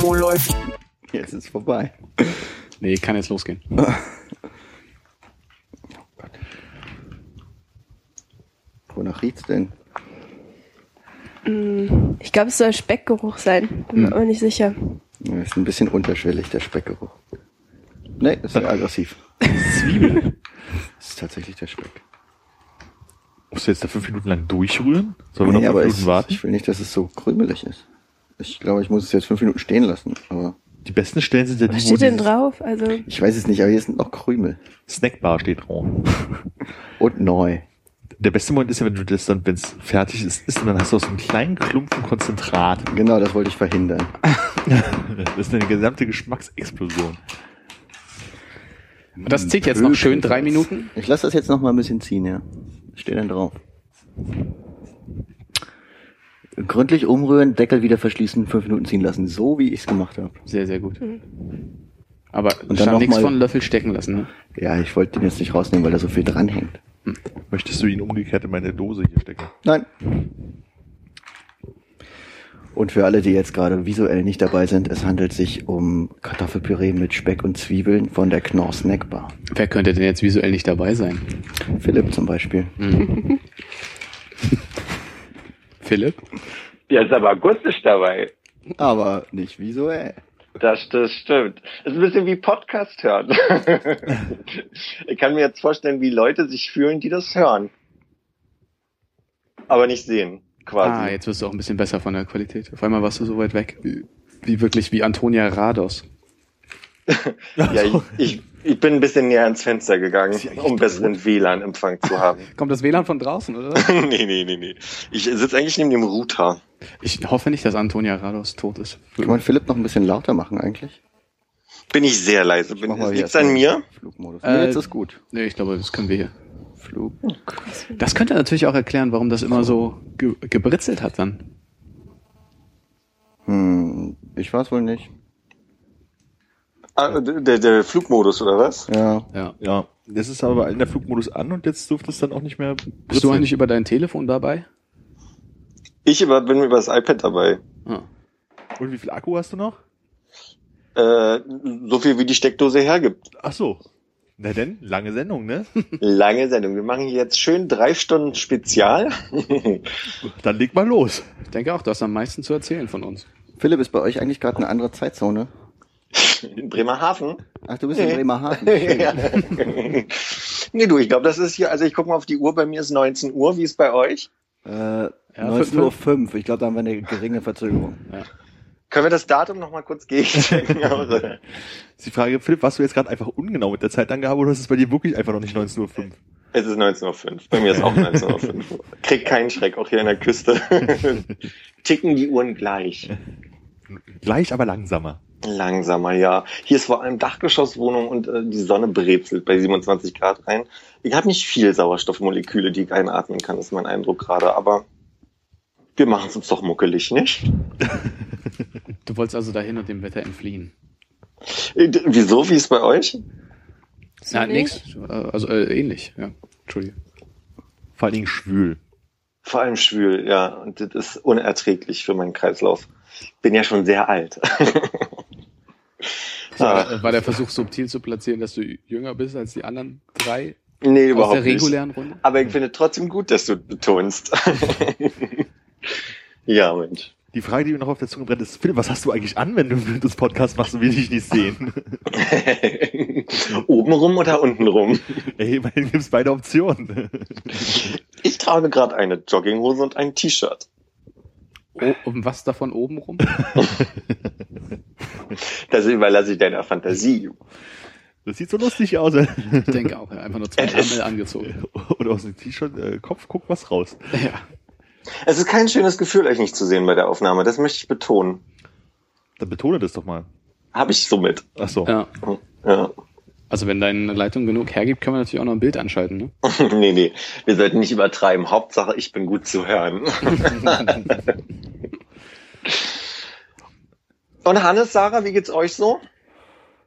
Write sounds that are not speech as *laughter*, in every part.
Wo läuft? Jetzt ist es vorbei. Nee, kann jetzt losgehen. *laughs* Wonach riecht's denn? Ich glaube, es soll Speckgeruch sein. Bin mir aber nicht sicher. Ja, ist ein bisschen unterschwellig, der Speckgeruch. Nee, ist sehr aggressiv. Zwiebeln. Das *laughs* ist tatsächlich der Speck. Musst du jetzt da fünf Minuten lang durchrühren? Sollen wir Nee, noch aber fünf Minuten warten? ich will nicht, dass es so krümelig ist. Ich glaube, ich muss es jetzt fünf Minuten stehen lassen. Aber Die besten Stellen sind ja die, Was steht denn drauf? Also, ich weiß es nicht, aber hier sind noch Krümel. Snackbar steht drauf. *laughs* Und neu. Der beste Moment ist ja, wenn du das dann, wenn es fertig ist, isst und dann hast du auch so einen kleinen Klumpen Konzentrat. Genau, das wollte ich verhindern. *laughs* Das ist eine gesamte Geschmacksexplosion. Und das zieht jetzt noch schön drei Minuten. Ich lasse das jetzt noch mal ein bisschen ziehen, ja. Was Steht denn drauf? Gründlich umrühren, Deckel wieder verschließen, fünf Minuten ziehen lassen. So wie ich es gemacht habe. Sehr, sehr gut. Aber dann stand noch nichts mal- von Löffel stecken lassen, ne? Ja, ich wollte den jetzt nicht rausnehmen, weil da so viel dranhängt. Möchtest du ihn umgekehrt in meine Dose hier stecken? Nein. Und für alle, die jetzt gerade visuell nicht dabei sind, es handelt sich um Kartoffelpüree mit Speck und Zwiebeln von der Knorr Snackbar. Wer könnte denn jetzt visuell nicht dabei sein? Philipp zum Beispiel. *laughs* Philipp? Ja, ist aber akustisch dabei. Aber nicht visuell. Das, das stimmt. Das ist ein bisschen wie Podcast hören. *laughs* ich kann mir jetzt vorstellen, wie Leute sich fühlen, die das hören. Aber nicht sehen, Ah, quasi. jetzt wirst du auch ein bisschen besser von der Qualität. Auf einmal warst du so weit weg. Wie, wie wirklich wie Antonia Rados. *laughs* ja, ich, ich, ich bin ein bisschen näher ans Fenster gegangen, um besseren WLAN-Empfang zu haben. *laughs* Kommt das WLAN von draußen, oder? *laughs* nee, nee, nee, nee. Ich sitze eigentlich neben dem Router. Ich hoffe nicht, dass Antonia Rados tot ist. Kann man Philipp noch ein bisschen lauter machen eigentlich? Bin ich sehr leise. Ich Bin, liegt's an mir? Flugmodus. Äh, nee, jetzt ist gut. Nee, ich glaube, das können wir hier. Flug. Das könnte natürlich auch erklären, warum das immer so ge gebritzelt hat dann. Hm, ich weiß wohl nicht. Ah, der, der Flugmodus, oder was? Ja. Ja. Ja, das ist aber bei allen der Flugmodus an und jetzt durfte es dann auch nicht mehr. Bist du eigentlich über dein Telefon dabei? Ich über, bin über das iPad dabei. Ah. Und wie viel Akku hast du noch? Äh, so viel wie die Steckdose hergibt. Ach so. Na denn, lange Sendung, ne? *laughs* Lange Sendung. Wir machen hier jetzt schön drei Stunden Spezial. *laughs* Dann leg mal los. Ich denke auch, du hast am meisten zu erzählen von uns. Philipp, ist bei euch eigentlich gerade eine andere Zeitzone? In Bremerhaven. Ach, du bist in Nee. Bremerhaven. *laughs* ja. nee, du, ich glaube, das ist hier, also ich gucke mal auf die Uhr, bei mir ist 19 Uhr, wie ist bei euch? Äh, Ja, 19.05 Uhr. fünf. Ich glaube, da haben wir eine geringe Verzögerung. Können wir das Datum noch mal kurz gegenchecken? *laughs* Ist die Frage, Philipp, warst du jetzt gerade einfach ungenau mit der Zeitangabe oder ist es bei dir wirklich einfach noch nicht 19.05 Uhr? es ist 19.05 Uhr. Bei mir ist auch 19.05 Uhr. Krieg keinen Schreck, auch hier an der Küste. *laughs* Ticken die Uhren gleich. Gleich, aber langsamer. Langsamer, ja. Hier ist vor allem Dachgeschosswohnung und äh, die Sonne brezelt bei 27 Grad rein. Ich habe nicht viel Sauerstoffmoleküle, die ich einatmen kann, ist mein Eindruck gerade, aber wir machen es uns doch muckelig, nicht? Du wolltest also dahin und dem Wetter entfliehen. Äh, Wieso? Wie ist bei euch? Ja, nix. Äh, Also äh, ähnlich, ja. Entschuldige. Vor allen Dingen schwül. Vor allem schwül, ja. Und das ist unerträglich für meinen Kreislauf. Bin ja schon sehr alt. *laughs* Ah, War, war der Versuch subtil zu platzieren, dass du jünger bist als die anderen drei nee, aus überhaupt der nicht. regulären Runde? Aber ich finde trotzdem gut, dass du betonst. *laughs* ja, Mensch. Die Frage, die mir noch auf der Zunge brennt, ist, Philipp, was hast du eigentlich an, wenn du *laughs* das Podcast machst und wir dich nicht sehen? *laughs* Oben rum oder unten rum? Ey, immerhin gibt's beide Optionen. Ich trage gerade eine Jogginghose und ein T-Shirt. Und was davon oben rum? *laughs* Das überlasse ich deiner Fantasie. Das sieht so lustig aus. Ich denke auch, ja, einfach nur zwei Ärmel angezogen. Und aus dem T-Shirt, äh, Kopf, guck was raus. Ja. Es ist kein schönes Gefühl, euch nicht zu sehen bei der Aufnahme. Das möchte ich betonen. Dann betone das doch mal. Habe ich somit. Ach so. Ja. Ja. Also wenn deine Leitung genug hergibt, können wir natürlich auch noch ein Bild anschalten, ne? *laughs* nee, nee. Wir sollten nicht übertreiben. Hauptsache, ich bin gut zu hören. *laughs* Und Hannes, Sarah, wie geht's euch so?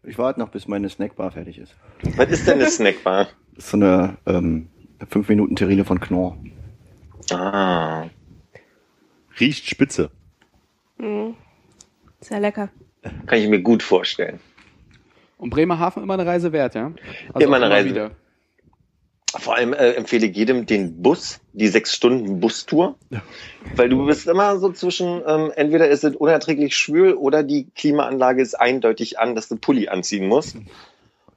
Ich warte noch, bis meine Snackbar fertig ist. Was ist denn eine Snackbar? *laughs* Das ist so eine ähm, 5 Minuten Terrine von Knorr. Ah. Riecht spitze. Mhm. Sehr lecker. Kann ich mir gut vorstellen. Und Bremerhaven immer eine Reise wert, ja? Immer eine Reise. Wieder. Vor allem äh, empfehle ich jedem den Bus, die sechs Stunden Bustour. Weil du bist immer so zwischen, ähm, entweder ist es unerträglich schwül oder die Klimaanlage ist eindeutig an, dass du Pulli anziehen musst.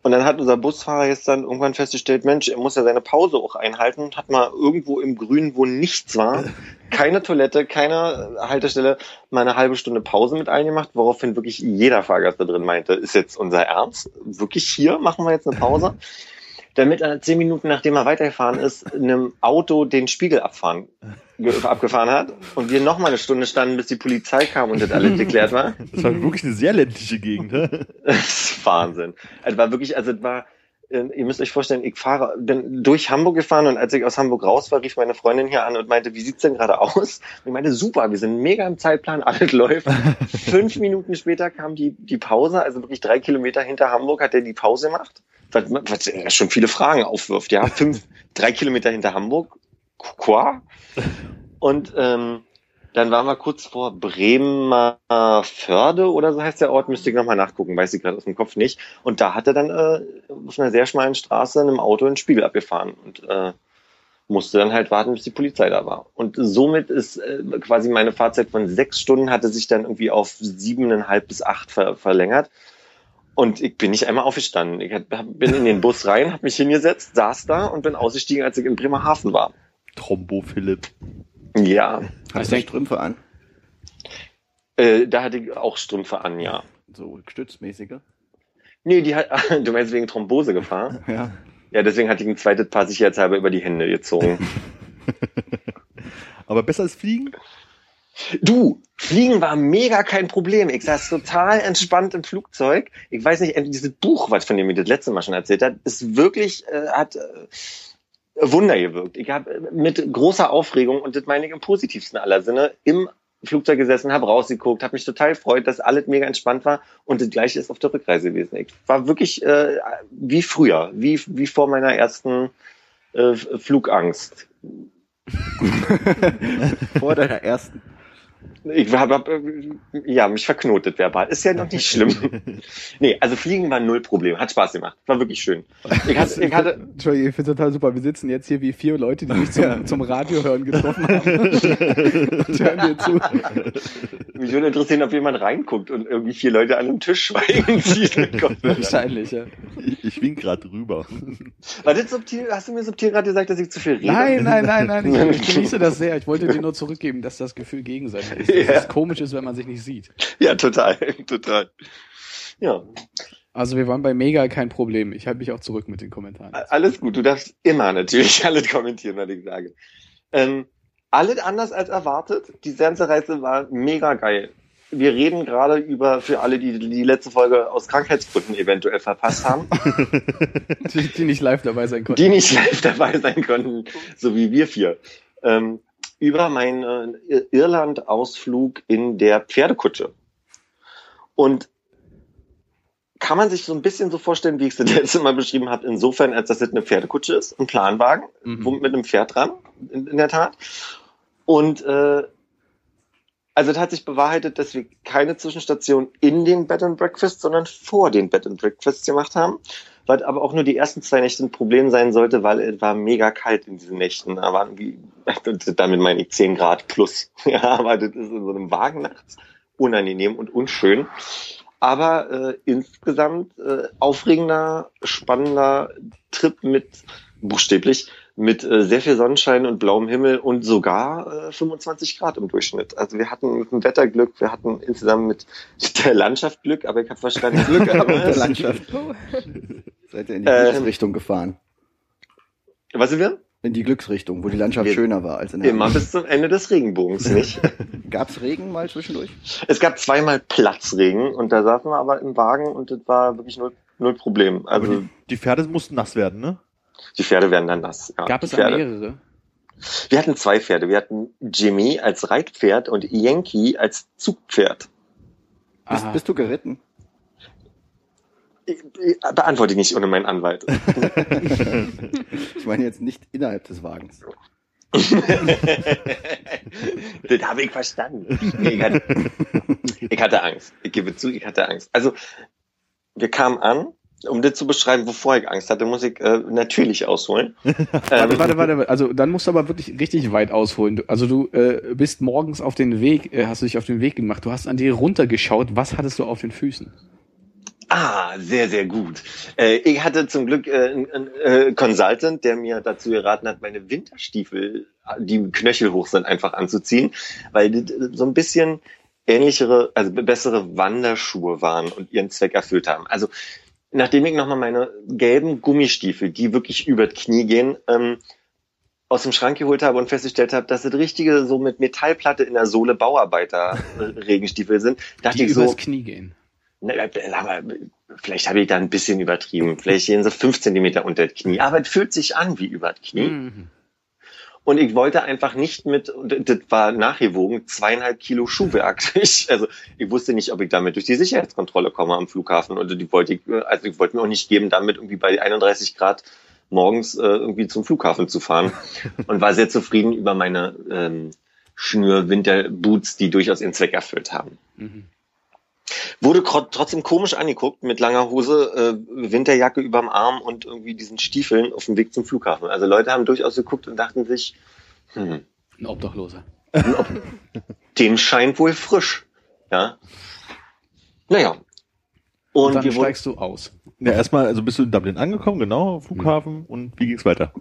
Und dann hat unser Busfahrer jetzt dann irgendwann festgestellt, Mensch, er muss ja seine Pause auch einhalten, hat mal irgendwo im Grünen, wo nichts war, *laughs* keine Toilette, keine Haltestelle, mal eine halbe Stunde Pause mit eingemacht, woraufhin wirklich jeder Fahrgast da drin meinte, ist jetzt unser Ernst? Wirklich hier machen wir jetzt eine Pause? *laughs* Damit er zehn Minuten nachdem er weitergefahren ist, einem Auto den Spiegel abfahren, ge- abgefahren hat und wir noch mal eine Stunde standen, bis die Polizei kam und das alles geklärt war. Das war wirklich eine sehr ländliche Gegend. Ne? Das ist Wahnsinn. Es war wirklich, also es war, äh, ihr müsst euch vorstellen, ich fahre, bin durch Hamburg gefahren und als ich aus Hamburg raus war, rief meine Freundin hier an und meinte, wie sieht's denn gerade aus? Und ich meinte, super, wir sind mega im Zeitplan, alles läuft. Fünf Minuten später kam die, die Pause, also wirklich drei Kilometer hinter Hamburg hat er die Pause gemacht. Was, was schon viele Fragen aufwirft, ja. *laughs* Fünf, drei Kilometer hinter Hamburg. Quoi? Und ähm, dann waren wir kurz vor Bremer Förde oder so heißt der Ort, müsste ich nochmal nachgucken, weiß ich gerade aus dem Kopf nicht. Und da hat er dann äh, auf einer sehr schmalen Straße in einem Auto einen Spiegel abgefahren und äh, musste dann halt warten, bis die Polizei da war. Und somit ist äh, quasi meine Fahrzeit von sechs Stunden hatte sich dann irgendwie auf siebeneinhalb bis acht ver verlängert. Und ich bin nicht einmal aufgestanden. Ich bin in den Bus rein, habe mich hingesetzt, saß da und bin ausgestiegen, als ich in Bremerhaven war. Trombo Philipp. Ja, Hast du denk- Strümpfe an? äh, da hatte ich auch Strümpfe an, ja. So stützmäßige? Nee, die hat, *laughs* du meinst wegen Thrombosegefahr? *laughs* Ja. Ja, deswegen hatte ich ein zweites Paar sicherheitshalber über die Hände gezogen. *laughs* Aber besser als Fliegen? Du, Fliegen war mega kein Problem. Ich saß total entspannt im Flugzeug. Ich weiß nicht, dieses Buch, was von dem ich das letzte Mal schon erzählt hat, ist wirklich, äh, hat äh, Wunder gewirkt. Ich habe mit großer Aufregung, und das meine ich im positivsten aller Sinne, im Flugzeug gesessen, habe rausgeguckt, habe mich total gefreut, dass alles mega entspannt war und das gleiche ist auf der Rückreise gewesen. Ich war wirklich äh, wie früher, wie, wie vor meiner ersten äh, Flugangst. *laughs* Vor deiner ersten. Ich habe hab, äh, ja mich verknotet verbal. Ist ja noch nicht schlimm. *laughs* nee, also Fliegen war null Problem. Hat Spaß gemacht. War wirklich schön. Ich hatte, ich hatte *laughs* Entschuldigung, ich finde total super. Wir sitzen jetzt hier wie vier Leute, die sich zum, zum Radio hören getroffen haben. *laughs* und hören dir zu. mich würde interessieren, ob jemand reinguckt und irgendwie vier Leute an einem Tisch schweigen sieht. Wahrscheinlich, ja. Ich, ich wink gerade rüber. War das subtil? Hast du mir subtil gerade gesagt, dass ich zu viel rede? Nein, nein, nein, nein. Ich, ich genieße das sehr. Ich wollte dir nur zurückgeben, dass das Gefühl gegenseitig ist. Dass Ja. es komisch ist, wenn man sich nicht sieht. Ja, total, *laughs* total. Ja, Also wir waren bei Mega kein Problem. Ich halte mich auch zurück mit den Kommentaren. alles gut. Du darfst immer natürlich *laughs* alles kommentieren, was ich sage. Ähm, alles anders als erwartet. Die ganze Reise war mega geil. Wir reden gerade über, für alle, die die letzte Folge aus Krankheitsgründen eventuell verpasst haben, *laughs* Die, die nicht live dabei sein konnten. die nicht live dabei sein konnten, so wie wir vier, ähm, über meinen äh, Irland-Ausflug in der Pferdekutsche. Und kann man sich so ein bisschen so vorstellen, wie ich es *laughs* das letzte Mal beschrieben habe, insofern, als dass es eine Pferdekutsche ist, ein Planwagen, Mhm. mit einem Pferd dran, in, in der Tat. Und äh, also es hat sich bewahrheitet, dass wir keine Zwischenstation in den Bed and Breakfast, sondern vor den Bed and Breakfasts gemacht haben. Was aber auch nur die ersten zwei Nächte ein Problem sein sollte, weil es war mega kalt in diesen Nächten. Da waren wie, *laughs* damit meine ich 10 Grad plus. *laughs* Ja, aber das ist in so einem Wagen nachts unangenehm und unschön. Aber äh, insgesamt äh, aufregender, spannender Trip mit, buchstäblich, mit äh, sehr viel Sonnenschein und blauem Himmel und sogar äh, 25 Grad im Durchschnitt. Also wir hatten mit dem Wetter Glück, wir hatten insgesamt mit *laughs* der Landschaft Glück, aber ich habe verstanden, Glück *laughs* Mit der aber Landschaft. Seid ihr in die Ähm, richtige Richtung gefahren? Was sind wir? In die Glücksrichtung, wo die Landschaft Wir- schöner war als in der Immer bis zum Ende des Regenbogens, *laughs* nicht? Gab's Regen mal zwischendurch? es gab zweimal Platzregen und da saßen wir aber im Wagen und das war wirklich null, null Problem. Also die, die Pferde mussten nass werden, ne? Die Pferde werden dann nass. Ja, Gab es mehrere? Wir hatten zwei Pferde. Wir hatten Jimmy als Reitpferd und Yankee als Zugpferd. Bist, bist du geritten? Ich, ich beantworte ich nicht ohne meinen Anwalt. *laughs* Ich meine jetzt nicht innerhalb des Wagens. *laughs* das habe ich verstanden. Nee, ich, hatte, ich hatte Angst. Ich gebe zu, ich hatte Angst. Also, wir kamen an. Um das zu beschreiben, wovor ich Angst hatte, muss ich äh, natürlich ausholen. *laughs* Warte, ähm, warte, warte. Also dann musst du aber wirklich richtig weit ausholen. Du- Also du äh, bist morgens auf den Weg, äh, hast du dich auf den Weg gemacht. Du hast an dir runtergeschaut. Was hattest du auf den Füßen? Ah, sehr, sehr gut. Äh, ich hatte zum Glück äh, einen äh, Consultant, der mir dazu geraten hat, meine Winterstiefel, die Knöchel hoch sind, einfach anzuziehen, weil die äh, so ein bisschen ähnlichere, also bessere Wanderschuhe waren und ihren Zweck erfüllt haben. Also nachdem ich nochmal meine gelben Gummistiefel, die wirklich über das Knie gehen, ähm, aus dem Schrank geholt habe und festgestellt habe, dass das richtige so mit Metallplatte in der Sohle Bauarbeiter äh, Regenstiefel sind, dachte Die ich so, Knie gehen. na, äh, sag mal, vielleicht habe ich da ein bisschen übertrieben. Vielleicht gehen sie fünf Zentimeter unter das Knie. Aber es fühlt sich an wie über das Knie. Mhm. Und ich wollte einfach nicht mit, und das war nachgewogen, zweieinhalb Kilo Schuhwerk. *laughs* Ich, also ich wusste nicht, ob ich damit durch die Sicherheitskontrolle komme am Flughafen. Und die wollte ich, also ich wollte mir auch nicht geben, damit irgendwie bei 31 Grad morgens äh, irgendwie zum Flughafen zu fahren. *laughs* Und war sehr zufrieden über meine ähm, Schnür-Winterboots, die durchaus ihren Zweck erfüllt haben. Mhm. Wurde trotzdem komisch angeguckt mit langer Hose, äh, Winterjacke überm Arm und irgendwie diesen Stiefeln auf dem Weg zum Flughafen. Also Leute haben durchaus geguckt und dachten sich, hm, Ein Obdachloser. dem scheint wohl frisch. Ja. Naja. Und, Und, dann wir steigst du aus. Ja, erstmal, also bist du in Dublin angekommen, genau, Flughafen, und wie ging's weiter?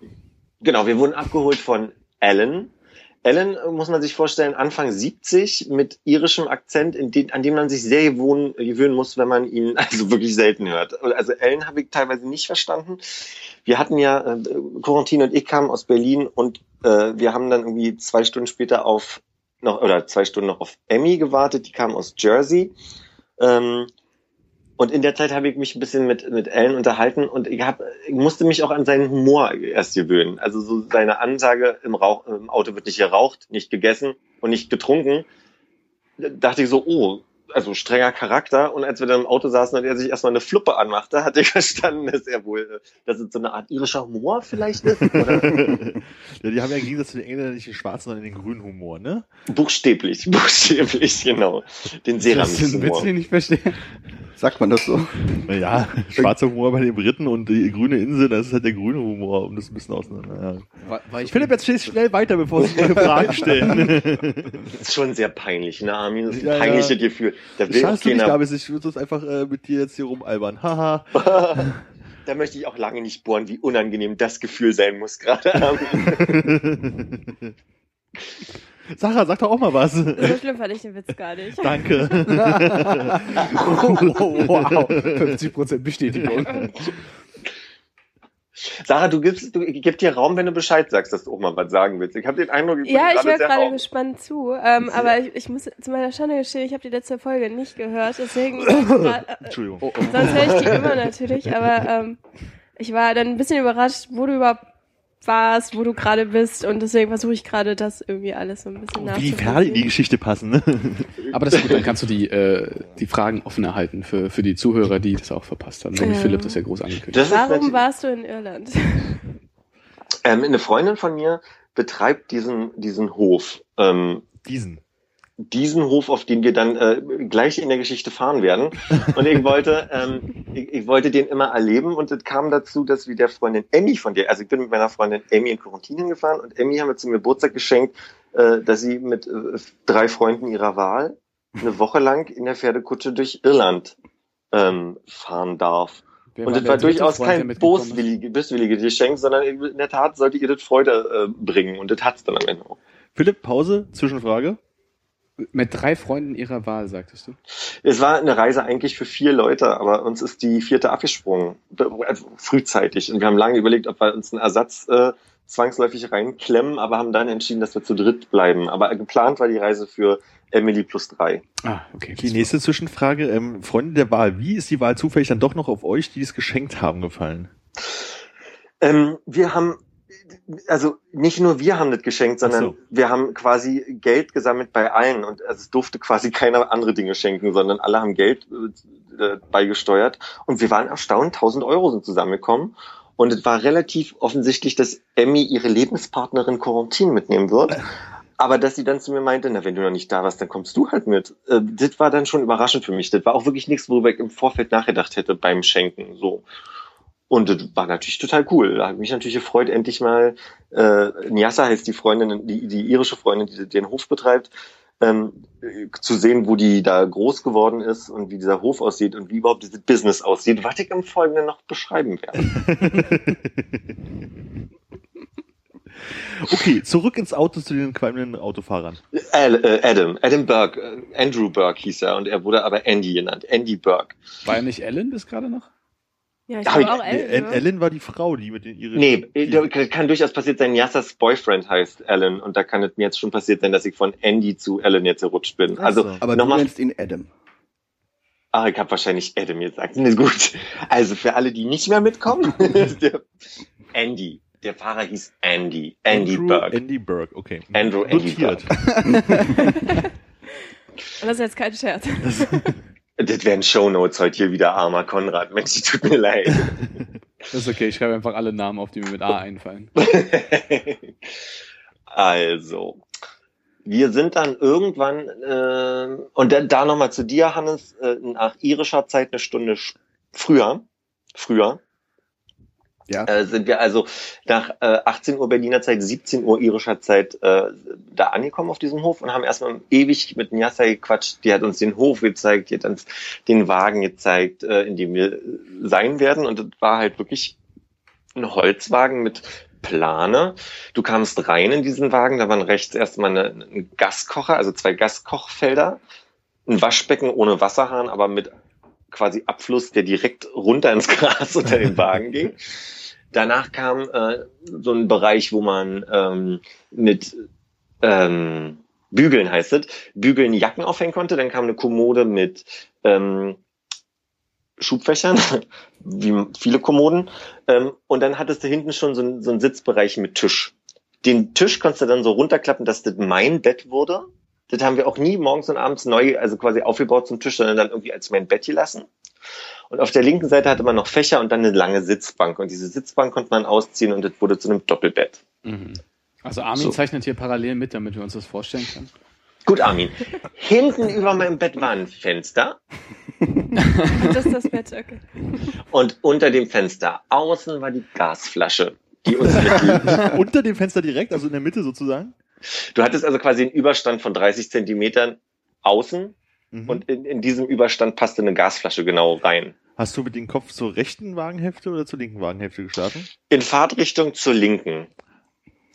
genau, wir wurden abgeholt von Alan. Äh, muss man sich vorstellen, Anfang 70 mit irischem Akzent, den, an dem man sich sehr gewohnen, gewöhnen muss, wenn man ihn *laughs* also wirklich selten hört. Also Alan habe ich teilweise nicht verstanden. Wir hatten ja, äh, Corentin und ich kamen aus Berlin und äh, wir haben dann irgendwie zwei Stunden später auf noch oder zwei Stunden noch auf Emmy gewartet, die kam aus Jersey. Ähm, und in der Zeit habe ich mich ein bisschen mit, mit Alan unterhalten und ich, hab, ich musste mich auch an seinen Humor erst gewöhnen. Also so seine Ansage, im, Rauch, im Auto wird nicht geraucht, nicht gegessen und nicht getrunken. Da dachte ich so, oh, also strenger Charakter. Und als wir dann im Auto saßen und er sich erstmal eine Fluppe anmachte, hatte ich *laughs* verstanden, dass er wohl, dass es so eine Art irischer Humor vielleicht ist. Oder *laughs* ja, die haben ja im Gegensatz zu den Engländern nicht den schwarzen, sondern den grünen Humor, ne? buchstäblich, *laughs* buchstäblich, genau. Den Das ist ein Witz, den ich verstehe. Sagt man das so? Naja, *laughs* schwarzer Humor bei den Briten und die grüne Insel, das ist halt der grüne Humor, um das ein bisschen auseinander. Ja. War, war ich Philipp, jetzt stehst du schnell weiter, bevor sie meine Fragen *laughs* stellen. Das ist schon sehr peinlich, ne, Armin? Das ist ein Ja, ja. peinliches Gefühl. Da will dass du nicht da bist. Ich würde das einfach äh, mit dir jetzt hier rumalbern. Haha. *laughs* da möchte ich auch lange nicht bohren, wie unangenehm das Gefühl sein muss, gerade Armin. Sarah, sag doch auch mal was. *laughs* So schlimm fand ich den Witz gar nicht. Danke. *laughs* wow, 50% Bestätigung. Sarah, du gibst, du gib dir Raum, wenn du Bescheid sagst, dass du auch mal was sagen willst. Ich habe den Eindruck, ich bin Ja, ich höre gerade Raum. gespannt zu, ähm, aber ich, ich muss zu meiner Schande gestehen, ich habe die letzte Folge nicht gehört, deswegen *laughs* äh, Entschuldigung. Oh, oh. sonst höre ich die immer natürlich, aber ähm, ich war dann ein bisschen überrascht, wo du überhaupt warst, wo du gerade bist und deswegen versuche ich gerade das irgendwie alles so ein bisschen Wie die Pferde in die. Geschichte passen, ne? Aber das ist gut, dann kannst du die, äh, die Fragen offen erhalten für, für die Zuhörer, die das auch verpasst haben, so wie Ja. Philipp das ja groß angekündigt ist Warum warst du in Irland? ähm, eine Freundin von mir betreibt diesen, diesen Hof. Ähm, Diesen. Diesen Hof, auf den wir dann äh, gleich in der Geschichte fahren werden. Und ich wollte, ähm, ich, ich wollte den immer erleben und es kam dazu, dass wir der Freundin Emmy von der, also ich bin mit meiner Freundin Emmy in Quarantin hingefahren und Emmy haben wir zum Geburtstag geschenkt, äh, dass sie mit äh, drei Freunden ihrer Wahl eine Woche lang in der Pferdekutsche durch Irland ähm, fahren darf. Wer und der das war durchaus Freund, kein ist? boswillige, böswillige Geschenk, sondern in der Tat sollte ihr das Freude äh, bringen und das hat's dann am Ende auch. Philipp, Pause, Zwischenfrage. Mit drei Freunden ihrer Wahl, sagtest du? Es war eine Reise eigentlich für vier Leute, aber uns ist die vierte abgesprungen, Be- also frühzeitig. Und wir haben lange überlegt, ob wir uns einen Ersatz äh, zwangsläufig reinklemmen, aber haben dann entschieden, dass wir zu dritt bleiben. Aber geplant war die Reise für Emily plus drei. Ah, okay. Die nächste Zwischenfrage, ähm, Freunde der Wahl, wie ist die Wahl zufällig dann doch noch auf euch, die es geschenkt haben, gefallen? Ähm, wir haben, also nicht nur wir haben das geschenkt, sondern so. wir haben quasi Geld gesammelt bei allen und also es durfte quasi keiner andere Dinge schenken, sondern alle haben Geld äh, beigesteuert und wir waren erstaunt, 1000 Euro sind zusammengekommen und es war relativ offensichtlich, dass Emmy ihre Lebenspartnerin Corentin mitnehmen wird. Aber dass sie dann zu mir meinte, na, wenn du noch nicht da warst, dann kommst du halt mit. Äh, das war dann schon überraschend für mich. Das war auch wirklich nichts, worüber ich im Vorfeld nachgedacht hätte beim Schenken. So. Und das war natürlich total cool. Da hat mich natürlich gefreut, endlich mal, äh, Nyasa heißt die Freundin, die, die irische Freundin, die den Hof betreibt, ähm, äh, zu sehen, wo die da groß geworden ist und wie dieser Hof aussieht und wie überhaupt dieses Business aussieht, was ich im Folgenden noch beschreiben werde. *laughs* Okay, zurück ins Auto zu den qualmenden Autofahrern. Äh, Adam, Adam Burke, äh, Andrew Burke hieß er und er wurde aber Andy genannt, Andy Burke. War er nicht Ellen bis gerade noch? Ja, ich glaube auch Ellen. Ellen, ne? Ellen war die Frau, die mit den ihren. Nee, äh, kann durchaus passiert sein, Yassas Boyfriend heißt Alan und da kann es mir jetzt schon passiert sein, dass ich von Andy zu Alan jetzt gerutscht bin. Ach Also so. Aber du nochmal nennst ihn Adam. Ah, ich habe wahrscheinlich Adam gesagt. Nee, gut. Also für alle, die nicht mehr mitkommen, *laughs* der Andy. Der Fahrer hieß Andy. Andy Andrew Burke. Andy Burke, okay. Andrew Andy Notiert. *laughs* *laughs* Und das ist jetzt kein Scherz. Das wären Shownotes heute hier wieder armer Konrad. Mensch, tut mir leid. Das *laughs* ist okay, ich schreibe einfach alle Namen auf, die mir mit A einfallen. *laughs* also, wir sind dann irgendwann, äh, und da, da nochmal zu dir, Hannes, äh, nach irischer Zeit eine Stunde früher, früher, Ja. äh, sind wir also nach äh, 18 Uhr Berliner Zeit, 17 Uhr irischer Zeit äh, da angekommen auf diesem Hof und haben erstmal ewig mit Nyasa gequatscht. Die hat uns den Hof gezeigt, die hat uns den Wagen gezeigt, äh, in dem wir sein werden. Und das war halt wirklich ein Holzwagen mit Plane. Du kamst rein in diesen Wagen, da waren rechts erstmal eine, ein Gaskocher, also zwei Gaskochfelder, ein Waschbecken ohne Wasserhahn, aber mit quasi Abfluss, der direkt runter ins Gras *laughs* unter den Wagen ging. *laughs* Danach kam äh, so ein Bereich, wo man ähm, mit ähm, Bügeln heißt es, Bügeln Jacken aufhängen konnte. Dann kam eine Kommode mit ähm, Schubfächern, *laughs* wie viele Kommoden. Ähm, und dann hattest du hinten schon so, ein, so einen Sitzbereich mit Tisch. Den Tisch konntest du dann so runterklappen, dass das mein Bett wurde. Das haben wir auch nie morgens und abends neu, also quasi aufgebaut zum Tisch, sondern dann irgendwie als mein Bett gelassen. Und auf der linken Seite hatte man noch Fächer und dann eine lange Sitzbank. Und diese Sitzbank konnte man ausziehen und das wurde zu einem Doppelbett. Mhm. Also Armin So. zeichnet hier parallel mit, damit wir uns das vorstellen können. Gut, Armin. Hinten über meinem Bett war ein Fenster Das ist das Bett, okay. und unter dem Fenster außen war die Gasflasche, die uns mit *laughs* Unter dem Fenster direkt, also in der Mitte sozusagen. Du hattest also quasi einen Überstand von 30 Zentimetern außen Mhm. und in, in diesem Überstand passte eine Gasflasche genau rein. Hast du mit dem Kopf zur rechten Wagenhälfte oder zur linken Wagenhälfte geschlafen? In Fahrtrichtung zur linken.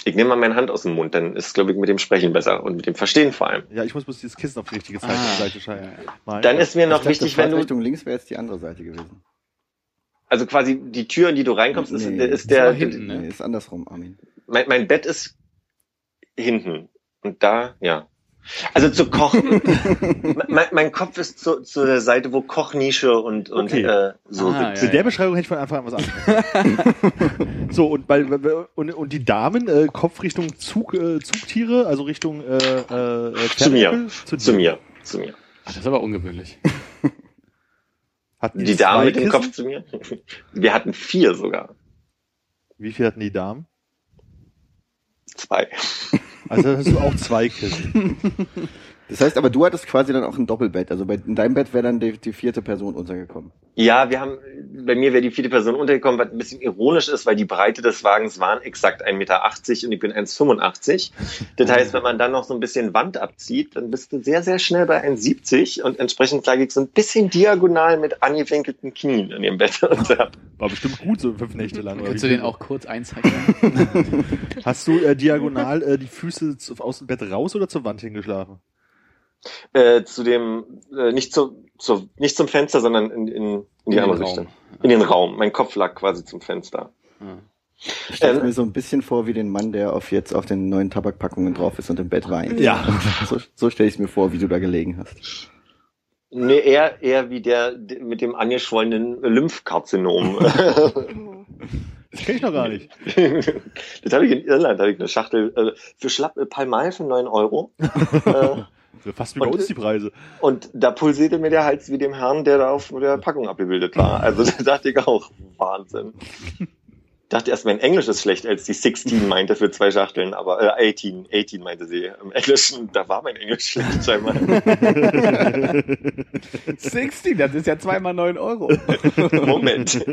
Ich nehme mal meine Hand aus dem Mund, dann ist, glaube ich, mit dem Sprechen besser und mit dem Verstehen vor allem. Ja, ich muss bloß dieses Kissen auf die richtige Seite, Ah. Seite schalten. Dann ist mir noch dachte, wichtig, wenn du, Fahrtrichtung links wäre jetzt die andere Seite gewesen. also quasi die Tür, in die du reinkommst, ist, Nee, ist war der, hinten. Ne? Nee, ist andersrum, Armin. mein, mein Bett ist hinten. Und da, ja. Also zu kochen. *laughs* mein, mein Kopf ist zu, zu der Seite, wo Kochnische und, und Okay. äh, so Ah, sind. Mit der Beschreibung hätte ich von Anfang an was anderes. *laughs* so, und, bei, und, und die Damen, äh, Kopf Richtung Zug, äh, Zugtiere, also Richtung äh, äh, Zu mir. Zu dir. mir. Zu mir. Ach, das ist aber ungewöhnlich. *laughs* Hatten Die Dame zwei mit dem Kissen? Kopf zu mir. Wir hatten vier sogar. Wie viel hatten die Damen? Zwei. Also hast du auch zwei Kissen. *laughs* Das heißt aber, du hattest quasi dann auch ein Doppelbett. Also bei, in deinem Bett wäre dann die, die vierte Person untergekommen. Ja, wir haben, bei mir wäre die vierte Person untergekommen, was ein bisschen ironisch ist, weil die Breite des Wagens waren exakt 1,80 Meter und ich bin 1,85. Das heißt, wenn man dann noch so ein bisschen Wand abzieht, dann bist du sehr, sehr schnell bei 1,70 und entsprechend lag ich so ein bisschen diagonal mit angewinkelten Knien in dem Bett. War bestimmt gut, so fünf Nächte lang. oder Kannst du den auch kurz einzeichnen? *laughs* Hast du äh, diagonal äh, die Füße aus dem Bett raus oder zur Wand hingeschlafen? Äh, zu dem, äh, nicht, zu, zu, nicht zum Fenster, sondern in, in, in die den andere Raum. Richtung. In den Raum. Mein Kopf lag quasi zum Fenster. Ah. Ich stelle Ähm, mir so ein bisschen vor wie den Mann, der auf jetzt auf den neuen Tabakpackungen drauf ist und im Bett weint. Ja. So, so stelle ich es mir vor, wie du da gelegen hast. Nee, eher, eher wie der mit dem angeschwollenen Lymphkarzinom. *laughs* Das kenne ich noch gar nicht. *laughs* das habe ich in Irland, da habe ich eine Schachtel äh, für Schlapp *laughs* äh, Palmal für 9 Euro. äh, Fast wie bei Und- uns die Preise. und da pulsierte mir der Hals wie dem Herrn, der da auf der Packung abgebildet war. Also da dachte ich auch, Wahnsinn. Dachte erst, mein Englisch ist schlecht, als die 16 meinte für zwei Schachteln, aber äh, 18, 18 meinte sie im Englischen. Da war mein Englisch schlecht scheinbar. *laughs* 16, das ist ja zweimal 9 Euro. Moment.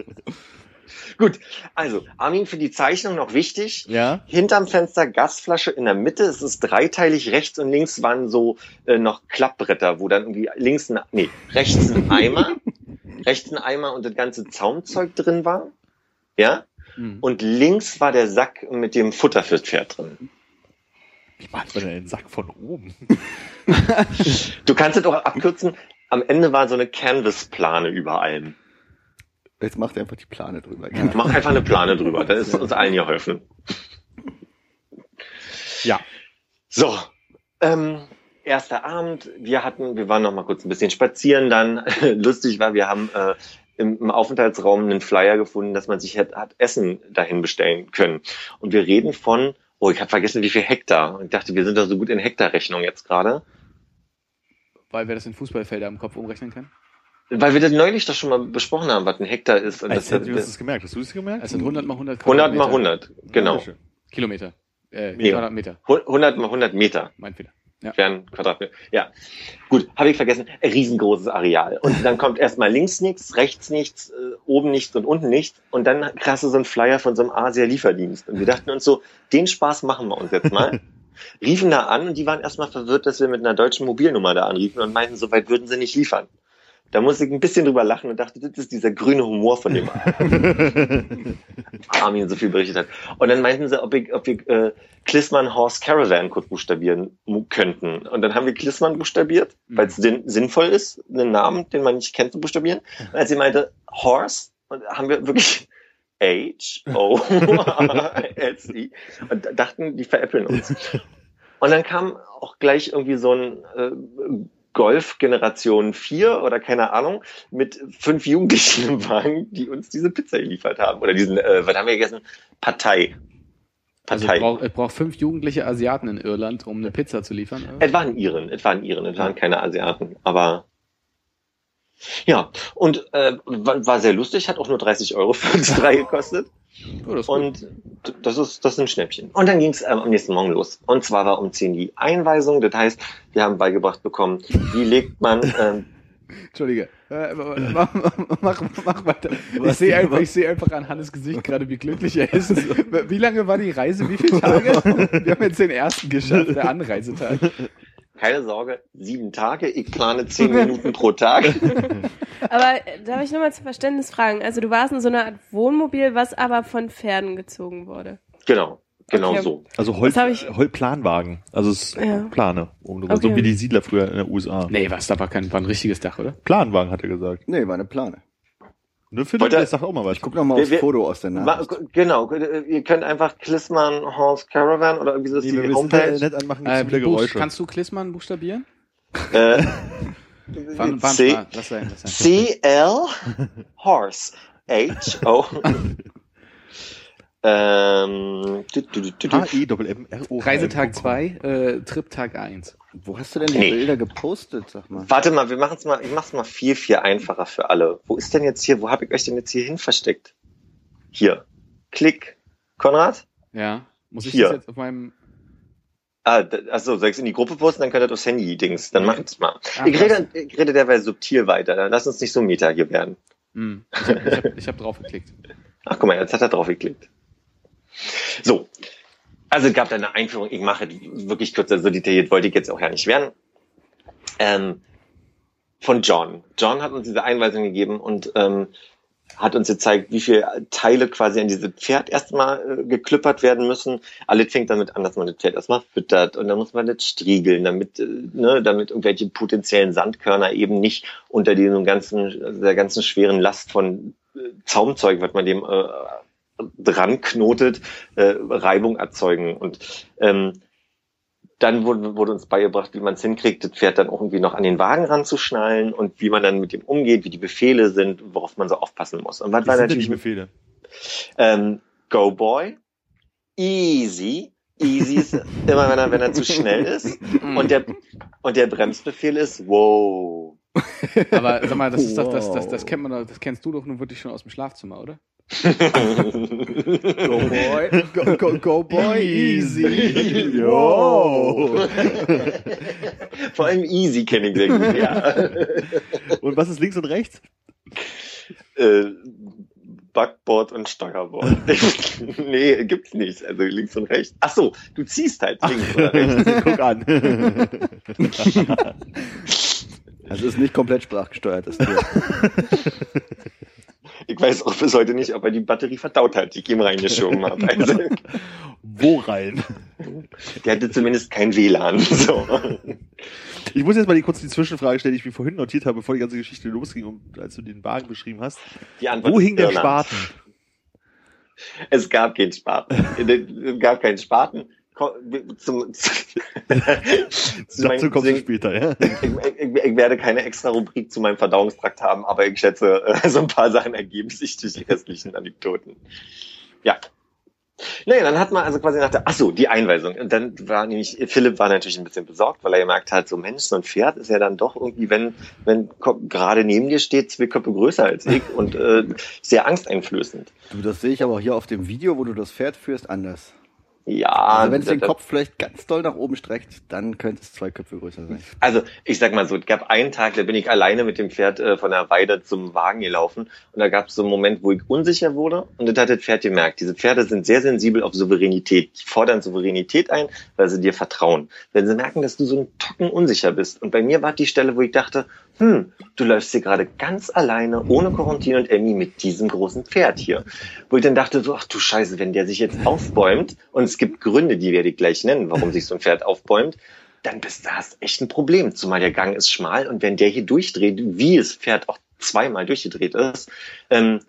Gut, also Armin für die Zeichnung noch wichtig. Ja. Hinterm Fenster Gasflasche in der Mitte. Es ist dreiteilig. Rechts und links waren so äh, noch Klappbretter, wo dann irgendwie links ein, nee, rechts ein Eimer, *laughs* rechts ein Eimer und das ganze Zaumzeug drin war. Ja. Hm. Und links war der Sack mit dem Futter fürs Pferd drin. Wie macht man denn den Sack von oben? *laughs* Du kannst es auch abkürzen. Am Ende war so eine Canvas-Plane über allem. Jetzt macht er einfach die Plane drüber. Mach einfach eine Plane drüber. Da ist uns allen geholfen. Ja. So, ähm, erster Abend. Wir hatten, wir waren noch mal kurz ein bisschen spazieren. Dann *laughs* lustig war, wir haben äh, im, im Aufenthaltsraum einen Flyer gefunden, dass man sich hat, hat Essen dahin bestellen können. Und wir reden von, oh, ich habe vergessen, wie viel Hektar. Und ich dachte, wir sind doch so gut in Hektarrechnung jetzt gerade, Weil wir das in Fußballfelder im Kopf umrechnen können. Weil wir das neulich doch schon mal besprochen haben, was ein Hektar ist. Und Als das, wir uns das gemerkt. Hast du das gemerkt? Es sind 100 mal 100 100 mal Quadratmeter. 100, genau. Ja. Kilometer. Äh, Meter. Quadratmeter. 100 mal 100 Meter. Mein Fehler. Ja. wären Quadratmeter. Ja, gut, habe ich vergessen. Ein riesengroßes Areal. Und dann kommt erstmal links nichts, rechts nichts, äh, oben nichts und unten nichts. Und dann krasse so ein Flyer von so einem Asia-Lieferdienst. Und wir dachten uns so, den Spaß machen wir uns jetzt mal. *laughs* Riefen da an und die waren erstmal verwirrt, dass wir mit einer deutschen Mobilnummer da anriefen und meinten, so weit würden sie nicht liefern. Da musste ich ein bisschen drüber lachen und dachte, das ist dieser grüne Humor von dem *laughs* Armin so viel berichtet hat. Und dann meinten sie, ob, ich, ob wir äh, Klissmann Horse Caravan kurz buchstabieren könnten. Und dann haben wir Klissmann buchstabiert, weil es sinn, sinnvoll ist, einen Namen, den man nicht kennt, zu buchstabieren. Und als sie meinte Horse, und haben wir wirklich *laughs* H-O-R-S-E *laughs* und dachten, die veräppeln uns. Und dann kam auch gleich irgendwie so ein äh, Golf Generation 4 oder keine Ahnung mit fünf Jugendlichen im Wagen, die uns diese Pizza geliefert haben. Oder diesen, äh, was haben wir gegessen? Partei. Also Partei. es braucht, es braucht fünf jugendliche Asiaten in Irland, um eine Pizza zu liefern. Es waren Iren, es waren Iren, es waren keine Asiaten, aber ja, und äh, war, war sehr lustig, hat auch nur 30 Euro für uns *laughs* drei gekostet. Oh, das. Und das ist, das ist ein Schnäppchen. Und dann ging es ähm, am nächsten Morgen los. Und zwar war um 10 die Einweisung. Das heißt, wir haben beigebracht bekommen, wie legt man, ähm, *laughs* Entschuldige. Äh, *laughs* mach, mach, mach weiter. Ich sehe einfach, ich sehe einfach an Hannes Gesicht gerade, wie glücklich er ist. Wie lange war die Reise? Wie viele Tage? Wir haben jetzt den ersten geschafft, der Anreisetag. Keine Sorge, sieben Tage, ich plane 10 Minuten pro Tag. *laughs* Aber äh, darf ich nochmal zum Verständnis fragen? Also du warst in so einer Art Wohnmobil, was aber von Pferden gezogen wurde. Genau, genau Okay. so. Also Holz, Das hab ich- Holzplanwagen. Also es ist Ja. Plane. Um, Okay. So wie die Siedler früher in den USA. Nee, was, da war kein, war ein richtiges Dach, oder? Planwagen, hat er gesagt. Nee, war eine Plane. Ne, Philipp, Wollte- der sagt auch mal was. Ich guck noch mal Wir- aufs wir- Foto aus der Nachricht. Genau, ihr könnt einfach Klissmann Horse Caravan oder irgendwie so Nee, die wir müssen Homepage. nett anmachen, Äh, Buch, Geräusche. kannst du Klissmann buchstabieren? Äh, *laughs* Wann, wann, C, lass sein, lass sein. C-L Horse. H-O. *laughs* ähm, du, du, du, du, du. H-E-M-M-R-O. Reisetag 2, äh, Triptag 1. Wo hast du denn die Nee. Bilder gepostet, sag mal? Warte mal, wir machen's mal, ich mach's mal viel, viel einfacher für alle. Wo ist denn jetzt hier, wo habe ich euch denn jetzt hier hin versteckt? Hier. Klick. Konrad? Ja. Muss ich Hier. das jetzt auf meinem. Ah, achso, soll ich's in die Gruppe posten, dann könnt ihr das Handy-Dings. Dann macht's mal. Ah, ich, rede, ich rede derweil subtil weiter. Dann lass uns nicht so meta hier werden. Hm, ich habe ich hab, ich hab drauf geklickt. Ach, guck mal, jetzt hat er drauf geklickt. So. Also es gab da eine Einführung, ich mache wirklich kürzer, so detailliert wollte ich jetzt auch ja nicht werden. Ähm, von John. John hat uns diese Einweisung gegeben und ähm, hat uns gezeigt, wie viele Teile quasi an dieses Pferd erstmal äh, geklüppert werden müssen. Alles fängt damit an, dass man das Pferd erstmal füttert und dann muss man das striegeln, damit, äh, ne, damit irgendwelche potenziellen Sandkörner eben nicht unter diesem ganzen, der ganzen schweren Last von äh, Zaumzeug, was man dem äh, dran knotet, äh, Reibung erzeugen. Und ähm, dann wurde, wurde uns beigebracht, wie man es hinkriegt, das Pferd dann auch irgendwie noch an den Wagen ranzuschnallen und wie man dann mit dem umgeht, wie die Befehle sind, worauf man so aufpassen muss. Und was Was war natürlich die Befehle? ähm, Go Boy, Easy. Easy ist immer, wenn er, wenn er zu schnell ist. *laughs* Und der, und der Bremsbefehl ist Wow. Aber sag mal, das ist doch, das, das, das Wow. kennt man doch, das kennst du doch nun wirklich schon aus dem Schlafzimmer, oder? Go boy, go, go, go boy, easy. Jo. *laughs* Vor allem Easy kenne ich sehr gut, ja. *laughs* Und was ist links und rechts? äh, Backboard und Steuerbord. *laughs* nee, gibt's nicht. Also links und rechts. Ach so, du ziehst halt links oder rechts. Guck an. Also ist nicht komplett sprachgesteuert, das Tier. Ich weiß auch bis heute nicht, ob er die Batterie verdaut hat, die ich ihm reingeschoben habe. *laughs* Also, Wo rein? der hatte zumindest kein WLAN. So. Ich muss jetzt mal die, kurz die Zwischenfrage stellen, die ich mir vorhin notiert habe, bevor die ganze Geschichte losging, um, als du den Wagen beschrieben hast. Wo hing der. Spaten? Es gab keinen Spaten. *laughs* Es gab keinen Spaten. Zum, *laughs* zu Dazu kommst du später, ja? ich, ich, ich werde keine extra Rubrik zu meinem Verdauungstrakt haben, aber ich schätze, äh, *laughs* so ein paar Sachen ergeben sich durch die restlichen Anekdoten. Ja. Naja, dann hat man also quasi nach der, ach so, die Einweisung. Und dann war nämlich, Philipp war natürlich ein bisschen besorgt, weil er gemerkt hat, so Mensch, so ein Pferd ist ja dann doch irgendwie, wenn, wenn gerade neben dir steht, zwei Köpfe größer als ich und äh, sehr angsteinflößend. Du, das sehe ich aber hier auf dem Video, wo du das Pferd führst, anders. Ja, Also wenn es den Kopf vielleicht ganz doll nach oben streckt, dann könnte es zwei Köpfe größer sein. Also ich sag mal so, es gab einen Tag, da bin ich alleine mit dem Pferd äh, von der Weide zum Wagen gelaufen und da gab es so einen Moment, wo ich unsicher wurde und das hat das Pferd gemerkt. Diese Pferde sind sehr sensibel auf Souveränität. Die fordern Souveränität ein, weil sie dir vertrauen. Wenn sie merken, dass du so ein Tocken unsicher bist. Und bei mir war die Stelle, wo ich dachte, hm, du läufst hier gerade ganz alleine, ohne Corentin und Emmy mit diesem großen Pferd hier. Wo ich dann dachte so, ach du Scheiße, wenn der sich jetzt aufbäumt und es gibt Gründe, die werde ich gleich nennen, warum sich so ein Pferd aufbäumt, dann bist du hast echt ein Problem. Zumal der Gang ist schmal und wenn der hier durchdreht, wie das Pferd auch zweimal durchgedreht ist, ähm,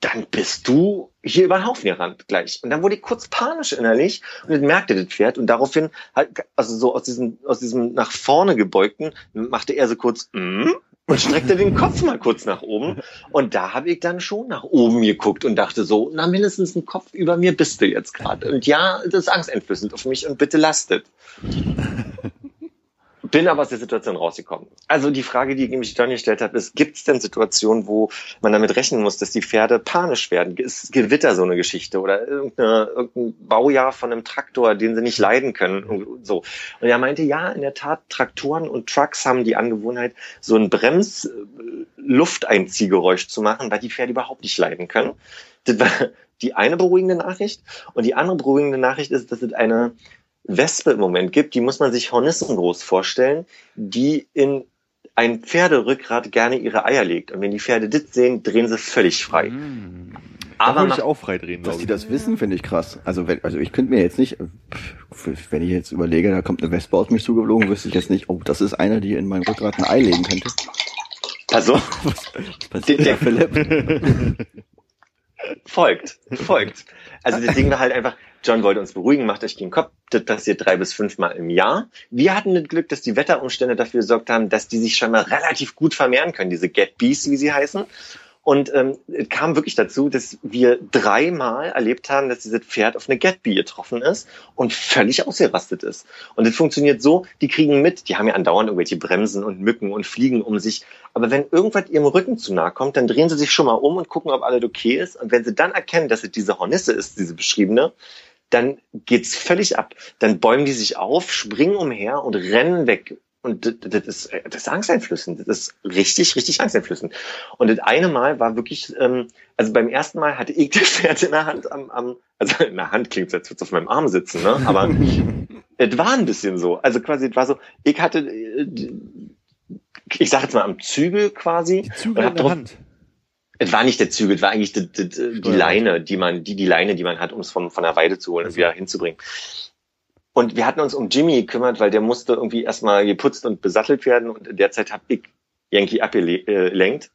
dann bist du hier über den Haufen gerannt gleich. Und dann wurde ich kurz panisch innerlich und dann merkte das Pferd und daraufhin, halt, also so aus diesem, aus diesem nach vorne gebeugten, machte er so kurz, mm, und streckte den Kopf mal kurz nach oben. Und da habe ich dann schon nach oben geguckt und dachte so, na mindestens ein Kopf über mir bist du jetzt gerade. Und ja, das ist angsteinflößend auf mich und bitte lastet. Bin aber aus der Situation rausgekommen. Also die Frage, die ich mich dann gestellt habe, ist, gibt es denn Situationen, wo man damit rechnen muss, dass die Pferde panisch werden? Ist Gewitter so eine Geschichte oder irgendein Baujahr von einem Traktor, den sie nicht leiden können? Und So. Und er meinte, ja, in der Tat, Traktoren und Trucks haben die Angewohnheit, so ein Brems-Lufteinziehgeräusch zu machen, weil die Pferde überhaupt nicht leiden können. Das war die eine beruhigende Nachricht. Und die andere beruhigende Nachricht ist, dass es eine Wespe im Moment gibt, die muss man sich hornissengroß vorstellen, die in ein Pferderückgrat gerne ihre Eier legt. Und wenn die Pferde das sehen, drehen sie völlig frei. Da Aber würde ich auch freidrehen, Dass glaube die das wissen, finde ich krass. Also wenn, also ich könnte mir jetzt nicht, wenn ich jetzt überlege, da kommt eine Wespe auf mich zugeflogen, wüsste ich jetzt nicht, oh, das ist einer, die in mein Rückgrat ein Ei legen könnte. also *laughs* Was passiert Der- da, Philipp? *laughs* folgt, folgt. Also das Ding war halt einfach, John wollte uns beruhigen, macht euch den Kopf, das passiert drei bis fünfmal im Jahr. Wir hatten das Glück, dass die Wetterumstände dafür gesorgt haben, dass die sich schon mal relativ gut vermehren können, diese Get Bees, wie sie heißen. Und ähm, es kam wirklich dazu, dass wir dreimal erlebt haben, dass dieses Pferd auf eine Get-Bee getroffen ist und völlig ausgerastet ist. Und es funktioniert so, die kriegen mit, die haben ja andauernd irgendwelche Bremsen und Mücken und Fliegen um sich. Aber wenn irgendwas ihrem Rücken zu nahe kommt, dann drehen sie sich schon mal um und gucken, ob alles okay ist. Und wenn sie dann erkennen, dass es diese Hornisse ist, diese beschriebene, dann geht's völlig ab. Dann bäumen die sich auf, springen umher und rennen weg. Und das, ist, das ist angsteinflößend. Das ist richtig, richtig angsteinflößend. Und das eine Mal war wirklich, ähm, also beim ersten Mal hatte ich *laughs* das Pferd in der Hand am, am also in der Hand klingt als würde es auf meinem Arm sitzen, ne? Aber *laughs* es war ein bisschen so. Also quasi, es war so, ich hatte, äh, ich sag jetzt mal am Zügel quasi. Die Zügel und in der drauf- Hand. Es war nicht der Zügel, es war eigentlich die, die, die. Leine, die man, die, die Leine, die man hat, um es von, von der Weide zu holen und wieder hinzubringen. Und wir hatten uns um Jimmy gekümmert, weil der musste irgendwie erstmal geputzt und besattelt werden und in der Zeit habe ich Yankee abgelenkt.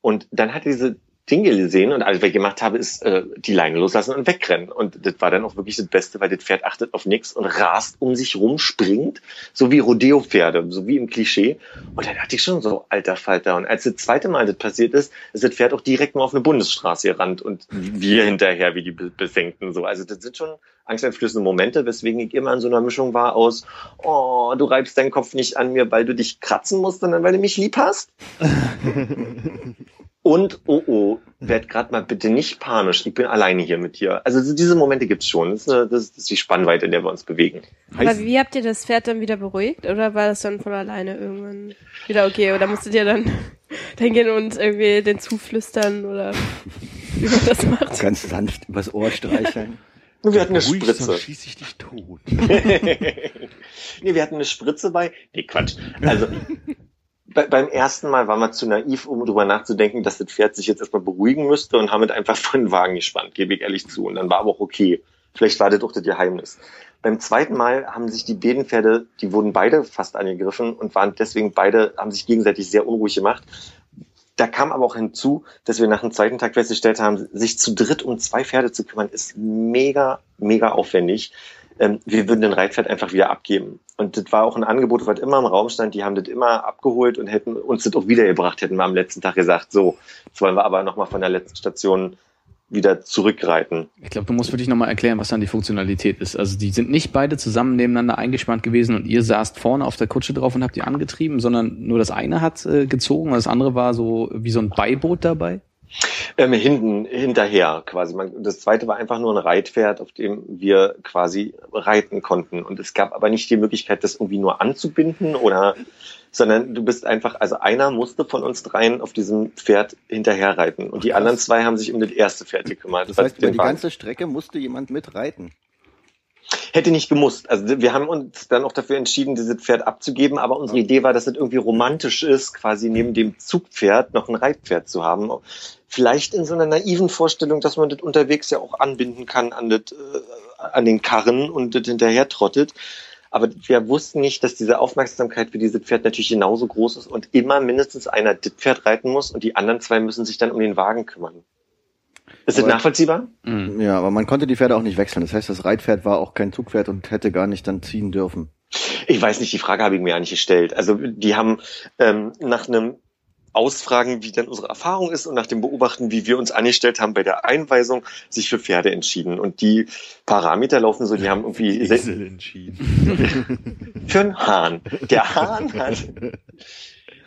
Und dann hat diese Ding gesehen und alles, was ich gemacht habe, ist äh, die Leine loslassen und wegrennen. Und das war dann auch wirklich das Beste, weil das Pferd achtet auf nichts und rast um sich rum, springt, so wie Rodeo-Pferde, so wie im Klischee. Und dann dachte ich schon so, alter Falter. Und als das zweite Mal das passiert ist, ist das Pferd auch direkt mal auf eine Bundesstraße gerannt und wir hinterher wie die Be- Befängten. So. Also das sind schon angsteinflößende Momente, weswegen ich immer in so einer Mischung war aus, oh, du reibst deinen Kopf nicht an mir, weil du dich kratzen musst, sondern weil du mich lieb hast. *laughs* Und, oh oh, werd grad mal bitte nicht panisch, ich bin alleine hier mit dir. Also so diese Momente gibt's schon. Das ist, eine, das ist die Spannweite, in der wir uns bewegen. Aber wie habt ihr das Pferd dann wieder beruhigt? Oder war das dann von alleine irgendwann wieder okay? Oder musstet ihr dann *laughs* hingehen und irgendwie den zuflüstern oder wie man das macht? Ganz sanft übers Ohr streicheln. *laughs* Wir hatten eine Ruhig, Spritze. sonst schieß ich dich tot. *laughs* nee, wir hatten eine Spritze bei. Nee, Quatsch. Also bei, beim ersten Mal waren wir zu naiv, um drüber nachzudenken, dass das Pferd sich jetzt erstmal beruhigen müsste und haben es einfach vor den Wagen gespannt, gebe ich ehrlich zu. Und dann war aber auch okay. Vielleicht war das auch das Geheimnis. Beim zweiten Mal haben sich die beiden Pferde, die wurden beide fast angegriffen und waren deswegen beide, haben sich gegenseitig sehr unruhig gemacht. Da kam aber auch hinzu, dass wir nach dem zweiten Tag festgestellt haben, sich zu dritt um zwei Pferde zu kümmern, ist mega, mega aufwendig. Ähm, wir würden den Reitpferd einfach wieder abgeben. Und das war auch ein Angebot, was immer im Raum stand. Die haben das immer abgeholt und hätten uns das auch wiedergebracht, hätten wir am letzten Tag gesagt, so, jetzt wollen wir aber nochmal von der letzten Station wieder zurückreiten. Ich glaube, du musst wirklich nochmal erklären, was dann die Funktionalität ist. Also die sind nicht beide zusammen nebeneinander eingespannt gewesen und ihr saßt vorne auf der Kutsche drauf und habt die angetrieben, sondern nur das eine hat äh, gezogen und das andere war so wie so ein Beiboot dabei. Ähm, hinten, hinterher quasi. Man, das zweite war einfach nur ein Reitpferd, auf dem wir quasi reiten konnten. Und es gab aber nicht die Möglichkeit, das irgendwie nur anzubinden oder, sondern du bist einfach, also einer musste von uns dreien auf diesem Pferd hinterher reiten. Und die anderen zwei haben sich um das erste Pferd gekümmert. Das heißt, über die ganze Strecke musste jemand mitreiten. Hätte nicht gemusst. Also wir haben uns dann auch dafür entschieden, dieses Pferd abzugeben, aber unsere Idee war, dass es irgendwie romantisch ist, quasi neben dem Zugpferd noch ein Reitpferd zu haben. Vielleicht in so einer naiven Vorstellung, dass man das unterwegs ja auch anbinden kann an, das, äh, an den Karren und das hinterher trottet. Aber wir wussten nicht, dass diese Aufmerksamkeit für dieses Pferd natürlich genauso groß ist und immer mindestens einer das Pferd reiten muss und die anderen zwei müssen sich dann um den Wagen kümmern. Ist das nachvollziehbar? Mhm. Ja, aber man konnte die Pferde auch nicht wechseln. Das heißt, das Reitpferd war auch kein Zugpferd und hätte gar nicht dann ziehen dürfen. Ich weiß nicht, die Frage habe ich mir ja nicht gestellt. Also die haben ähm, nach einem Ausfragen, wie dann unsere Erfahrung ist und nach dem Beobachten, wie wir uns angestellt haben bei der Einweisung, sich für Pferde entschieden. Und die Parameter laufen so, die haben irgendwie *laughs* Esel entschieden. *laughs* für einen Hahn. Der Hahn hat. *laughs*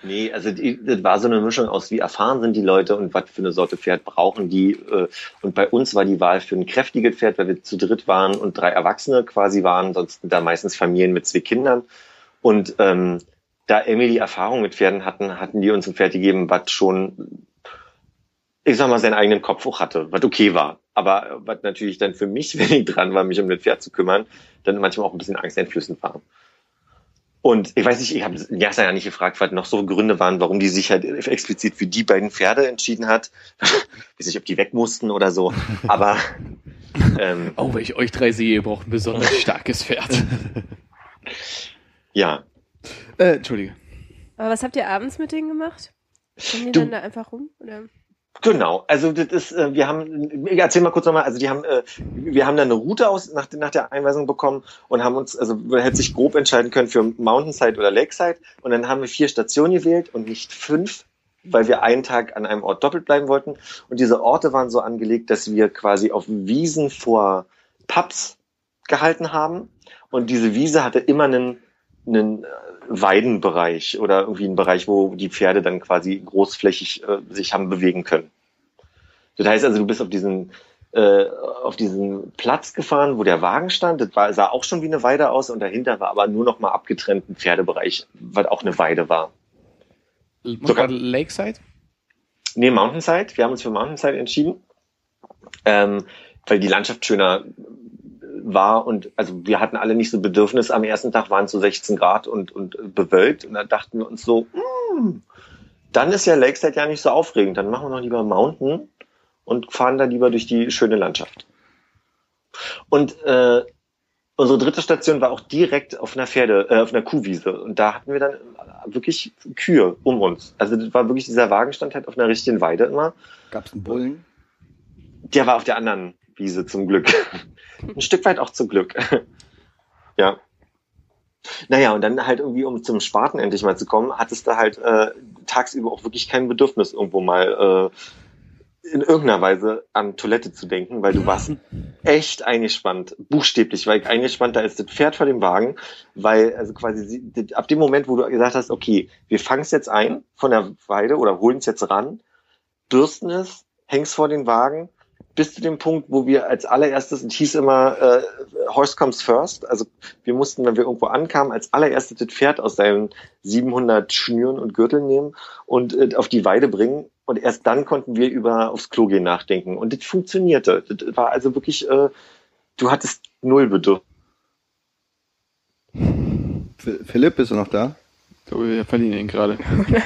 Nee, also die, das war so eine Mischung aus, wie erfahren sind die Leute und was für eine Sorte Pferd brauchen die. äh, Und bei uns war die Wahl für ein kräftiges Pferd, weil wir zu dritt waren und drei Erwachsene quasi waren, sonst da meistens Familien mit zwei Kindern. Und ähm, da Emily Erfahrung mit Pferden hatten, hatten die uns ein Pferd gegeben, was schon, ich sag mal, seinen eigenen Kopf auch hatte, was okay war. Aber was natürlich dann für mich, *laughs* wenn ich dran war, mich um das Pferd zu kümmern, dann manchmal auch ein bisschen angsteinflößend war. Und ich weiß nicht, ich habe Jasa ja nicht gefragt, was noch so Gründe waren, warum die sich halt explizit für die beiden Pferde entschieden hat. Ich *laughs* weiß nicht, ob die weg mussten oder so. Aber *laughs* ähm, Oh, wenn ich euch drei sehe, ihr braucht ein besonders *laughs* starkes Pferd. ja, äh, Entschuldige. Aber was habt ihr abends mit denen gemacht? Kommen die Du- dann da einfach rum? Oder? Genau, also das ist, äh, wir haben, ich erzähl mal kurz nochmal, also die haben, äh, wir haben dann eine Route aus nach, nach der Einweisung bekommen und haben uns, also man hätte sich grob entscheiden können für Mountainside oder Lakeside und dann haben wir vier Stationen gewählt und nicht fünf, weil wir einen Tag an einem Ort doppelt bleiben wollten. Und diese Orte waren so angelegt, dass wir quasi auf Wiesen vor Pubs gehalten haben. Und diese Wiese hatte immer einen, einen äh, Weidenbereich oder irgendwie einen Bereich, wo die Pferde dann quasi großflächig äh, sich haben bewegen können. Das heißt also, du bist auf diesen äh, auf diesen Platz gefahren, wo der Wagen stand. Das war, sah auch schon wie eine Weide aus und dahinter war aber nur noch mal abgetrennt ein Pferdebereich, was auch eine Weide war. Sogar Lakeside? Nee, Mountainside. Wir haben uns für Mountainside entschieden, ähm, weil die Landschaft schöner war und also wir hatten alle nicht so Bedürfnis. Am ersten Tag waren es so 16 Grad und, und bewölkt und dann dachten wir uns so, mm, dann ist ja Lakeside ja nicht so aufregend. Dann machen wir noch lieber Mountain und fahren da lieber durch die schöne Landschaft. Und äh, unsere dritte Station war auch direkt auf einer Pferde, äh, auf einer Kuhwiese. Und da hatten wir dann wirklich Kühe um uns. Also das war wirklich dieser Wagen stand halt auf einer richtigen Weide immer. Gab's einen Bullen? Der war auf der anderen Wiese zum Glück. Ein Stück weit auch zum Glück. *laughs* ja. Naja, und dann halt irgendwie, um zum Spaten endlich mal zu kommen, hattest du halt äh, tagsüber auch wirklich kein Bedürfnis, irgendwo mal äh, in irgendeiner Weise an Toilette zu denken, weil du warst echt eingespannt, buchstäblich, weil eingespannt da ist das Pferd vor dem Wagen, weil also quasi ab dem Moment, wo du gesagt hast, okay, wir fangen es jetzt ein von der Weide oder holen es jetzt ran, bürsten es, hängst vor den Wagen, bis zu dem Punkt, wo wir als allererstes, es hieß immer, äh, Horse comes first, also wir mussten, wenn wir irgendwo ankamen, als allererstes das Pferd aus seinen 700 Schnüren und Gürteln nehmen und äh, auf die Weide bringen und erst dann konnten wir über aufs Klo gehen nachdenken und das funktionierte. Das war also wirklich, äh, du hattest null Bedürfnis. Philipp, bist du noch da? Ich glaube, wir verlieren ihn gerade.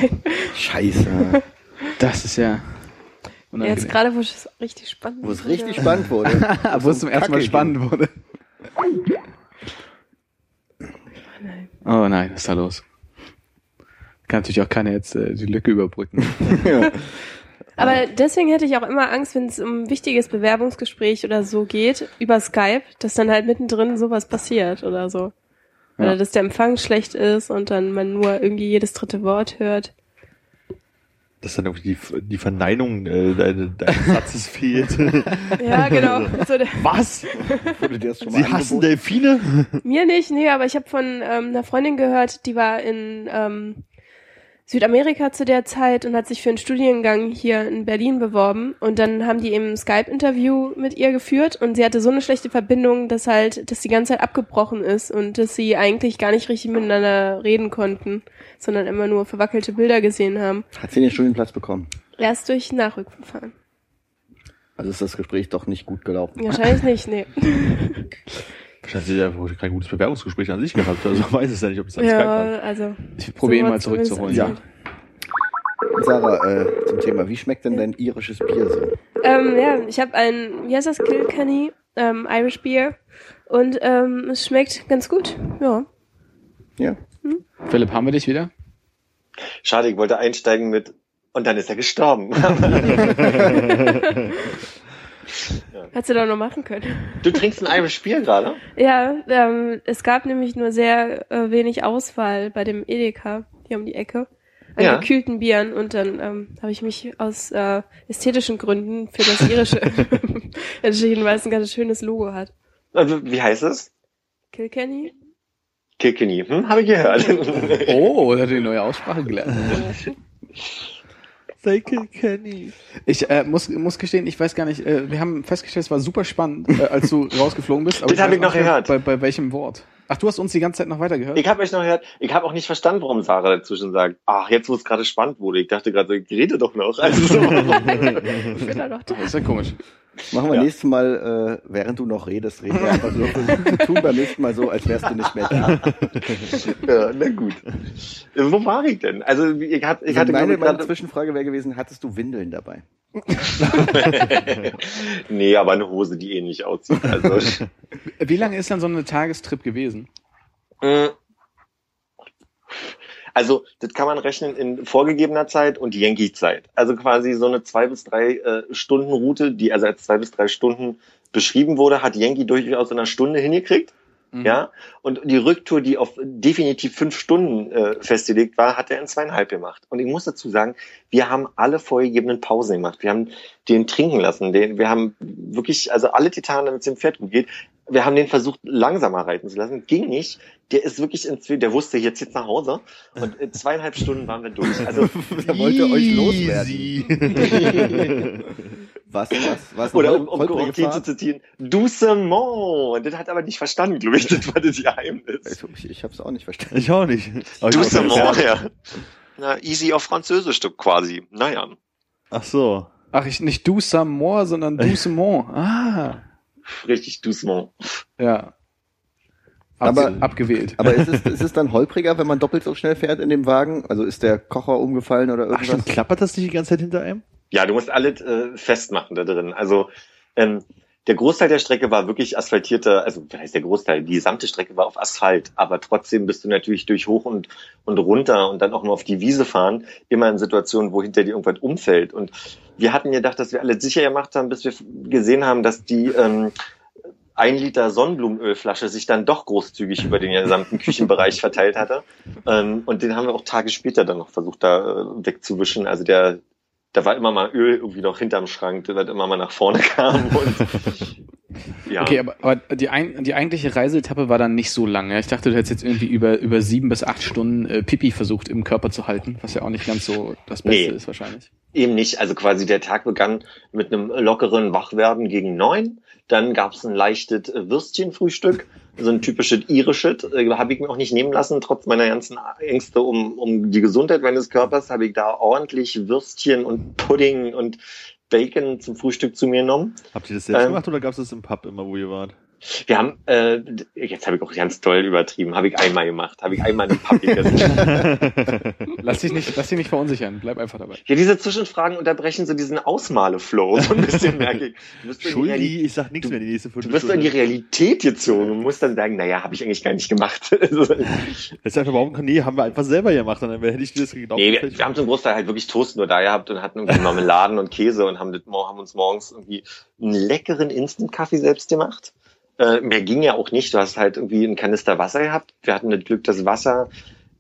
*laughs* Scheiße. Das ist ja. Jetzt gerade, wo es richtig spannend Wo es richtig spannend wurde. *laughs* Wo es zum ersten Mal spannend wurde. Oh nein, was ist da los? Kann natürlich auch keiner jetzt äh, die Lücke überbrücken. *laughs* Aber deswegen hätte ich auch immer Angst, wenn es um ein wichtiges Bewerbungsgespräch oder so geht, über Skype, dass dann halt mittendrin sowas passiert oder so. Oder Ja. dass der Empfang schlecht ist und dann man nur irgendwie jedes dritte Wort hört. Dass dann irgendwie die, die Verneinung äh, deine, deines Satzes *laughs* fehlt. Ja, genau. So, *laughs* Was? Wurde dir das schon mal Sie hassen? Delfine? mir nicht, nee, aber ich habe von ähm, einer Freundin gehört, die war in ähm, Südamerika zu der Zeit und hat sich für einen Studiengang hier in Berlin beworben und dann haben die eben ein Skype-Interview mit ihr geführt und sie hatte so eine schlechte Verbindung, dass halt, dass die ganze Zeit abgebrochen ist und dass sie eigentlich gar nicht richtig miteinander reden konnten, sondern immer nur verwackelte Bilder gesehen haben. Hat sie den Studienplatz bekommen? Erst durch Nachrückverfahren. Also ist das Gespräch doch nicht gut gelaufen. Wahrscheinlich nicht, nee. *laughs* Wahrscheinlich hat sie ja wohl kein gutes Bewerbungsgespräch an sich gehabt. Also man *laughs* weiß es ja nicht, ob es war. Ja, also. Ich probiere ihn so mal zurückzuholen. Ja. Sarah, äh, zum Thema, wie schmeckt denn dein irisches Bier so? Ähm, ja, ich habe ein, wie heißt das, Kilkenny, ähm, Irish Beer. Und ähm, es schmeckt ganz gut. Ja. Ja. Philipp, haben wir dich wieder? Schade, ich wollte einsteigen mit, und dann ist er gestorben. *laughs* *laughs* Hättest du doch noch machen können. du trinkst ein Irish Bier gerade? Ja, ähm, es gab nämlich nur sehr äh, wenig Auswahl bei dem Edeka hier um die Ecke an Ja. gekühlten Bieren und dann ähm, habe ich mich aus äh, ästhetischen Gründen für das irische *laughs* *laughs* entschieden, weil es ein ganz schönes Logo hat. Also, wie heißt es? Kilkenny? Kilkenny, hm? Habe ich gehört. Oh, da hat die neue Aussprache gelernt. *laughs* Cycle Kenny. Ich äh, muss, muss gestehen, ich weiß gar nicht, äh, wir haben festgestellt, es war super spannend, äh, als du *laughs* rausgeflogen bist. Das hab weiß ich noch gehört. Bei, bei welchem Wort? Ach, du hast uns die ganze Zeit noch weitergehört? Ich habe euch noch gehört, ich habe auch nicht verstanden, warum Sarah dazwischen sagt, ach, jetzt wo es gerade spannend wurde. Ich dachte gerade, ich rede doch noch. Also, so. *laughs* Ich bin da noch da. Das ist ja komisch. Machen wir Ja. nächstes Mal, äh, während du noch redest, reden wir einfach so. Wir *laughs* tun beim nächsten Mal so, als wärst du nicht mehr da. ja, na gut. Äh, Wo war ich denn? Also ich, hat, ich Also hatte meine, ich, meine gerade- Zwischenfrage wäre gewesen, hattest du Windeln dabei? *laughs* nee, aber eine Hose, die ähnlich aussieht. Also, Wie lange ist dann so eine Tagestrip gewesen? Also, das kann man rechnen in vorgegebener Zeit und Yankee-Zeit. Also quasi so eine zwei bis drei äh, Stunden Route, die also als zwei bis drei Stunden beschrieben wurde, hat Yankee durchaus in einer Stunde hingekriegt. Mhm. Ja, und die Rücktour, die auf definitiv fünf Stunden äh, festgelegt war, hat er in zweieinhalb gemacht. Und ich muss dazu sagen, wir haben alle vorgegebenen Pausen gemacht. Wir haben den trinken lassen. Den, wir haben wirklich, also alle Titanen, damit es dem Pferd gut geht. Wir haben den versucht, langsamer reiten zu lassen. Ging nicht. Der ist wirklich ins, der wusste, jetzt jetzt nach Hause. Und in zweieinhalb Stunden waren wir durch. Also, *laughs* Er wollte euch loswerden. *laughs* Was, was, was? oder um, um Corentin zu zitieren, doucement. Und das hat er aber nicht verstanden, glaube ich. Das war das Geheimnis. Ich, ich hab's auch nicht verstanden. Ich auch nicht. Aber Doucement, ja. Na, easy auf Französisch quasi. Naja. Ach so. Ach, ich nicht more, sondern du some Ah, Richtig doucement. ja. Aber- Abge abgewählt. Aber ist es, ist es dann holpriger, wenn man doppelt so schnell fährt in dem Wagen? Also ist der Kocher umgefallen oder Ach irgendwas? stimmt, klappert das nicht die ganze Zeit hinter einem? Ja, du musst alles äh, festmachen da drin. Also ähm, der Großteil der Strecke war wirklich asphaltierte, also wie heißt der Großteil? Die gesamte Strecke war auf Asphalt, aber trotzdem bist du natürlich durch hoch und, und runter und dann auch mal auf die Wiese fahren, immer in Situationen, wo hinter dir irgendwas umfällt. Und wir hatten gedacht, dass wir alles sicher gemacht haben, bis wir gesehen haben, dass die ähm, ein Liter Sonnenblumenölflasche sich dann doch großzügig über den gesamten Küchenbereich verteilt hatte. Ähm, und den haben wir auch Tage später dann noch versucht, da äh, wegzuwischen. Also der, da war immer mal Öl irgendwie noch hinterm Schrank, der immer mal nach vorne *laughs* kam. Und, *laughs* ja. Okay, aber, aber die, ein, die eigentliche Reiseetappe war dann nicht so lange. Ich dachte, du hättest jetzt irgendwie über, über sieben bis acht Stunden äh, Pipi versucht im Körper zu halten, was ja auch nicht ganz so das Beste nee, ist wahrscheinlich. Eben nicht. Also quasi der Tag begann mit einem lockeren Wachwerden gegen neun. Dann gab es ein leichtes Würstchenfrühstück, so ein typisches irisches. Äh, habe ich mir auch nicht nehmen lassen, trotz meiner ganzen Ängste um, um die Gesundheit meines Körpers, habe ich da ordentlich Würstchen und Pudding und Bacon zum Frühstück zu mir genommen. Habt ihr das selbst ähm, gemacht oder gab es das im Pub immer, wo ihr wart? Wir haben, äh, jetzt habe ich auch ganz toll übertrieben, habe ich einmal gemacht, habe ich einmal einen Papi gegessen. *laughs* lass dich nicht, lass dich nicht verunsichern, bleib einfach dabei. Ja, diese Zwischenfragen unterbrechen so diesen Ausmale-Flow so ein bisschen, merke ich. Schuldi, ich sag nichts mehr die nächste Viertelstunde. Du wirst in die Realität gezogen und musst dann sagen, naja, habe ich eigentlich gar nicht gemacht. *laughs* Also, Jetzt einfach, warum, nee, haben wir einfach selber gemacht, dann hätte ich das geglaubt. Nee, wir, wir haben zum Großteil halt wirklich Toast nur da gehabt und hatten irgendwie *laughs* Marmeladen und Käse und haben, das, haben uns morgens irgendwie einen leckeren Instant-Kaffee selbst gemacht. Äh, mehr ging ja auch nicht. Du hast halt irgendwie einen Kanister Wasser gehabt. Wir hatten das Glück, dass Wasser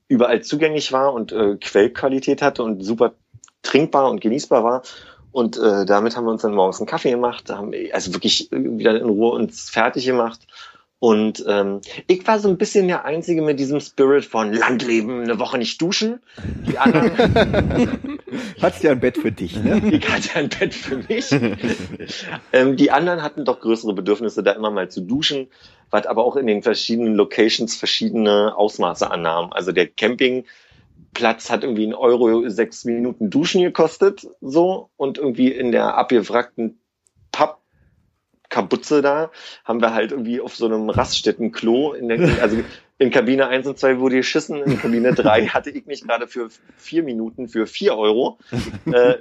überall zugänglich war und äh, Quellqualität hatte und super trinkbar und genießbar war. Und äh, damit haben wir uns dann morgens einen Kaffee gemacht, haben also wirklich wieder in Ruhe uns fertig gemacht und ähm, ich war so ein bisschen der Einzige mit diesem Spirit von Landleben, eine Woche nicht duschen. Die anderen. *laughs* Hattest ja ein Bett für dich, ne? Ich hatte ein Bett für mich. *laughs* ähm, die anderen hatten doch größere Bedürfnisse, da immer mal zu duschen, was aber auch in den verschiedenen Locations verschiedene Ausmaße annahm. Also der Campingplatz hat irgendwie ein Euro sechs Minuten Duschen gekostet, so, und irgendwie in der abgewrackten Kabutze da, haben wir halt irgendwie auf so einem Raststättenklo in der, also in Kabine 1 und 2 wurde geschissen, in Kabine 3 *laughs* hatte ich mich gerade für vier Minuten für vier Euro äh,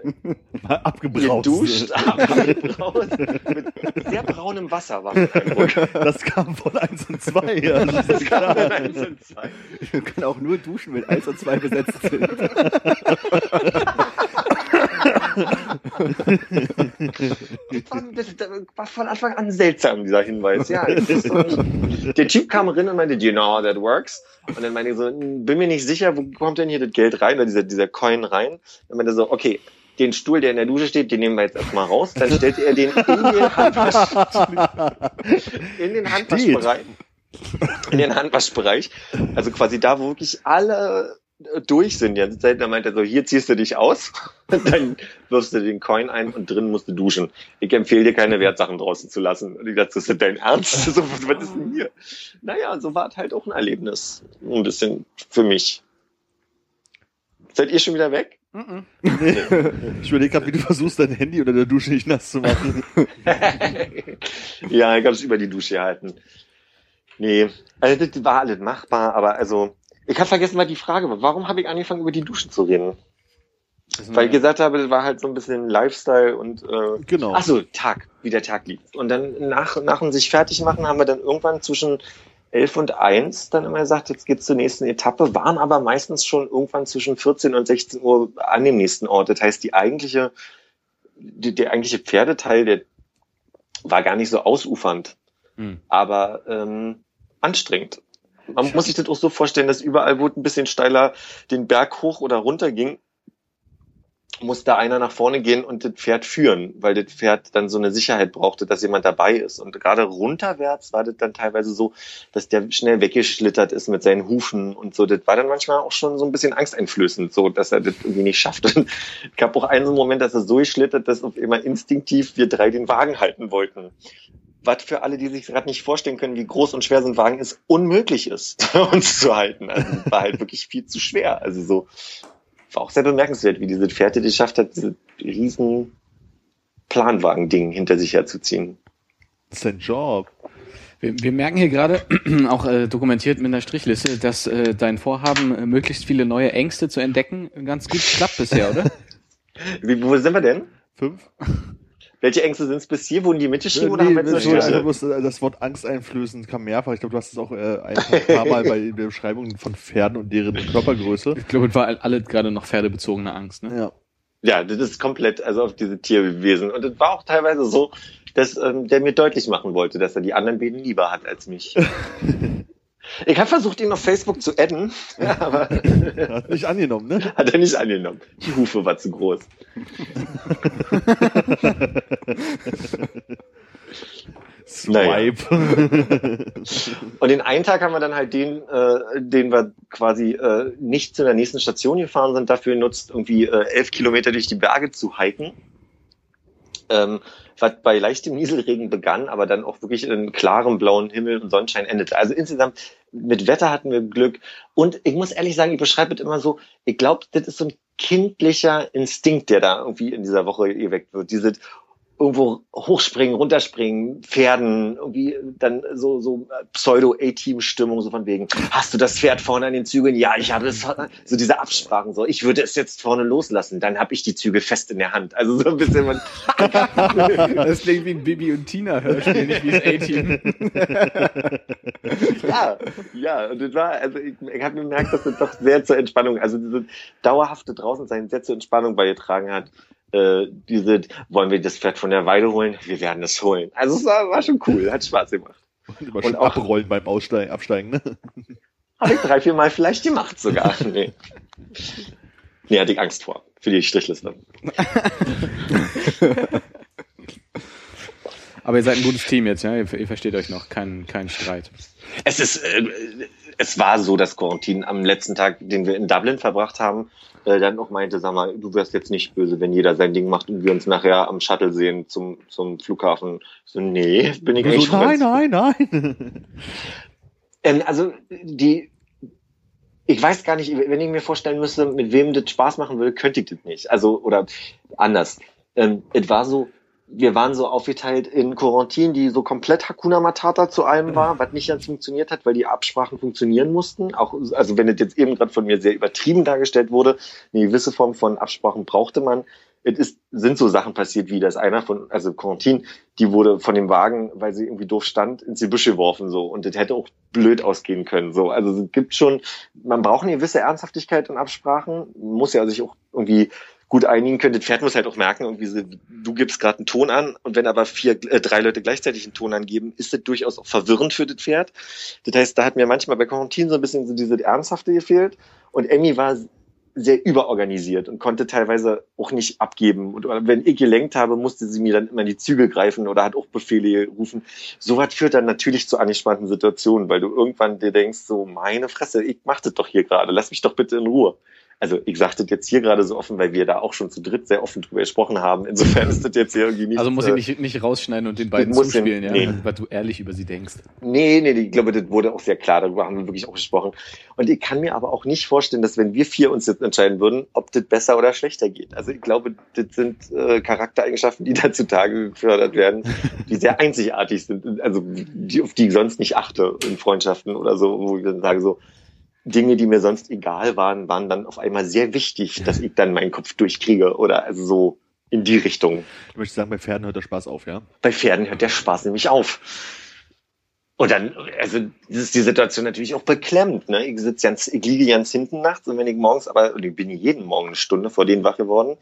abgebraut. Geduscht, *laughs* abgebraut, mit sehr braunem Wasser war. Das kam von 1 und 2. Ja, das, das kam von 1 und 2. Wir können auch nur duschen, wenn 1 und 2 besetzt sind. *laughs* das war von Anfang an seltsam, dieser Hinweis. Ja, der Typ kam rein und meinte, do you know how that works? Und dann meinte ich so, hm, bin mir nicht sicher, wo kommt denn hier das Geld rein, oder dieser, dieser Coin rein? Und meinte so, okay, den Stuhl, der in der Dusche steht, den nehmen wir jetzt erstmal raus. Dann stellte er den in den Handwasch, in den Handwaschbereich. In den Handwaschbereich. Also quasi da, wo wirklich alle durch sind. Jetzt da meint er so, hier ziehst du dich aus, *laughs* dann wirfst du den Coin ein und drin musst du duschen. Ich empfehle dir keine Wertsachen draußen zu lassen. Und ich dachte, das ist dein Ernst? *laughs* So, was ist denn hier? Naja, so war es halt auch ein Erlebnis. Ein bisschen für mich. Seid ihr schon wieder weg? Mm -mm. *laughs* ich überlege gerade, wie du versuchst, dein Handy unter der Dusche nicht nass zu machen. ja, ich habe es über die Dusche gehalten. Nee, also das war alles machbar, aber also ich habe vergessen, mal die Frage war, warum habe ich angefangen, über die Dusche zu reden? Weil ich gesagt habe, das war halt so ein bisschen Lifestyle und äh, genau. ach so, Tag, wie der Tag lief. Und dann nach, nach dem sich fertig machen, haben wir dann irgendwann zwischen elf und eins dann immer gesagt, jetzt geht's zur nächsten Etappe, waren aber meistens schon irgendwann zwischen 14 und 16 Uhr an dem nächsten Ort. Das heißt, die eigentliche, die, der eigentliche Pferdeteil, der war gar nicht so ausufernd, hm. aber ähm, anstrengend. Man muss sich das auch so vorstellen, dass überall, wo ein bisschen steiler den Berg hoch oder runter ging, muss da einer nach vorne gehen und das Pferd führen, weil das Pferd dann so eine Sicherheit brauchte, dass jemand dabei ist. Und gerade runterwärts war das dann teilweise so, dass der schnell weggeschlittert ist mit seinen Hufen und so. Das war dann manchmal auch schon so ein bisschen angsteinflößend, so dass er das irgendwie nicht schafft. Und es gab auch einen Moment, dass er so geschlittert, dass auf immer instinktiv wir drei den Wagen halten wollten was für alle, die sich gerade nicht vorstellen können, wie groß und schwer so ein Wagen ist, unmöglich ist, uns *laughs* zu halten. Also war halt wirklich viel zu schwer. Also so war auch sehr bemerkenswert, wie diese Fährte die schafft hat, diese riesen Planwagen-Ding hinter sich herzuziehen. Das ist ein Job. Wir, wir merken hier gerade, *clears throat* auch äh, dokumentiert mit einer Strichliste, dass äh, dein Vorhaben, äh, möglichst viele neue Ängste zu entdecken, ganz gut klappt bisher, oder? *laughs* Wie, wo sind wir denn? Fünf. Welche Ängste sind es bis hier? Wurden die mitgeschrieben oder Nee, haben wir jetzt Stelle? einfach bloß, äh, das Wort angsteinflößend kam mehrfach. Ich glaube, du hast es auch äh, ein paar Mal bei der Beschreibung von Pferden und deren Körpergröße. Ich glaube, es war alle gerade noch pferdebezogene Angst. Ne? Ja. Ja, das ist komplett, also auf diese Tierwesen. Und es war auch teilweise so, dass ähm, der mir deutlich machen wollte, dass er die anderen beiden lieber hat als mich. *laughs* ich habe versucht, ihn auf Facebook zu adden, *laughs* aber *laughs* Hat nicht angenommen, ne? hat er nicht angenommen. Die Hufe war zu groß. *laughs* Swipe. Und den einen Tag haben wir dann halt den, äh, den wir quasi äh, nicht zu der nächsten Station gefahren sind, dafür nutzt, irgendwie äh, elf Kilometer durch die Berge zu hiken. Ähm, was bei leichtem Nieselregen begann, aber dann auch wirklich in klarem blauen Himmel und Sonnenschein endete. Also insgesamt mit Wetter hatten wir Glück. Und ich muss ehrlich sagen, ich beschreibe es immer so, ich glaube, das ist so ein kindlicher Instinkt, der da irgendwie in dieser Woche geweckt wird. Diese irgendwo hochspringen, runterspringen, Pferden, irgendwie dann so, so Pseudo-A-Team-Stimmung, so von wegen, hast du das Pferd vorne an den Zügeln? Ja, ich habe es, so diese Absprachen, so, ich würde es jetzt vorne loslassen, dann habe ich die Zügel fest in der Hand. Also so ein bisschen, man, *laughs* Das klingt wie ein Bibi und Tina Hörspiel, nicht wie das A-Team. *laughs* ja, ja, und das war, also ich, ich habe gemerkt, dass das doch sehr zur Entspannung, also diese dauerhafte Draußensein sehr zur Entspannung beigetragen hat. Äh, diese, wollen wir das Pferd von der Weide holen? Wir werden es holen. Also es war, war schon cool, hat Spaß gemacht. Immer Und auch- abrollen beim Aussteigen, Absteigen, ne? Habe ich drei, vier Mal vielleicht gemacht sogar. *laughs* Nee. Nee, hatte ich Angst vor. Für die Strichliste. *laughs* Aber ihr seid ein gutes Team jetzt, ja? Ihr, ihr versteht euch noch, kein, kein Streit. Es ist, äh, es war so, dass Quarantin am letzten Tag, den wir in Dublin verbracht haben, äh, dann auch meinte, sag mal, du wirst jetzt nicht böse, wenn jeder sein Ding macht und wir uns nachher am Shuttle sehen zum, zum Flughafen. So, nee, bin ich eigentlich so, nein, nein, nein. Ähm, also die, ich weiß gar nicht, wenn ich mir vorstellen müsste, mit wem das Spaß machen würde, könnte ich das nicht. Also oder anders. Ähm, es war so, wir waren so aufgeteilt in Quarantin, die so komplett Hakuna Matata zu allem war, was nicht ganz funktioniert hat, weil die Absprachen funktionieren mussten. Auch also wenn das jetzt eben gerade von mir sehr übertrieben dargestellt wurde, eine gewisse Form von Absprachen brauchte man. Es ist, sind so Sachen passiert, wie dass einer von, also Quarantin, die wurde von dem Wagen, weil sie irgendwie doof stand, ins Gebüsch geworfen so. Und das hätte auch blöd ausgehen können. So. Also es gibt schon, man braucht eine gewisse Ernsthaftigkeit und Absprachen, muss ja sich auch irgendwie gut einigen können. Das Pferd muss halt auch merken, irgendwie so, du gibst gerade einen Ton an und wenn aber vier, äh, drei Leute gleichzeitig einen Ton angeben, ist das durchaus auch verwirrend für das Pferd. Das heißt, da hat mir manchmal bei Quarantin so ein bisschen so diese Ernsthafte gefehlt und Emmy war sehr überorganisiert und konnte teilweise auch nicht abgeben. Und wenn ich gelenkt habe, musste sie mir dann immer in die Zügel greifen oder hat auch Befehle gerufen. Sowas führt dann natürlich zu angespannten Situationen, weil du irgendwann dir denkst, so meine Fresse, ich mach das doch hier gerade, lass mich doch bitte in Ruhe. Also ich sagte das jetzt hier gerade so offen, weil wir da auch schon zu dritt sehr offen drüber gesprochen haben. Insofern ist das jetzt hier irgendwie nicht... Also muss äh, ich nicht, nicht rausschneiden und den beiden muss den- zuspielen, ja? nee. Weil du ehrlich über sie denkst. Nee, nee, ich glaube, das wurde auch sehr klar, darüber haben wir wirklich auch gesprochen. Und ich kann mir aber auch nicht vorstellen, dass wenn wir vier uns jetzt entscheiden würden, ob das besser oder schlechter geht. Also ich glaube, das sind äh, Charaktereigenschaften, die *laughs* da zutage gefördert werden, die sehr einzigartig sind, also die, auf die ich sonst nicht achte in Freundschaften oder so, wo ich dann sage so, Dinge, die mir sonst egal waren, waren dann auf einmal sehr wichtig, dass ich dann meinen Kopf durchkriege oder also so in die Richtung Du möchtest sagen, bei Pferden hört der Spaß auf, ja? bei Pferden hört der Spaß nämlich auf. Und dann, also ist die Situation natürlich auch beklemmt. Ne? Ich, sitz ganz, ich liege ganz hinten nachts und wenn ich morgens, aber ich bin jeden Morgen eine Stunde vor denen wach geworden,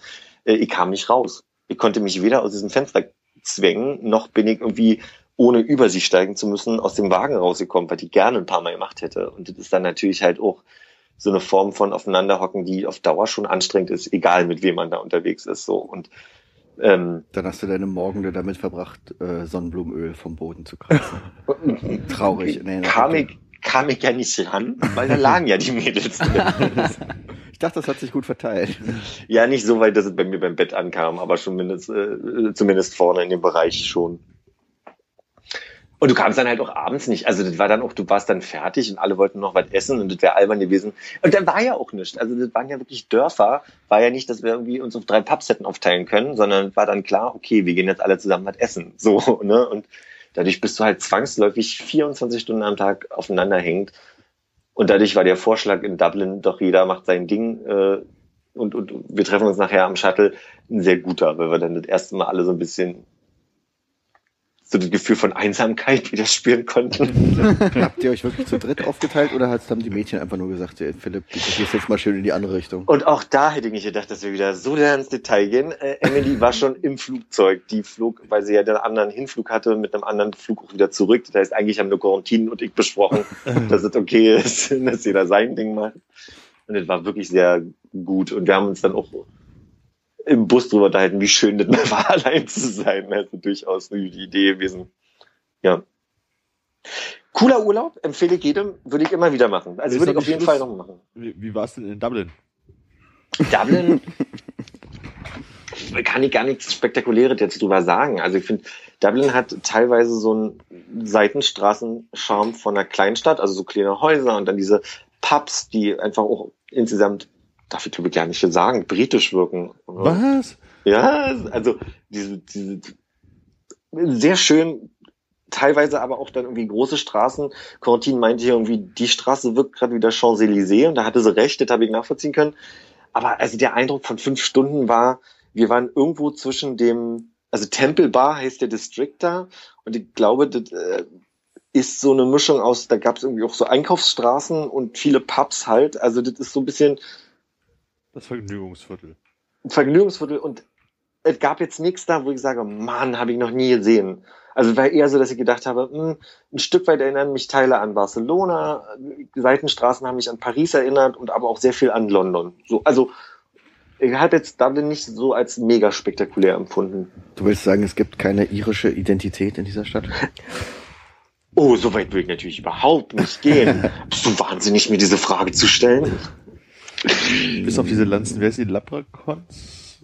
äh, ich kam nicht raus. Ich konnte mich weder aus diesem Fenster zwängen, noch bin ich irgendwie, ohne über sie steigen zu müssen, aus dem Wagen rausgekommen, was ich gerne ein paar Mal gemacht hätte. Und das ist dann natürlich halt auch so eine Form von Aufeinanderhocken, die auf Dauer schon anstrengend ist, egal mit wem man da unterwegs ist. So und ähm, Dann hast du deine Morgende damit verbracht, äh, Sonnenblumenöl vom Boden zu kratzen. *laughs* Traurig. Nee, kam ich, kam ich ja nicht ran, weil da lagen ja die Mädels drin. *laughs* ich dachte, das hat sich gut verteilt. Ja, nicht so weit, dass es bei mir beim Bett ankam, aber schon mindest, äh, zumindest vorne in dem Bereich schon. Und du kamst dann halt auch abends nicht. Also das war dann auch, du warst dann fertig und alle wollten noch was essen und das wäre albern gewesen. Und dann war ja auch nichts. Also das waren ja wirklich Dörfer. War ja nicht, dass wir irgendwie uns auf drei Pubs hätten aufteilen können, sondern war dann klar, okay, wir gehen jetzt alle zusammen was essen. *laughs* So, ne? Und dadurch bist du halt zwangsläufig 24 Stunden am Tag aufeinander hängt. Und dadurch war der Vorschlag in Dublin, doch jeder macht sein Ding äh, und, und wir treffen uns nachher am Shuttle, ein sehr guter, weil wir dann das erste Mal alle so ein bisschen so das Gefühl von Einsamkeit wieder spüren konnten. *laughs* Habt ihr euch wirklich zu dritt aufgeteilt oder haben die Mädchen einfach nur gesagt, ey, Philipp, du gehst jetzt mal schön in die andere Richtung? Und auch da hätte ich nicht gedacht, dass wir wieder so sehr ins Detail gehen. Äh, Emily war schon im Flugzeug. Die flog, weil sie ja den anderen Hinflug hatte, mit einem anderen Flug auch wieder zurück. Das heißt, eigentlich haben nur Quarantin und ich besprochen, *laughs* dass es okay ist, *laughs* dass jeder sein Ding macht. Und es war wirklich sehr gut. Und wir haben uns dann auch im Bus drüber unterhalten, wie schön das mal *laughs* war, allein zu sein. Also durchaus eine gute Idee gewesen. Ja. Cooler Urlaub, empfehle ich jedem, würde ich immer wieder machen. Also würde ich auf jeden Schluss? Fall noch machen. Wie, wie war es denn in Dublin? Dublin *laughs* kann ich gar nichts Spektakuläres jetzt drüber sagen. Also ich finde, Dublin hat teilweise so einen Seitenstraßencharme von einer Kleinstadt, also so kleine Häuser und dann diese Pubs, die einfach auch insgesamt, darf ich ich gar nicht sagen, britisch wirken. Was? Ja, also diese, diese sehr schön, teilweise aber auch dann irgendwie große Straßen. Corentin meinte hier irgendwie, die Straße wirkt gerade wie der Champs-Élysées und da hatte sie recht, das habe ich nachvollziehen können. Aber also der Eindruck von fünf Stunden war, wir waren irgendwo zwischen dem, also Temple Bar heißt der District da und ich glaube, das äh, ist so eine Mischung aus, da gab es irgendwie auch so Einkaufsstraßen und viele Pubs halt. Also das ist so ein bisschen Das Vergnügungsviertel. ein Vergnügungsviertel und es gab jetzt nichts da, wo ich sage, Mann, habe ich noch nie gesehen. Also es war eher so, dass ich gedacht habe, hm, ein Stück weit erinnern mich Teile an Barcelona, Seitenstraßen haben mich an Paris erinnert und aber auch sehr viel an London. So, also ich habe jetzt Dublin nicht so als mega spektakulär empfunden. Du willst sagen, es gibt keine irische Identität in dieser Stadt? Oh, so weit will ich natürlich überhaupt nicht gehen. *laughs* Bist du wahnsinnig, mir diese Frage zu stellen? Bis auf diese Lanzen, wer ist die Labracons?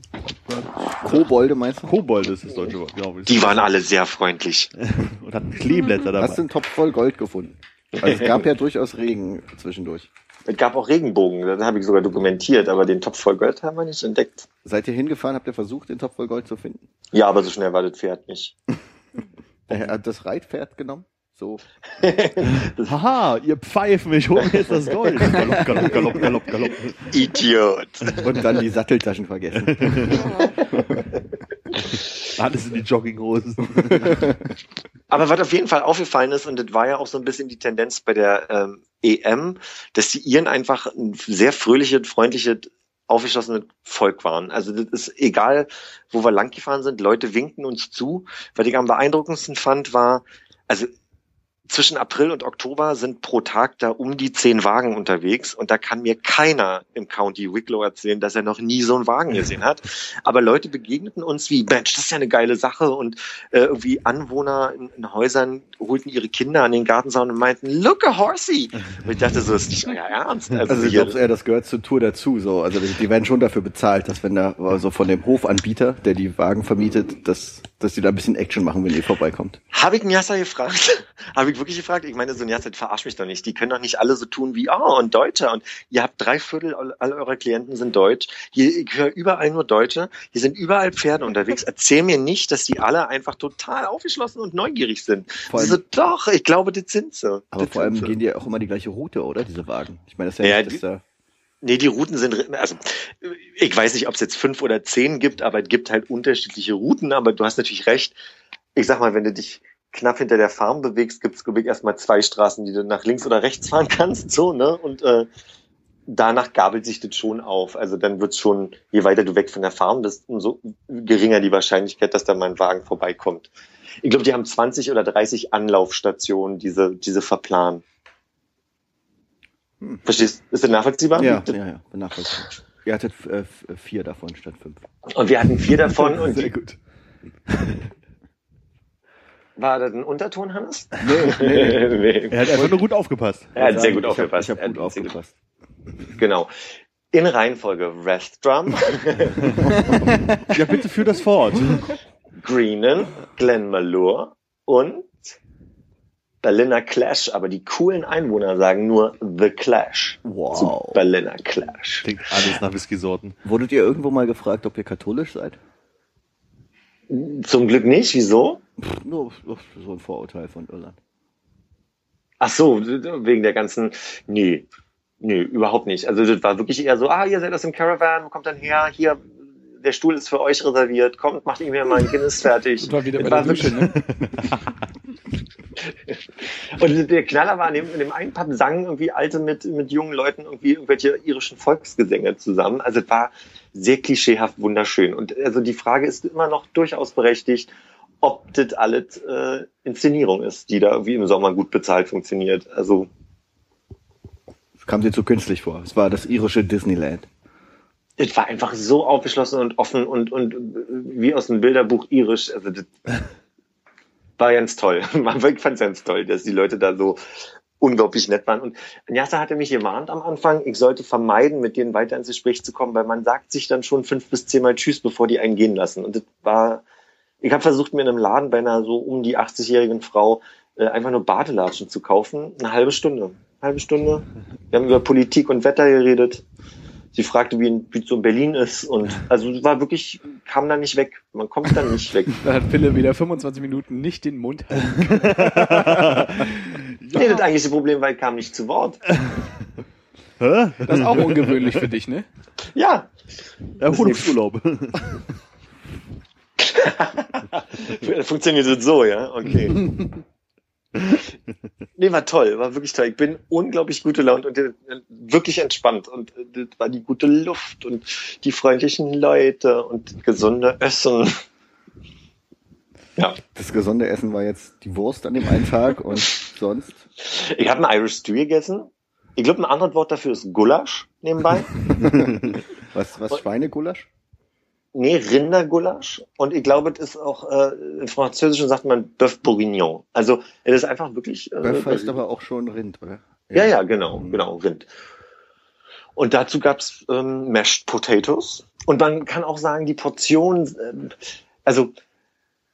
Kobolde meinst du? Kobold ist das deutsche Wort, glaube ich. Die waren alle sehr freundlich. *laughs* Und hatten Kleeblätter dabei. Hast du einen Topf voll Gold gefunden? Also es gab ja durchaus Regen zwischendurch. Es gab auch Regenbogen, das habe ich sogar dokumentiert, aber den Topf voll Gold haben wir nicht entdeckt. Seid ihr hingefahren, habt ihr versucht, den Topf voll Gold zu finden? Ja, aber so schnell war das Pferd nicht. *laughs* Er hat das Reitpferd genommen. So. *laughs* Haha, ihr Pfeifen, ich hole mir jetzt das Gold. *laughs* Galopp, galopp, galopp, galopp, galopp. Idiot. Und dann die Satteltaschen vergessen. *laughs* Alles in die Jogginghosen. Aber was auf jeden Fall aufgefallen ist, und das war ja auch so ein bisschen die Tendenz bei der ähm, EM, dass die Iren einfach ein sehr fröhliches, freundliches, aufgeschlossenes Volk waren. Also das ist egal, wo wir langgefahren sind, Leute winken uns zu. Was ich am beeindruckendsten fand, war, also zwischen April und Oktober sind pro Tag da um die zehn Wagen unterwegs und da kann mir keiner im County Wicklow erzählen, dass er noch nie so einen Wagen gesehen hat. Aber Leute begegneten uns wie, Mensch, das ist ja eine geile Sache und äh, irgendwie Anwohner in, in Häusern holten ihre Kinder an den Gartenzaun und meinten, look a horsey. Und ich dachte, so ist nicht euer Ernst. Also ich hier- glaube eher, das gehört zur Tour dazu. So. Also die, werden schon dafür bezahlt, dass wenn da also von dem Hofanbieter, der die Wagen vermietet, dass, dass die da ein bisschen Action machen, wenn ihr vorbeikommt. Habe ich Nyassa gefragt? *laughs* Habe ich wirklich gefragt? Ich meine, so Nyassa, verarsch mich doch nicht. Die können doch nicht alle so tun wie, oh, und Deutsche. Und ihr habt drei Viertel all eurer Klienten sind Deutsch. Hier, ich höre überall nur Deutsche. Hier sind überall Pferde unterwegs. Erzähl mir nicht, dass die alle einfach total aufgeschlossen und neugierig sind. Vor allem- so, doch, ich glaube, das sind sie. Aber Das vor allem sie. gehen die auch immer die gleiche Route, oder? Diese Wagen. Ich meine, das ist ja, Ja, nicht, dass die- da Nee, die Routen sind, also ich weiß nicht, ob es jetzt fünf oder zehn gibt, aber es gibt halt unterschiedliche Routen, aber du hast natürlich recht. Ich sag mal, wenn du dich knapp hinter der Farm bewegst, gibt es, glaube ich, erstmal zwei Straßen, die du nach links oder rechts fahren kannst, so, ne? Und äh, danach gabelt sich das schon auf. Also dann wird's schon, je weiter du weg von der Farm bist, umso geringer die Wahrscheinlichkeit, dass da mal ein Wagen vorbeikommt. Ich glaube, die haben 20 oder 30 Anlaufstationen, diese, diese verplanen. Verstehst? Ist das nachvollziehbar? Ja, ja, ja, bin nachvollziehbar. Ihr hattet äh, vier davon statt fünf. Und wir hatten vier davon *laughs* und Sehr gut. War das ein Unterton, Hannes? *laughs* Nee, nee. nee. Er hat einfach nur gut aufgepasst. Er hat sehr gut Ich hab- aufgepasst. Ich habe Er gut aufgepasst. Genau. In Reihenfolge Restrum, *laughs* Ja, bitte führ das fort. Greenan, Glen Malure und Berliner Clash. Aber die coolen Einwohner sagen nur The Clash. Wow. Zu Berliner Clash. Klingt alles nach Whisky-Sorten. Wurdet ihr irgendwo mal gefragt, ob ihr katholisch seid? Zum Glück nicht. Wieso? Pff, nur so ein Vorurteil von Irland. Ach so, wegen der ganzen, nee. Nö, überhaupt nicht. Also das war wirklich eher so, ah, ihr seid aus dem Caravan, wo kommt dann her? Hier, der Stuhl ist für euch reserviert. Kommt, macht mir mal ein Guinness fertig. Und war wieder Das bei der war Dusche, ne? *laughs* Und der Knaller war, in dem, in dem einen Pub sangen irgendwie Alte mit, mit jungen Leuten irgendwie irgendwelche irischen Volksgesänge zusammen. Also es war sehr klischeehaft wunderschön. Und also die Frage ist immer noch durchaus berechtigt, ob das alles äh, Inszenierung ist, die da irgendwie im Sommer gut bezahlt funktioniert. Also Das kam dir zu künstlich vor. Es war das irische Disneyland. es war einfach so aufgeschlossen und offen und, und äh, wie aus einem Bilderbuch irisch. Also das *laughs* war ganz toll. *laughs* Man fand es ganz toll, dass die Leute da so unglaublich nett waren. Und Njasa hatte mich gewarnt am Anfang, ich sollte vermeiden, mit denen weiter ins Gespräch zu kommen, weil man sagt sich dann schon fünf bis zehnmal Tschüss, bevor die einen gehen lassen. Und das war, ich habe versucht, mir in einem Laden bei einer so um die 80-jährigen Frau äh, einfach nur Badelatschen zu kaufen. Eine halbe Stunde. Eine halbe Stunde. Wir haben über Politik und Wetter geredet. Sie fragte, wie, in, wie so in Berlin ist. Und also es war wirklich, kam da nicht weg. Man kommt da nicht weg. *laughs* Da hat Philipp wieder 25 Minuten nicht den Mund halten. *laughs* Nee, das eigentliche Problem war, ich kam nicht zu Wort. Hä? Das ist auch ungewöhnlich für dich, ne? Ja, Erholungsurlaub. *laughs* Funktioniert das so, ja? Okay. Nee, war toll, war wirklich toll. Ich bin unglaublich gute Laune und äh, wirklich entspannt. Und äh, das war die gute Luft und die freundlichen Leute und gesunde Essen. Ja, Das gesunde Essen war jetzt die Wurst an dem einen Tag und *laughs* sonst. ich habe einen Irish Stew gegessen. Ich glaube, ein anderes Wort dafür ist Gulasch nebenbei. *laughs* Was, was Schweinegulasch? Nee, Rindergulasch. Und ich glaube, es ist auch, äh, im Französischen sagt man Bœuf Bourguignon. Also, es ist einfach wirklich... Äh, Böff heißt aber auch schon Rind, oder? Ja, ja, genau, genau, Rind. Und dazu gab's ähm, Mashed Potatoes. Und man kann auch sagen, die Portionen, ähm, also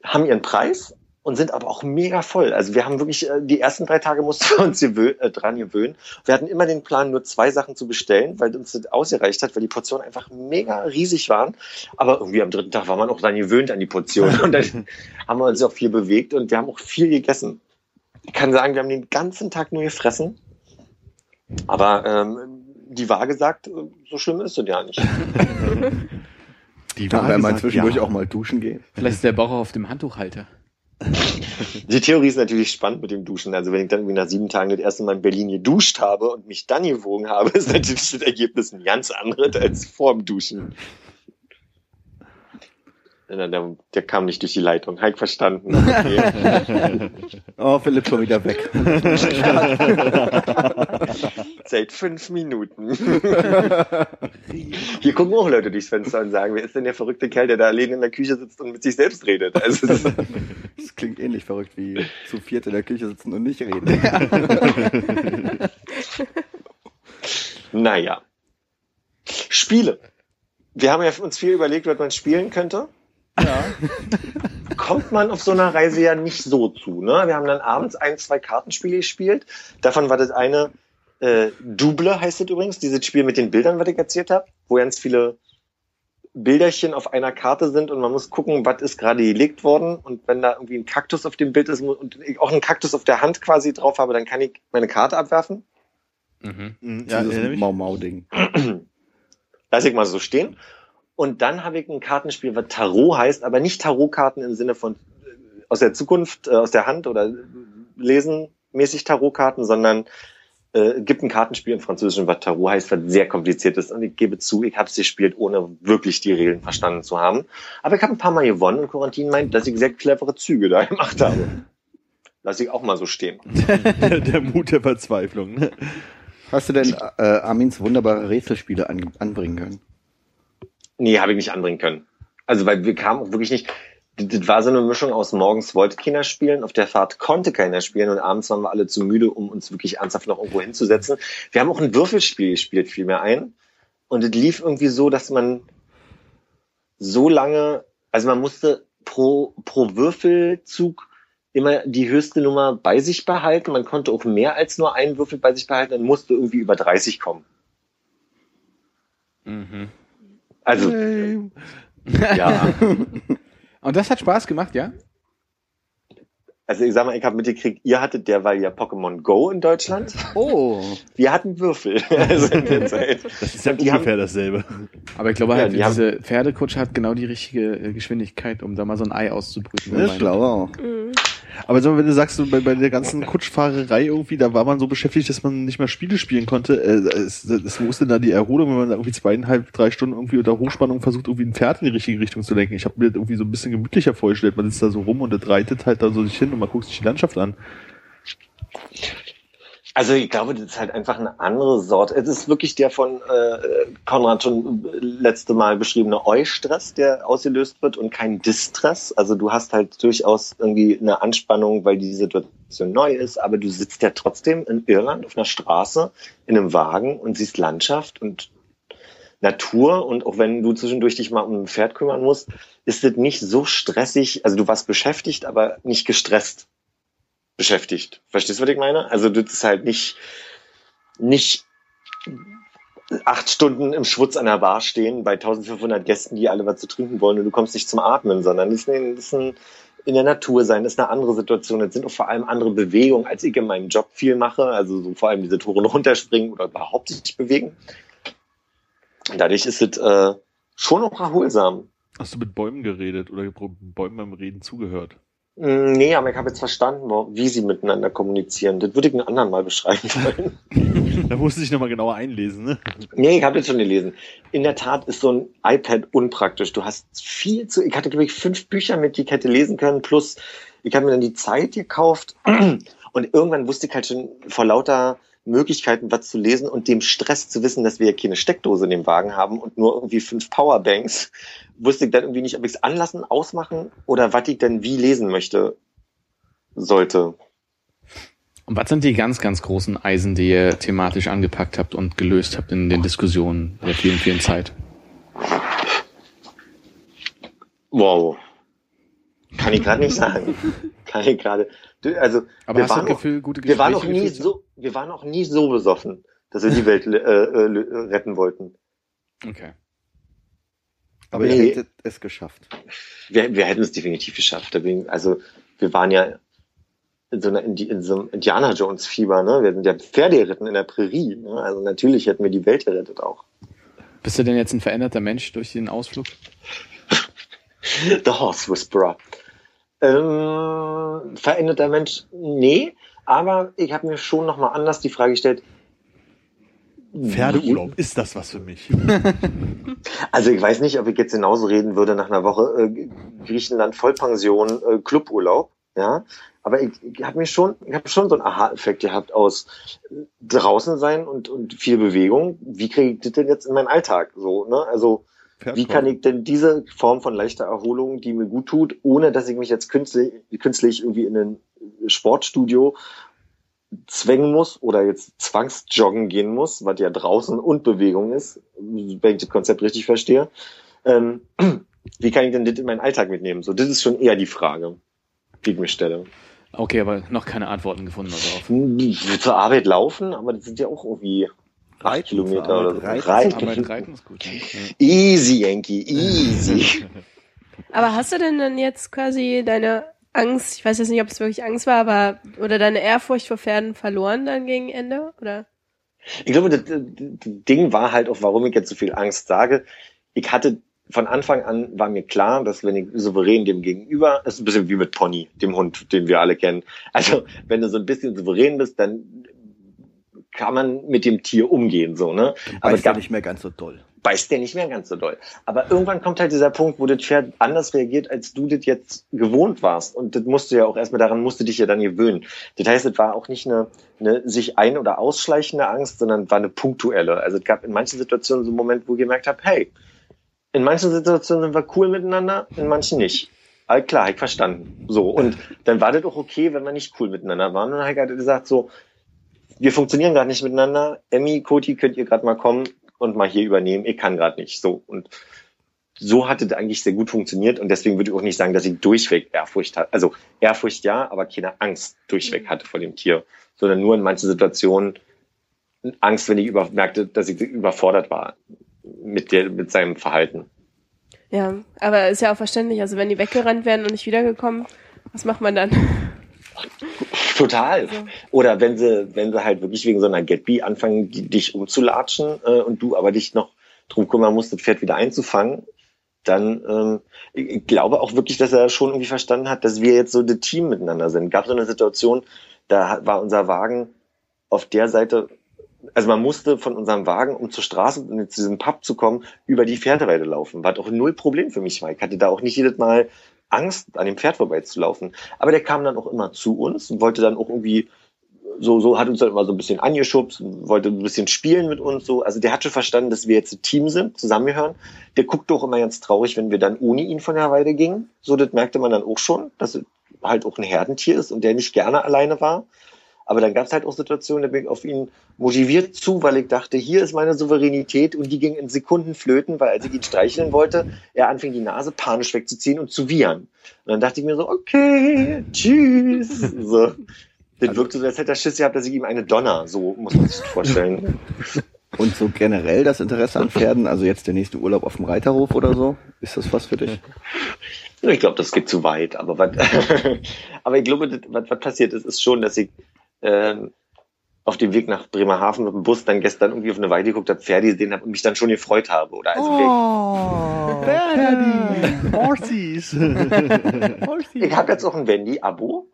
haben ihren Preis und sind aber auch mega voll. Also wir haben wirklich, äh, die ersten drei Tage mussten wir uns äh, dran gewöhnen. Wir hatten immer den Plan, nur zwei Sachen zu bestellen, weil uns das ausgereicht hat, weil die Portionen einfach mega riesig waren. Aber irgendwie am dritten Tag war man auch dann gewöhnt an die Portionen. *laughs* Und dann haben wir uns auch viel bewegt und wir haben auch viel gegessen. Ich kann sagen, wir haben den ganzen Tag nur gefressen. Aber ähm, die Waage sagt, äh, so schlimm ist es ja nicht. *laughs* Die Da Waage werden wir sagt zwischendurch ja. auch mal duschen gehen. Vielleicht ist der Bauch auch auf dem Handtuchhalter. *laughs* Die Theorie ist natürlich spannend mit dem Duschen. Also wenn ich dann irgendwie nach sieben Tagen das erste Mal in Berlin geduscht habe und mich dann gewogen habe, ist natürlich das Ergebnis ein ganz anderes als vor dem Duschen. Der, der, der kam nicht durch die Leitung. Heik verstanden. Okay. *laughs* Oh, Philipp schon wieder weg. *laughs* Seit fünf Minuten. *laughs* Hier gucken auch Leute durchs Fenster und sagen, wer ist denn der verrückte Kerl, der da allein in der Küche sitzt und mit sich selbst redet? Also das Das klingt ähnlich verrückt wie zu viert in der Küche sitzen und nicht reden. Naja. Spiele. Wir haben ja uns viel überlegt, was man spielen könnte. Ja. Kommt man auf so einer Reise ja nicht so zu. Ne? Wir haben dann abends ein, zwei Kartenspiele gespielt. Davon war das eine äh, Double, heißt das übrigens, dieses Spiel mit den Bildern, was ich erzählt habe, wo ganz viele Bilderchen auf einer Karte sind und man muss gucken, was ist gerade gelegt worden. Und wenn da irgendwie ein Kaktus auf dem Bild ist und ich auch einen Kaktus auf der Hand quasi drauf habe, dann kann ich meine Karte abwerfen. Mhm. Mhm, Ja, Dieses. Mau-Mau-Ding. *clears throat* Lass ich mal so stehen. Und dann habe ich ein Kartenspiel, was Tarot heißt, aber nicht Tarotkarten im Sinne von äh, aus der Zukunft, äh, aus der Hand oder äh, lesen mäßig Tarotkarten, sondern äh, gibt ein Kartenspiel im Französischen, was Tarot heißt, was sehr kompliziert ist. Und ich gebe zu, ich habe es gespielt, ohne wirklich die Regeln verstanden zu haben. Aber ich habe ein paar Mal gewonnen und Corentin meint, dass ich sehr clevere Züge da *laughs* gemacht habe. Lass ich auch mal so stehen. *laughs* der, der Mut der Verzweiflung. Ne? Hast du denn äh, Armins wunderbare Rätselspiele an, anbringen können? Nee, habe ich nicht anbringen können. Also, weil wir kamen auch wirklich nicht. Das war so eine Mischung aus morgens wollte keiner spielen, auf der Fahrt konnte keiner spielen und abends waren wir alle zu müde, um uns wirklich ernsthaft noch irgendwo hinzusetzen. Wir haben auch ein Würfelspiel gespielt, fiel mir ein. Und es lief irgendwie so, dass man so lange, also man musste pro, pro Würfelzug immer die höchste Nummer bei sich behalten. Man konnte auch mehr als nur einen Würfel bei sich behalten und musste irgendwie über 30 kommen. Mhm. Also, ja. *laughs* Und das hat Spaß gemacht, ja? Also ich sag mal, ich habe mitgekriegt, ihr hattet derweil ja Pokémon Go in Deutschland. Oh. Wir hatten Würfel. *laughs* also in der *laughs* Zeit. Das ist ja Die ungefähr dasselbe. Aber ich glaube Ja, halt, die haben- diese Pferdekutsche hat genau die richtige äh, Geschwindigkeit, um da mal so ein Ei auszubrüten. Ist schlau auch. Mhm. Aber so, wenn du sagst, so bei, bei der ganzen Kutschfahrerei irgendwie, da war man so beschäftigt, dass man nicht mehr Spiele spielen konnte. Äh, es, es, wo ist denn da die Erholung, wenn man da irgendwie zweieinhalb, drei Stunden irgendwie unter Hochspannung versucht, irgendwie ein Pferd in die richtige Richtung zu lenken? Ich habe mir das irgendwie so ein bisschen gemütlicher vorgestellt. Man sitzt da so rum und das reitet halt da so sich hin und man guckt sich die Landschaft an. Also ich glaube, das ist halt einfach eine andere Sorte. Es ist wirklich der von äh, Konrad schon letzte Mal beschriebene Eustress, der ausgelöst wird und kein Distress. Also du hast halt durchaus irgendwie eine Anspannung, weil die Situation neu ist, aber du sitzt ja trotzdem in Irland auf einer Straße in einem Wagen und siehst Landschaft und Natur und auch wenn du zwischendurch dich mal um ein Pferd kümmern musst, ist es nicht so stressig. Also du warst beschäftigt, aber nicht gestresst beschäftigt. Verstehst du, was ich meine? Also das ist halt nicht, nicht acht Stunden im Schwutz an der Bar stehen bei 1500 Gästen, die alle was zu trinken wollen und du kommst nicht zum Atmen, sondern das ist, ein, ist ein, in der Natur sein, ist eine andere Situation. Das sind auch vor allem andere Bewegungen, als ich in meinem Job viel mache. Also so vor allem diese Touren runterspringen oder überhaupt sich bewegen. Dadurch ist es äh, schon auch erholsam. Hast du mit Bäumen geredet oder Bäumen beim Reden zugehört? Mm, Nee, aber ich habe jetzt verstanden, wie sie miteinander kommunizieren. Das würde ich einen anderen mal beschreiben wollen. *laughs* Da musste ich nochmal genauer einlesen, ne? nee, ich habe jetzt schon gelesen. In der Tat ist so ein iPad unpraktisch. Du hast viel zu. Ich hatte, glaube ich, fünf Bücher mit, die ich hätte lesen können. Plus, ich habe mir dann die Zeit gekauft. *clears throat* Und irgendwann wusste ich halt schon vor lauter Möglichkeiten, was zu lesen und dem Stress zu wissen, dass wir ja keine Steckdose in dem Wagen haben und nur irgendwie fünf Powerbanks, *laughs* wusste ich dann irgendwie nicht, ob ich es anlassen, ausmachen oder was ich denn wie lesen möchte, sollte. Und was sind die ganz, ganz großen Eisen, die ihr thematisch angepackt habt und gelöst habt in den Diskussionen der vielen, vielen Zeit? Wow. Kann ich gerade nicht sagen. Kann ich gerade. Also, Aber wir waren noch- Gefühl, gute wir waren noch Gespräche nie geführt so, wir waren noch nie so besoffen, dass wir die Welt äh, äh, retten wollten. Okay. Aber ihr Nee. hättet es geschafft. Wir, wir hätten es definitiv geschafft. Bin- Also, wir waren ja in so, einer, Indi- in so einem Indiana Jones Fieber, ne? Wir sind ja Pferde geritten in der Prärie. Ne? Also natürlich hätten wir die Welt gerettet auch. Bist du denn jetzt ein veränderter Mensch durch den Ausflug? *laughs* The Horse Whisperer. Ähm, veränderter Mensch? Nee, aber ich habe mir schon nochmal anders die Frage gestellt. Pferdeurlaub, ist das was für mich? *laughs* Also ich weiß nicht, ob ich jetzt genauso reden würde nach einer Woche äh, Griechenland Vollpension äh, Cluburlaub, ja. Aber ich, ich habe mir schon, ich habe schon so einen Aha-Effekt gehabt aus äh, draußen sein und und viel Bewegung. Wie kriege ich das denn jetzt in meinen Alltag? So, ne? Also wie kann ich denn diese Form von leichter Erholung, die mir gut tut, ohne dass ich mich jetzt künstlich, künstlich irgendwie in ein Sportstudio zwängen muss oder jetzt zwangsjoggen gehen muss, was ja draußen und Bewegung ist, wenn ich das Konzept richtig verstehe. Ähm, *clears throat* wie kann ich denn das in meinen Alltag mitnehmen? So, das ist schon eher die Frage, die ich mir stelle. Okay, aber noch keine Antworten gefunden darauf. Zur Arbeit laufen, aber das sind ja auch irgendwie acht Reiten, Kilometer zur oder so. reiten. Reiten. Aber Reiten ist gut. Easy, Yankee, easy. *laughs* Aber hast du denn dann jetzt quasi deine Angst, ich weiß jetzt nicht, ob es wirklich Angst war, aber oder deine Ehrfurcht vor Pferden verloren dann gegen Ende? Oder? Ich glaube, das, das das Ding war halt auch, warum ich jetzt so viel Angst sage. Ich hatte von Anfang an war mir klar, dass wenn ich souverän dem gegenüber, das ist ein bisschen wie mit Pony, dem Hund, den wir alle kennen. Also wenn du so ein bisschen souverän bist, dann kann man mit dem Tier umgehen, so, ne? Aber es gab, nicht mehr ganz so doll. beißt der nicht mehr ganz so doll. Aber irgendwann kommt halt dieser Punkt, wo das Pferd anders reagiert, als du das jetzt gewohnt warst. Und das musst du ja auch erstmal daran musst du dich ja dann gewöhnen. Das heißt, es war auch nicht eine, eine sich ein- oder ausschleichende Angst, sondern war eine punktuelle. Also es gab in manchen Situationen so einen Moment, wo ich gemerkt habe, hey, in manchen Situationen sind wir cool miteinander, in manchen nicht. All klar, hab ich verstanden. So. Und dann war das auch okay, wenn wir nicht cool miteinander waren. Und dann habe ich halt gesagt, so, wir funktionieren gerade nicht miteinander. Emmy, Koti, könnt ihr gerade mal kommen und mal hier übernehmen. Ich kann gerade nicht. So. Und so hatte das eigentlich sehr gut funktioniert. Und deswegen würde ich auch nicht sagen, dass ich durchweg Ehrfurcht hatte. Also Ehrfurcht ja, aber keine Angst durchweg hatte vor dem Tier. Sondern nur in manchen Situationen Angst, wenn ich über, merkte, dass ich überfordert war mit, der, mit seinem Verhalten. Ja, aber ist ja auch verständlich. Also wenn die weggerannt werden und nicht wiedergekommen, was macht man dann? *laughs* Total. Oder wenn sie, wenn sie halt wirklich wegen so einer Getby anfangen, die, dich umzulatschen äh, und du aber dich noch drum kümmern musst, das Pferd wieder einzufangen, dann ähm, ich, glaube auch wirklich, dass er schon irgendwie verstanden hat, dass wir jetzt so das Team miteinander sind. Gab so eine Situation, da war unser Wagen auf der Seite, also man musste von unserem Wagen, um zur Straße und zu diesem Pub zu kommen, über die Pferdeweide laufen. Was auch null Problem für mich war. Ich hatte da auch nicht jedes Mal Angst, an dem Pferd vorbeizulaufen. Aber der kam dann auch immer zu uns und wollte dann auch irgendwie so, so hat uns dann immer so ein bisschen angeschubst, wollte ein bisschen spielen mit uns so. Also der hat schon verstanden, dass wir jetzt ein Team sind, zusammengehören. Der guckte auch immer ganz traurig, wenn wir dann ohne ihn von der Weide gingen. So, das merkte man dann auch schon, dass es halt auch ein Herdentier ist und der nicht gerne alleine war. Aber dann gab es halt auch Situationen, da bin ich auf ihn motiviert zu, weil ich dachte, hier ist meine Souveränität und die ging in Sekunden flöten, weil als ich ihn streicheln wollte, er anfing die Nase panisch wegzuziehen und zu wiehern. Und dann dachte ich mir so, okay, tschüss. *laughs* So. Das wirkte so, als hätte er Schiss gehabt, dass ich ihm eine Donner, so muss man sich das vorstellen. *laughs* Und so generell das Interesse an Pferden, also jetzt der nächste Urlaub auf dem Reiterhof oder so, ist das was für dich? Ich glaube, das geht zu weit, aber was, *laughs* aber ich glaube, das, was, was passiert ist, ist schon, dass ich ähm, auf dem Weg nach Bremerhaven mit dem Bus dann gestern irgendwie auf eine Weide geguckt habe, Pferde gesehen habe und mich dann schon gefreut habe. Oder also Oh, Bernadine, *laughs* Horsies. ich, ich habe jetzt auch ein Wendy-Abo.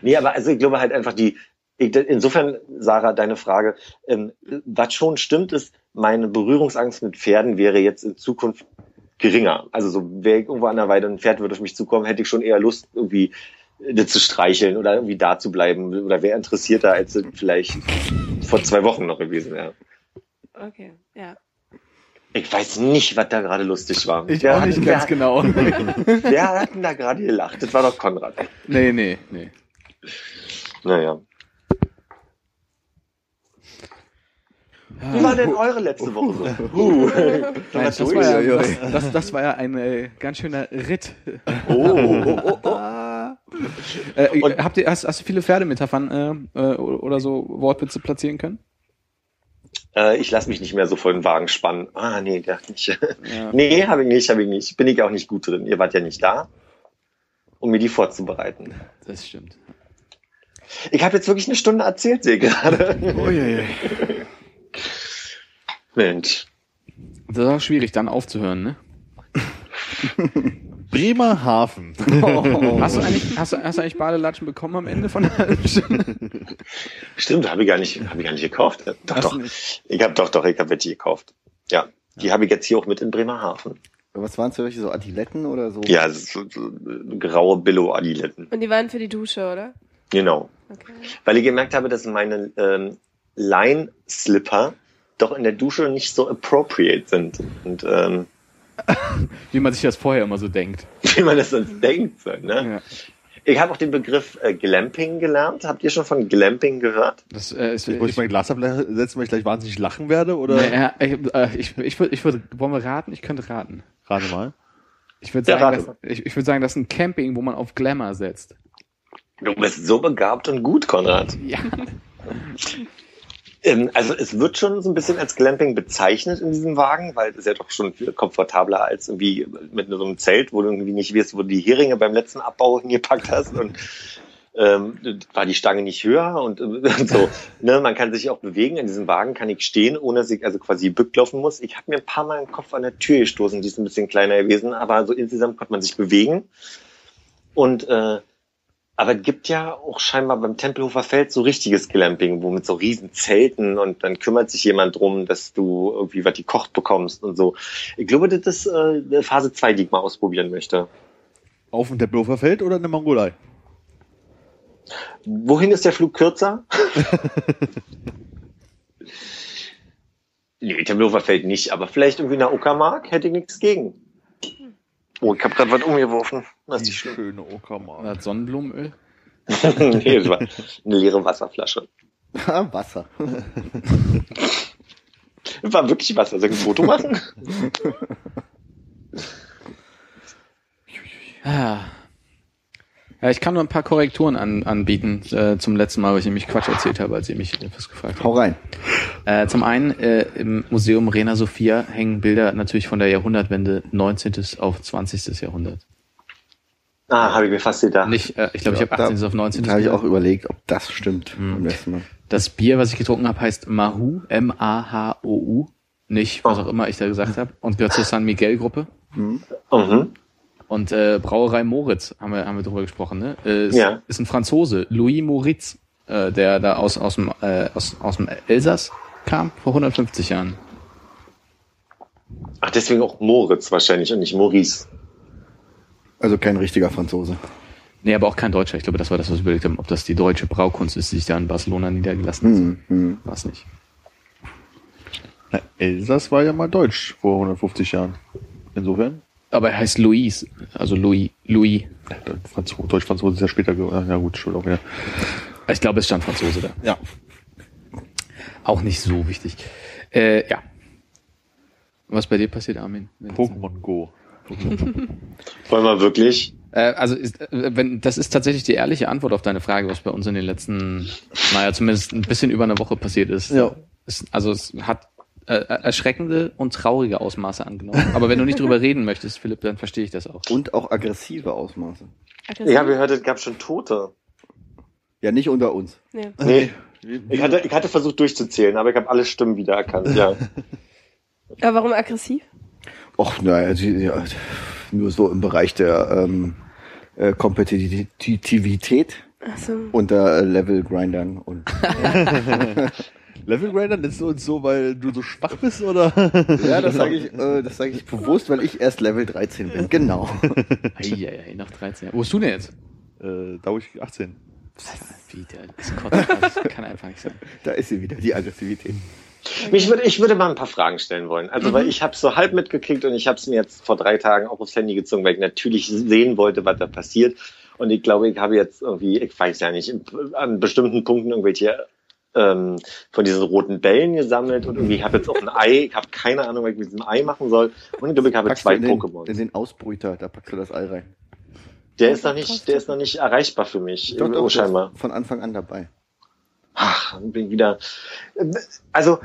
nee, aber also ich glaube halt einfach die, ich, insofern, Sarah, deine Frage, ähm, was schon stimmt, ist, meine Berührungsangst mit Pferden wäre jetzt in Zukunft geringer. Also so wäre ich irgendwo an der Weide ein Pferd würde auf mich zukommen, hätte ich schon eher Lust, irgendwie zu streicheln oder irgendwie da zu bleiben oder wäre interessierter, als vielleicht vor zwei Wochen noch gewesen wäre. Okay, ja. Ich weiß nicht, was da gerade lustig war. Ich wer auch nicht wer, ganz genau. *laughs* Wer hat denn da gerade gelacht? Das war doch Konrad. nee, nee, nee. Naja. Wie war denn eure letzte Woche so? *laughs* Uh. Nein, das, war ja, das, das war ja ein äh, ganz schöner Ritt. Oh, oh, oh, oh. Äh, habt ihr, hast, hast du viele Pferdemetaphern äh, äh, oder so Wortwitze platzieren können? Äh, ich lasse mich nicht mehr so vor den Wagen spannen. Ah, nee, gar nicht. Ja. *laughs* Nee, habe ich nicht, habe ich nicht. Bin ich auch nicht gut drin. Ihr wart ja nicht da, um mir die vorzubereiten. Das stimmt. Ich habe jetzt wirklich eine Stunde erzählt, sehe gerade. Uiuiui. Mensch. Das ist auch schwierig, dann aufzuhören, ne? *laughs* Bremerhaven. Hast du eigentlich, hast du, hast du eigentlich Badelatschen bekommen am Ende von der? Stimmt, habe ich gar nicht, habe ich gar nicht gekauft. Doch, Hast doch. nicht? Ich habe doch, doch, ich habe welche gekauft. Ja, die habe ich jetzt hier auch mit in Bremerhaven. Was waren es für welche, so Adiletten oder so? Ja, so, so, graue Billo-Adiletten. Und die waren für die Dusche, oder? Genau. Okay. Weil ich gemerkt habe, dass meine ähm, Line-Slipper doch in der Dusche nicht so appropriate sind. Und ähm, Wie man sich das vorher immer so denkt. wie man das sonst denkt. So, ne? Ja. Ich habe auch den Begriff äh, Glamping gelernt. Habt ihr schon von Glamping gehört? Das, äh, ist, Wo ich mein Glas absetzen, weil ich gleich wahnsinnig lachen werde? Oder? Nee, ja, ich, äh, ich, ich würde, ich würde, wollen wir raten? Ich könnte raten. Gerade mal. Ich würde Ja, sagen, rate dass, ich, ich würde sagen, das ist ein Camping, wo man auf Glamour setzt. Du bist so begabt und gut, Konrad. Ja. *laughs* Ähm, also es wird schon so ein bisschen als Glamping bezeichnet in diesem Wagen, weil es ist ja doch schon viel komfortabler als irgendwie mit so einem Zelt, wo du irgendwie nicht wirst, wo du die Heringe beim letzten Abbau hingepackt hast und ähm, war die Stange nicht höher und, und so. *laughs* Ne, man kann sich auch bewegen. In diesem Wagen kann ich stehen, ohne dass ich also quasi bück laufen muss. Ich habe mir ein paar Mal den Kopf an der Tür gestoßen, die ist ein bisschen kleiner gewesen, aber so insgesamt konnte man sich bewegen. Und äh, aber es gibt ja auch scheinbar beim Tempelhofer Feld so richtiges Glamping, wo mit so riesen Zelten und dann kümmert sich jemand drum, dass du irgendwie was gekocht bekommst und so. Ich glaube, das ist äh, Phase 2, die ich mal ausprobieren möchte. Auf dem Tempelhofer Feld oder in der Mongolei? Wohin ist der Flug kürzer? *laughs* nee, Tempelhofer Feld nicht, aber vielleicht irgendwie nach Uckermark hätte ich nichts gegen. Oh, ich habe gerade was umgeworfen. Das ist schlimm. schöne Uckermark. Das Sonnenblumenöl. *laughs* nee, das war eine leere Wasserflasche. Wasser. Das *laughs* war wirklich Wasser. Soll ich ein Foto machen? Ah. Ja, ich kann nur ein paar Korrekturen an, anbieten äh, zum letzten Mal, weil ich nämlich Quatsch erzählt habe, als ihr mich etwas gefragt habt. Hau rein. Äh, zum einen, äh, im Museum Rena Sophia hängen Bilder natürlich von der Jahrhundertwende 19. auf 20. Jahrhundert. Ah, habe ich mir fast gedacht. Nicht, äh, ich glaube, ich habe 18 auf 19. Da habe ich auch überlegt, ob das stimmt Hm. Mal. Das Bier, was ich getrunken habe, heißt Mahu, M-A-H-O-U. Nicht, was Oh. auch immer ich da gesagt habe. Und gehört zur San Miguel-Gruppe. Mhm. Und äh, Brauerei Moritz, haben wir, haben wir drüber gesprochen, ne? Äh, ist, Ja. ist ein Franzose, Louis Moritz, äh, der da aus, aus, dem, äh, aus, aus dem Elsass kam, vor 150 Jahren. Ach, deswegen auch Moritz wahrscheinlich und nicht Maurice. Also kein richtiger Franzose. Nee, aber auch kein Deutscher. Ich glaube, das war das, was wir überlegt haben, ob das die deutsche Braukunst ist, die sich da in Barcelona niedergelassen hat. Hm, hm. War es nicht. Na, Elsass war ja mal deutsch vor 150 Jahren. Insofern, Aber er heißt Louis, also Louis, Louis. ja, Franzo Deutsch-Franzose ist ja später geworden. Ja gut, schon auch wieder. Ich glaube, es stand Franzose da. Ja. Auch nicht so wichtig. Äh, ja. Was bei dir passiert, Armin? Pokémon Go. *laughs* Wollen wir wirklich? Äh, also ist, äh, wenn das ist tatsächlich die ehrliche Antwort auf deine Frage, was bei uns in den letzten, naja, zumindest ein bisschen über eine Woche passiert ist. Ja. Es, also es hat äh, erschreckende und traurige Ausmaße angenommen. Aber wenn du nicht drüber *laughs* reden möchtest, Philipp, dann verstehe ich das auch. Und auch aggressive Ausmaße. Aggressiv? Ich habe gehört, es gab schon Tote. Ja, nicht unter uns. Nee. *laughs* Nee. Ich hatte, ich hatte versucht durchzuzählen, aber ich habe alle Stimmen wiedererkannt, ja. *laughs* Aber warum aggressiv? Och, naja, die- ja, nur so im Bereich der ähm, äh, Kompetitivität Achso. unter äh, Level-Grindern und Level Grinder nennst du uns so, weil du so schwach bist, oder? ja, das sage ich, *laughs* äh, das sage ich bewusst, weil ich erst Level 13 bin. Genau. *laughs* Eieiei, nach 13 Jahren. Wo bist du denn jetzt? äh, da wo ich 18. Wieder, das das kann einfach nicht sein. *laughs* Da ist sie wieder, die Aggressivität. Mich würde, ich würde mal ein paar Fragen stellen wollen. Also, weil ich habe so halb mitgekriegt und ich habe es mir jetzt vor drei Tagen auch aufs Handy gezogen, weil ich natürlich sehen wollte, was da passiert. Und ich glaube, ich habe jetzt irgendwie, ich weiß ja nicht, an bestimmten Punkten irgendwelche ähm, von diesen roten Bällen gesammelt und irgendwie, ich habe jetzt auch ein Ei, ich habe keine Ahnung, was ich mit diesem Ei machen soll. Und ich glaube, ich habe Packst zwei Pokémon. in den Ausbrüter, da packst du das Ei rein. Der ist noch nicht, der ist noch nicht erreichbar für mich, Doch, doch, scheinbar. Von Anfang an dabei. Ach, bin wieder. Also,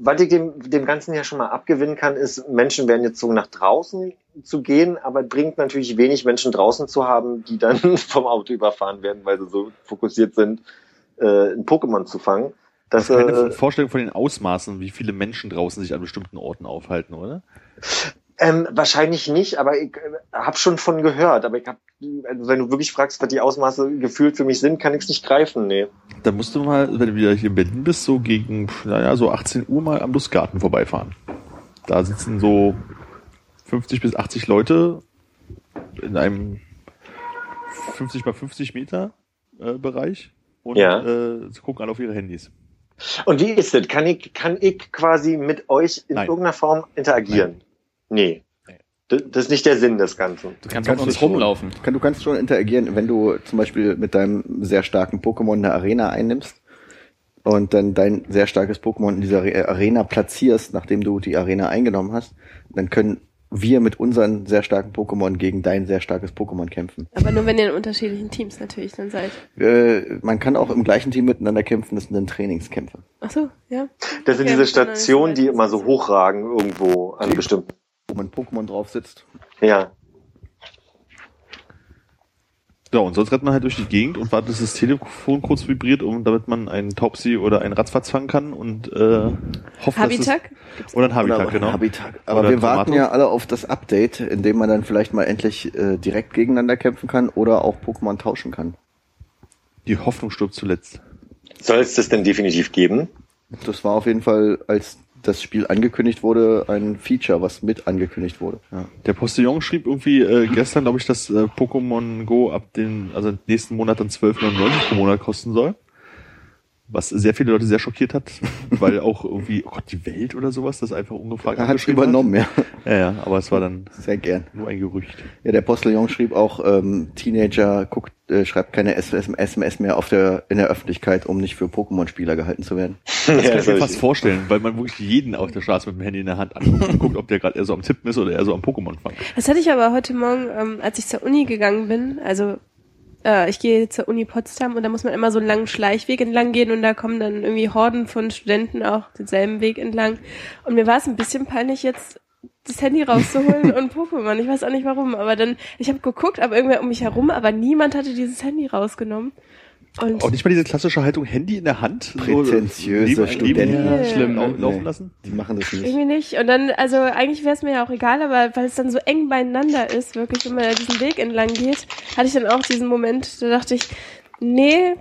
was ich dem, dem Ganzen ja schon mal abgewinnen kann, ist, Menschen werden jetzt so nach draußen zu gehen, aber bringt natürlich wenig Menschen draußen zu haben, die dann *laughs* vom Auto überfahren werden, weil sie so fokussiert sind, äh, ein Pokémon zu fangen. Das, Das ist keine äh, Vorstellung von den Ausmaßen, wie viele Menschen draußen sich an bestimmten Orten aufhalten, oder? ähm, wahrscheinlich nicht, aber ich äh, habe schon von gehört. Aber ich habe, also wenn du wirklich fragst, was die Ausmaße gefühlt für mich sind, kann ich es nicht greifen. Nee. Dann musst du mal, wenn du wieder hier in Berlin bist, so gegen, naja, so 18 Uhr mal am Lustgarten vorbeifahren. Da sitzen so 50 bis 80 Leute in einem 50 mal 50 Meter äh, Bereich und Ja. äh, sie gucken alle auf ihre Handys. Und wie ist das? Kann ich, kann ich quasi mit euch in Nein. irgendeiner Form interagieren? Nee. Nee. Das, ist nicht der Sinn des Ganzen. Du kannst Kannst auf uns du schon. rumlaufen. Du, kann, du kannst schon interagieren, wenn du zum Beispiel mit deinem sehr starken Pokémon eine Arena einnimmst und dann dein sehr starkes Pokémon in dieser Are- Arena platzierst, nachdem du die Arena eingenommen hast, dann können wir mit unseren sehr starken Pokémon gegen dein sehr starkes Pokémon kämpfen. Aber nur wenn ihr in unterschiedlichen Teams natürlich dann seid. Äh, man kann auch im gleichen Team miteinander kämpfen, das sind dann Trainingskämpfe. Ach so, ja. Das sind Okay, diese Stationen, die vielleicht- immer so hochragen irgendwo an bestimmten. Wo man Pokémon drauf sitzt. Ja. Ja, und sonst rennt man halt durch die Gegend und wartet, dass das Telefon kurz vibriert, um damit man einen Taubsi oder einen Ratzfatz fangen kann und äh, hofft, Habitak? dass es, oder ein Habitat, Oder genau. Habitat. Aber Oder wir warten Tomato. ja alle auf das Update, in dem man dann vielleicht mal endlich äh, direkt gegeneinander kämpfen kann oder auch Pokémon tauschen kann. Die Hoffnung stirbt zuletzt. Soll es das denn definitiv geben? Das war auf jeden Fall, als das Spiel angekündigt wurde, ein Feature, was mit angekündigt wurde. Ja. Der Postillon schrieb irgendwie äh, gestern, glaube ich, dass äh, Pokémon Go ab den, also nächsten Monat dann 12,99 pro Monat kosten soll. Was sehr viele Leute sehr schockiert hat, *laughs* weil auch irgendwie, oh Gott, die Welt oder sowas, das einfach ungefragt Er hat übernommen, ja. Ja, ja, aber es war dann Sehr gern. nur ein Gerücht. Ja, der Postillon schrieb auch, ähm, Teenager guckt, äh, schreibt keine SMS mehr auf der, in der Öffentlichkeit, um nicht für Pokémon-Spieler gehalten zu werden. *laughs* Das kann ich mir fast vorstellen, weil man wirklich jeden auf der Straße mit dem Handy in der Hand anguckt und guckt, ob der gerade eher so am Tippen ist oder eher so am Pokémon fangen. Das hatte ich aber heute Morgen, ähm, als ich zur Uni gegangen bin, also ich gehe zur Uni Potsdam und da muss man immer so einen langen Schleichweg entlang gehen und da kommen dann irgendwie Horden von Studenten auch denselben Weg entlang. Und mir war es ein bisschen peinlich jetzt das Handy rauszuholen *laughs* und Pokémon. Ich weiß auch nicht warum, aber dann, ich habe geguckt, aber irgendwer um mich herum, aber niemand hatte dieses Handy rausgenommen. Und Auch nicht mal diese klassische Haltung, Handy in der Hand. Prätentiöse neben- Studenten. Nee. Schlimm, lau- ne? laufen Nee. lassen. Die machen das nicht. irgendwie nicht. Und dann, also eigentlich wäre es mir ja auch egal, aber weil es dann so eng beieinander ist, wirklich, wenn man da diesen Weg entlang geht, hatte ich dann auch diesen Moment, da dachte ich, nee,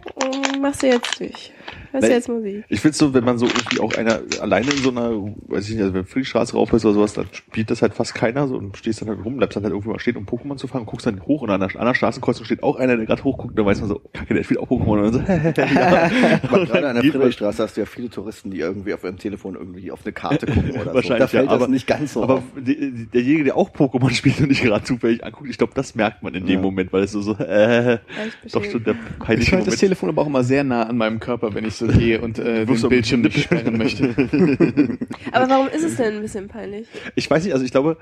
machst du jetzt nicht. Hörst du jetzt Musik. Ich find's so, wenn man so irgendwie auch einer alleine in so einer, weiß ich nicht, also wenn Friedrichstraße rauf ist oder sowas, dann spielt das halt fast keiner so und stehst dann halt rum, bleibst dann halt irgendwo mal stehen, um Pokémon zu fangen, guckst dann hoch und an der anderen Straßenkreuzung steht auch einer, der gerade hochguckt, dann weiß man so, kacke, der spielt auch Pokémon und dann so, *laughs* ja. Aber gerade an der Friedrichstraße hast du ja viele Touristen, die irgendwie auf ihrem Telefon irgendwie auf eine Karte gucken oder so. Wahrscheinlich, Da fällt ja, das aber- nicht ganz so Aber auf. derjenige, der auch Pokémon *laughs* spielt und nicht gerade zufällig anguckt, ich glaube, das merkt man in dem Ja. Moment, weil es so, so äh, ich doch schon der Ich peinliche halte das. Telefon aber auch immer sehr nah an meinem Körper, wenn ich so gehe *laughs* und äh, den Bildschirm nicht sperren möchte. *laughs* Aber warum ist es denn ein bisschen peinlich? Ich weiß nicht, also ich glaube,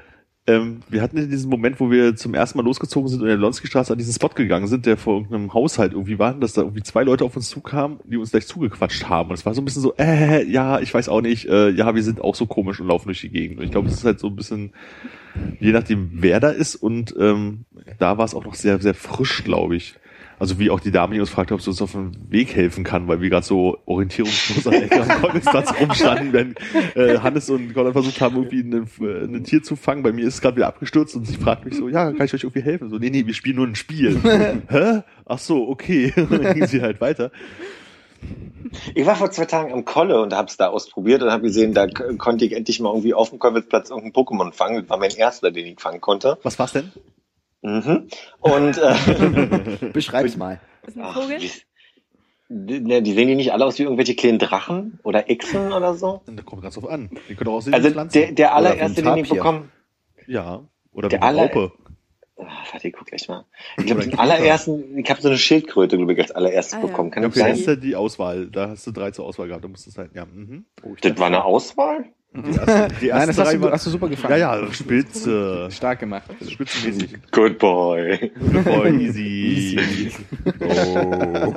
ähm, wir hatten diesen Moment, wo wir zum ersten Mal losgezogen sind und in der Lonski-Straße an diesen Spot gegangen sind, der vor irgendeinem Haushalt irgendwie war, dass da irgendwie zwei Leute auf uns zukamen, die uns gleich zugequatscht haben. Und es war so ein bisschen so, äh, ja, ich weiß auch nicht, äh, ja, wir sind auch so komisch und laufen durch die Gegend. Und ich glaube, es ist halt so ein bisschen, je nachdem, wer da ist und ähm, da war es auch noch sehr, sehr frisch, glaube ich. Also wie auch die Dame, die uns fragte, ob sie uns auf dem Weg helfen kann, weil wir gerade so orientierungslos an der am Kolbensplatz rumstanden, wenn äh, Hannes und Gordon versucht haben, irgendwie ein, äh, ein Tier zu fangen. Bei mir ist es gerade wieder abgestürzt und sie fragt mich so, ja, kann ich euch irgendwie helfen? So, nee, nee, wir spielen nur ein Spiel. *laughs* Hä? Ach so, okay. Und *laughs* dann ging sie halt weiter. Ich war vor zwei Tagen am Kolle und habe es da ausprobiert und habe gesehen, da konnte ich endlich mal irgendwie auf dem Kolwitzplatz irgendein Pokémon fangen. Das war mein erster, den ich fangen konnte. Was war's denn? Mhm. Und äh, *laughs* Beschreib's mal. Ist ein ach, Vogel? wie, die, ne, die sehen die nicht alle aus wie irgendwelche kleinen Drachen oder Echsen oder so? Da kommt ganz drauf an. Die können auch aussehen Also wie Pflanzen. der, der allererste, den ich bekommen ja. Oder der wie eine aller- Raupe. Ah, warte, ich guck gleich mal. Ich glaube, den allerersten, ich habe so eine Schildkröte, glaube ich, als allererstes Ah, ja. bekommen. Kann okay, das sein? ist ja die Auswahl. Da hast du drei zur Auswahl gehabt. Da musst du es halt, ja. Mhm. Das war eine Auswahl? Die ersten, die Nein, ersten das hast drei du, hast du super gefangen. Ja, ja, spitze. Stark gemacht. Spitzenmäßig. Good boy. Oh, easy. Oh.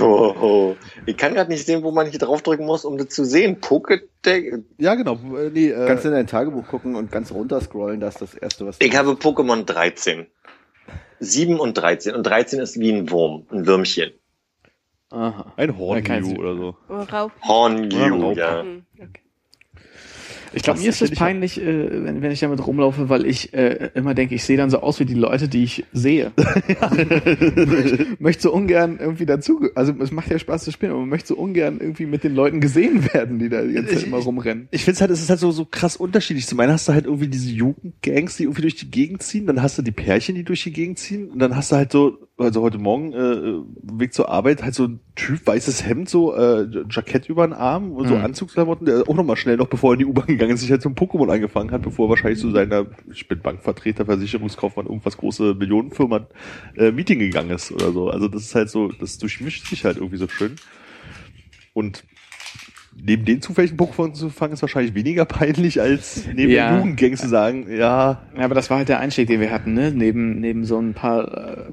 Oh, oh. Ich kann gerade nicht sehen, wo man hier draufdrücken muss, um das zu sehen. Pokédeck. Ja, genau. Äh, Nee, äh, Kannst du in dein Tagebuch gucken und ganz runter scrollen, das ist das erste, was Ich habe Pokémon 13. 7 und 13. Und 13 ist wie ein Wurm, ein Würmchen. Aha. ein Ja, kein Hornmew Sinn. oder so. Hornmew, Raupe. ja. Okay. Ich glaube, mir ist es ich- peinlich, äh, wenn, wenn ich damit rumlaufe, weil ich äh, immer denke, ich sehe dann so aus wie die Leute, die ich sehe. *laughs* ich möchte so ungern irgendwie dazu, also es macht ja Spaß zu spielen, aber man möchte so ungern irgendwie mit den Leuten gesehen werden, die da die ganze Zeit immer rumrennen. Ich finde halt, es ist halt so, so krass unterschiedlich. Zum einen hast du halt irgendwie diese Jugendgangs, die irgendwie durch die Gegend ziehen, dann hast du die Pärchen, die durch die Gegend ziehen, und dann hast du halt so, also heute Morgen, äh, Weg zur Arbeit, halt so ein Typ, weißes Hemd, so, äh, Jackett über den Arm und so Mhm. Anzugsklamotten, der auch nochmal schnell noch, bevor er in die U-Bahn gegangen ist, sich halt zum Pokémon angefangen hat, bevor er wahrscheinlich zu seiner, ich bin Bankvertreter, Versicherungskaufmann, irgendwas große Millionenfirma, äh, Meeting gegangen ist oder so. Also das ist halt so, das durchmischt sich halt irgendwie so schön. Und neben den zufälligen Pokémon zu fangen, ist wahrscheinlich weniger *laughs* peinlich, als neben Ja. den Jugendgangs zu sagen, ja, Ja, aber das war halt der Einstieg, den wir hatten, ne? Neben, neben so ein paar äh,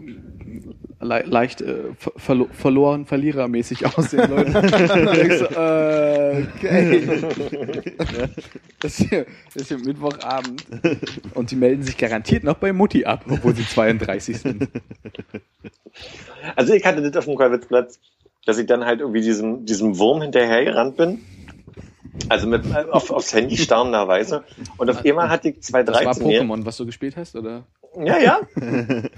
le leicht äh, ver verlo verloren, verlierermäßig aussehen ich so, *laughs* äh, okay. *laughs* Das ist, hier, das ist hier Mittwochabend. Und die melden sich garantiert noch bei Mutti ab, obwohl sie 32 sind. Also ich hatte das auf dem Kolwitzplatz, dass ich dann halt irgendwie diesem, diesem Wurm hinterhergerannt bin. Also mit äh, auf, aufs Handy starrenderweise. Und auf einmal hatte ich zwei Das war 13 -Jährige. Pokémon, was du gespielt hast, oder? Ja, ja. *laughs*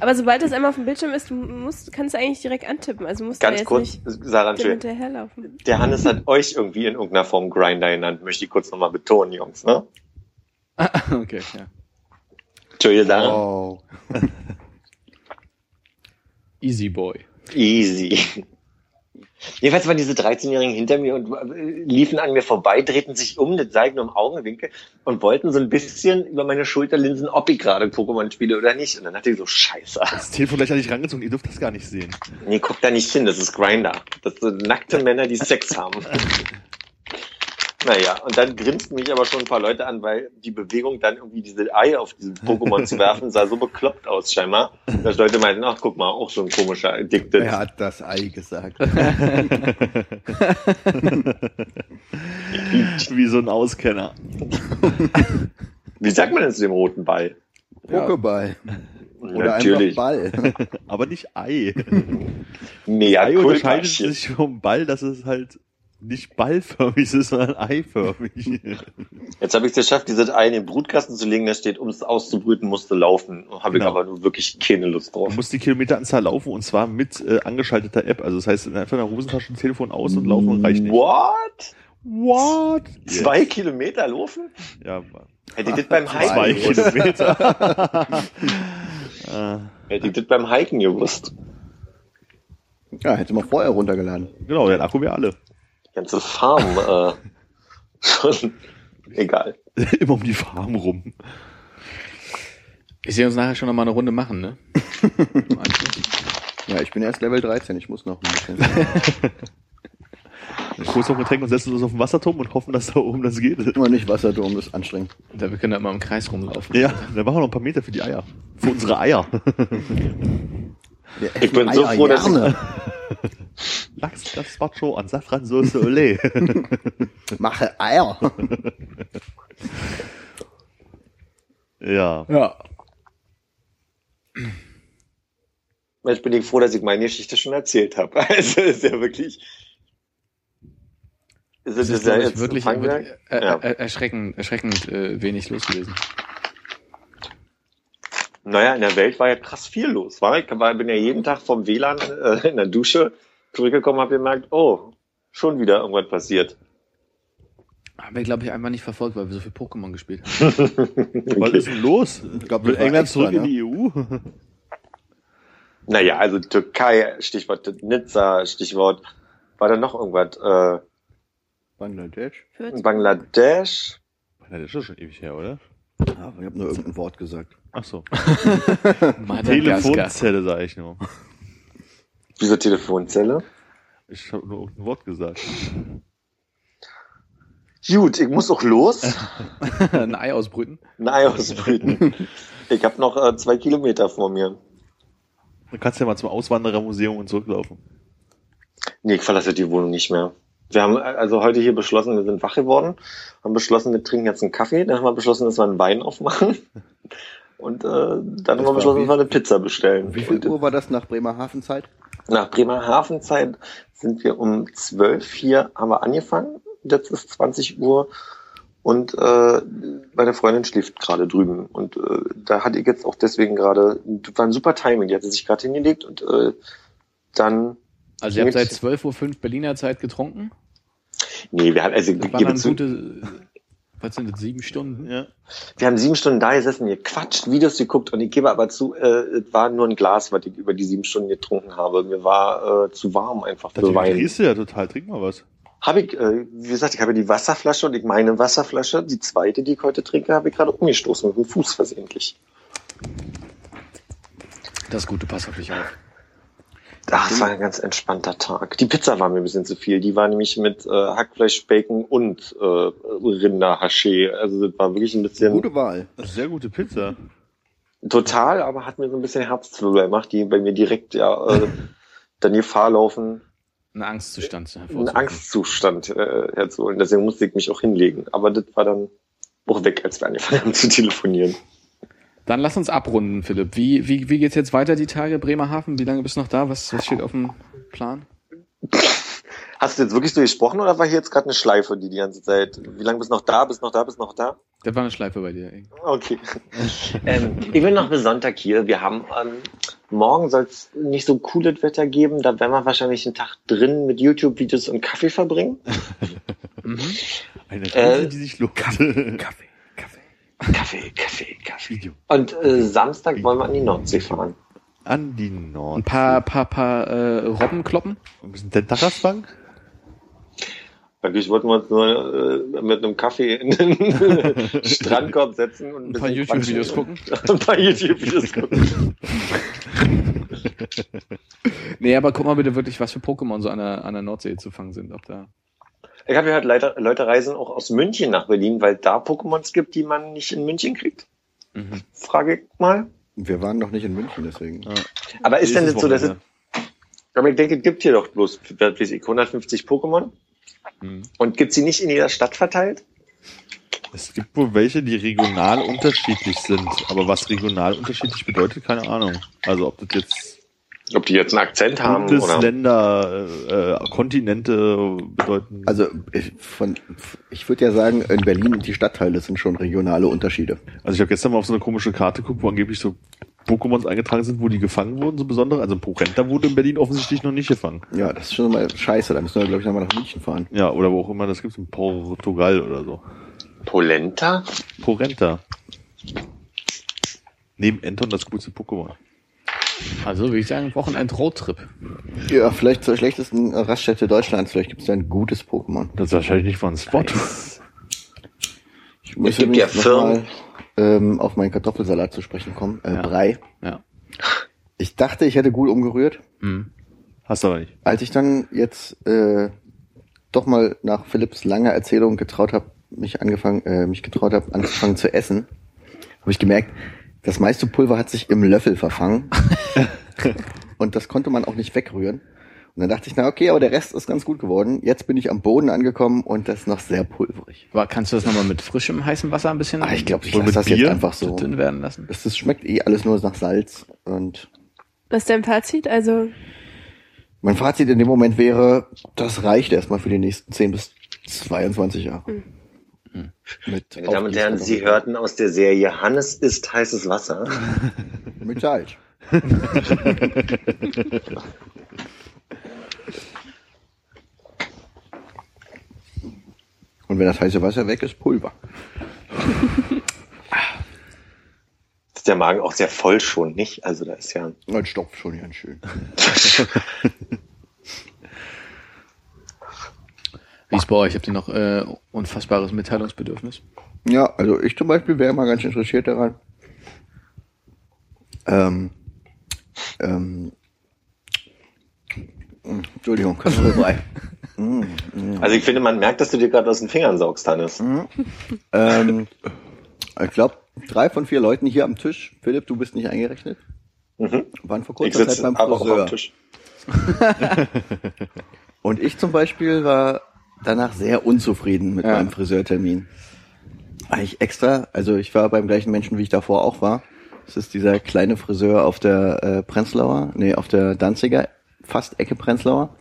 Aber sobald das einmal auf dem Bildschirm ist, du musst, kannst du eigentlich direkt antippen. Also musst du Ganz jetzt kurz, nicht Sarah, hinterherlaufen. Der Hannes hat *laughs* euch irgendwie in irgendeiner Form Grinder genannt, möchte ich kurz nochmal betonen, Jungs. Ne? *laughs* okay, ja. Entschuldigung, Sarah. Oh. Easy Boy. Easy. Jedenfalls waren diese 13-Jährigen hinter mir und äh, liefen an mir vorbei, drehten sich um, das nur im Augenwinkel und wollten so ein bisschen über meine Schulter linsen, ob ich gerade Pokémon spiele oder nicht. Und dann dachte ich so, scheiße. das Telefon gleich an dich rangezogen, ihr dürft das gar nicht sehen. Nee, guck da nicht hin, das ist Grinder. Das sind nackte Männer, die Sex haben. *laughs* Naja, und dann grinsten mich aber schon ein paar Leute an, weil die Bewegung dann irgendwie diese Ei auf diesen Pokémon zu werfen, sah so bekloppt aus scheinbar. Dass Leute meinten, ach guck mal, auch so ein komischer Addicted. Er hat das Ei gesagt. *laughs* Wie so ein Auskenner. Wie sagt man denn zu dem roten Ball? Pokéball. Oder Natürlich. einfach Ball. Aber nicht Ei. Mega Ei unterscheidet sich vom Ball, dass es halt nicht ballförmig ist, *laughs* sondern eiförmig. Jetzt habe ich es geschafft, dieses Ei in den Brutkasten zu legen, da steht, um es auszubrüten, musste laufen. Habe ich Genau. aber nur wirklich keine Lust drauf. Man muss die Kilometeranzahl laufen und zwar mit äh, angeschalteter App. Also das heißt, einfach in der Hosentasche ein Telefon aus und laufen reicht nicht. What? What? Zwei Kilometer laufen? Ja, Hätte ich das beim *laughs* zwei Hiken gewusst. Kilometer. äh, *laughs* Hätte ich das beim Hiken gewusst. Ja, hätte man vorher runtergeladen. genau, der Akku wäre alle. Ganze Farm, äh, *laughs* schon, egal. Immer um die Farm rum. Ich sehe uns nachher schon noch mal eine Runde machen, ne? *laughs* Ja, ich bin erst Level 13, ich muss noch ein bisschen. *laughs* Dann kurz noch ein Getränk und setzen uns auf den Wasserturm und hoffen, dass da oben das geht. Immer nicht Wasserturm, das ist anstrengend. Da wir können da immer im Kreis rumlaufen. Ja, dann machen wir noch ein paar Meter für die Eier. Für unsere Eier. Ich bin so froh, dass ich- gerne. Lachs, das Macho an Safransoße Olé. *laughs* Mache Eier. ja. Ja. Ich bin ich froh, dass ich meine Geschichte schon erzählt habe. *laughs* Also ist ja wirklich. Ist Das das, ist, ja jetzt wirklich, wirklich äh, Ja. erschreckend, erschreckend äh, wenig los gewesen. Naja, in der Welt war ja krass viel los. War? Ich war, bin ja jeden Tag vom WLAN äh, in der Dusche zurückgekommen, habe gemerkt, oh, schon wieder irgendwas passiert. Haben wir, glaube ich, einfach nicht verfolgt, weil wir so viel Pokémon gespielt haben. *laughs* Was ist denn los? Ich glaub, Will England extra, zurück in ne? die EU? Naja, also Türkei, Stichwort Nizza, Stichwort, war da noch irgendwas? Äh, Bangladesch? Bangladesch. Das ist schon ewig her, oder? Ja, ich habe nur irgendein Wort gesagt. Ach so. *laughs* Telefonzelle, sag ich nur. Wieso Telefonzelle? Ich habe nur ein Wort gesagt. Gut, ich muss auch los. *laughs* Ein Ei ausbrüten. Ein Ei ausbrüten. Ich habe noch äh, zwei Kilometer vor mir. Dann kannst du ja mal zum Auswanderermuseum und zurücklaufen. Nee, ich verlasse die Wohnung nicht mehr. Wir haben also heute hier beschlossen, wir sind wach geworden, haben beschlossen, wir trinken jetzt einen Kaffee, dann haben wir beschlossen, dass wir einen Wein aufmachen. *laughs* Und äh, dann haben wir beschlossen, wie- dass wir eine Pizza bestellen. Wie viel Und Uhr war das nach Bremerhavenzeit? Nach Bremerhavenzeit sind wir um 12 hier haben wir angefangen. Jetzt ist 20 Uhr. Und äh, meine Freundin schläft gerade drüben. Und äh, da hatte ich jetzt auch deswegen gerade, das war ein super Timing, die hatte sich gerade hingelegt und äh, dann, Also ihr habt seit Jetzt- 12.05 Uhr Berliner Zeit getrunken. Nee, wir haben, also Das waren zu, gute, was sind das, sieben Stunden? Ja. wir haben sieben Stunden da gesessen, gequatscht, Videos geguckt und ich gebe aber zu, äh, es war nur ein Glas, was ich über die sieben Stunden getrunken habe. Mir war äh, zu warm einfach Das für Wein. drehst du ja total. Trink mal was. Habe ich, äh, wie gesagt, ich habe die Wasserflasche und ich meine Wasserflasche, die zweite, die ich heute trinke, habe ich gerade umgestoßen mit dem Fuß versehentlich. Das Gute, pass auf dich auf. Ach, es war ein ganz entspannter Tag. Die Pizza war mir ein bisschen zu viel. Die war nämlich mit äh, Hackfleisch, Bacon und äh, Rinderhaché. Also das war wirklich ein bisschen Gute Wahl. Sehr gute Pizza. total, aber hat mir so ein bisschen Herzwirbel gemacht, die bei mir direkt ja äh, *laughs* dann Gefahr laufen, Ein Angstzustand. einen hervorzurufen. Angstzustand äh, herzuholen. Deswegen musste ich mich auch hinlegen. Aber das war dann auch weg, als wir angefangen haben zu telefonieren. Dann lass uns abrunden, Philipp. Wie, wie, wie geht's jetzt weiter die Tage? Bremerhaven, wie lange bist du noch da? Was, was steht auf dem Plan? Hast du jetzt wirklich so gesprochen oder war hier jetzt gerade eine Schleife, die die ganze Zeit? Wie lange bist du noch da? Bist noch da? Bist noch da? Das war eine Schleife bei dir. ey. Okay. *laughs* ähm, ich bin noch bis Sonntag hier. Wir haben ähm, morgen soll es nicht so cooles Wetter geben. Da werden wir wahrscheinlich einen Tag drin mit YouTube-Videos und Kaffee verbringen. *laughs* Mhm. Eine Reise, Äh, die sich lohnt. Kaffee, Kaffee. Kaffee, Kaffee, Kaffee. Und äh, Samstag wollen wir an die Nordsee fahren. An die Nord. Ein paar, paar, paar äh, Robben kloppen. Ein bisschen Dentachersbank. Eigentlich wollten wir uns nur äh, mit einem Kaffee in den *laughs* Strandkorb setzen und Ein paar bisschen YouTube-Videos gucken. *laughs* ein paar YouTube-Videos gucken. *laughs* Nee, aber guck mal bitte wirklich, was für Pokémon so an der, an der Nordsee zu fangen sind. Ob da Ich habe gehört, Leute, Leute reisen auch aus München nach Berlin, weil da Pokémons gibt, die man nicht in München kriegt. Mhm. Frage ich mal. Wir waren noch nicht in München, deswegen. Aber ist denn jetzt so, dass es, aber ich denke, es gibt hier doch bloß, weiß ich, 150 Pokémon Mhm. und gibt sie nicht in jeder Stadt verteilt? Es gibt wohl welche, die regional unterschiedlich sind. Aber was regional unterschiedlich bedeutet, keine Ahnung. Also ob das jetzt Ob die jetzt einen Akzent haben oder? Bundesländer, äh, äh, Kontinente bedeuten. Also ich, von, ich würde ja sagen, in Berlin die Stadtteile sind schon regionale Unterschiede. Also ich habe gestern mal auf so eine komische Karte geguckt, wo angeblich so Pokémons eingetragen sind, wo die gefangen wurden, so besondere. Also ein Porenta wurde in Berlin offensichtlich noch nicht gefangen. Ja, das ist schon mal scheiße. Da müssen wir, glaube ich, nochmal nach München fahren. Ja, oder wo auch immer das gibt, in Portugal oder so. Polenta? Porenta. Neben Enton das coolste Pokémon. Also, würde ich sagen, Wochenend-Roadtrip. Ja, vielleicht zur schlechtesten Raststätte Deutschlands. Vielleicht gibt es da ein gutes Pokémon. Das ist wahrscheinlich nicht von Spot. Ich muss gibt ja Firmen- mal ähm, auf meinen Kartoffelsalat zu sprechen kommen. Äh, Ja. Brei. Ja. Ich dachte, ich hätte gut umgerührt. Mhm. Hast du aber nicht. Als ich dann jetzt äh, doch mal nach Philipps langer Erzählung getraut habe, mich angefangen, äh, mich getraut habe, anzufangen zu essen, habe ich gemerkt, das meiste Pulver hat sich im Löffel verfangen. *laughs* und das konnte man auch nicht wegrühren. Und dann dachte ich, na okay, aber der Rest ist ganz gut geworden. Jetzt bin ich am Boden angekommen und das ist noch sehr pulverig. Aber kannst du das nochmal mit frischem heißem Wasser ein bisschen Ah, ich glaube, ich lasse das jetzt Bier? einfach so. dünn werden lassen? Das, das schmeckt eh alles nur nach Salz. Und Was ist dein Fazit? Also, mein Fazit in dem Moment wäre, das reicht erstmal für die nächsten 10 bis 22 Jahre. Hm. Mit Meine Damen und Herren. Sie hörten aus der Serie Hannes ist heißes Wasser. *laughs* Mit Salz. *laughs* Und wenn das heiße Wasser weg ist, Pulver. Ist der Magen auch sehr voll schon, nicht? Also da ist ja. Das stopft schon ganz schön. *laughs* Wie ist bei euch? Habt ihr noch äh, unfassbares Mitteilungsbedürfnis? Ja, also ich zum Beispiel wäre mal ganz interessiert daran. Ähm, ähm, Entschuldigung, kannst du vorbei. Also ich finde, man merkt, dass du dir gerade aus den Fingern saugst, Hannes. ähm, ich glaube, drei von vier Leuten hier am Tisch, Philipp, du bist nicht eingerechnet, Mhm. waren vor kurzer Zeit beim aber auch am Friseur. Tisch. *laughs* Und ich zum Beispiel war danach sehr unzufrieden mit Ja. meinem Friseurtermin. Eigentlich extra, also ich war beim gleichen Menschen, wie ich davor auch war. Das ist dieser kleine Friseur auf der äh, Prenzlauer, nee, auf der Danziger, fast Ecke Prenzlauer.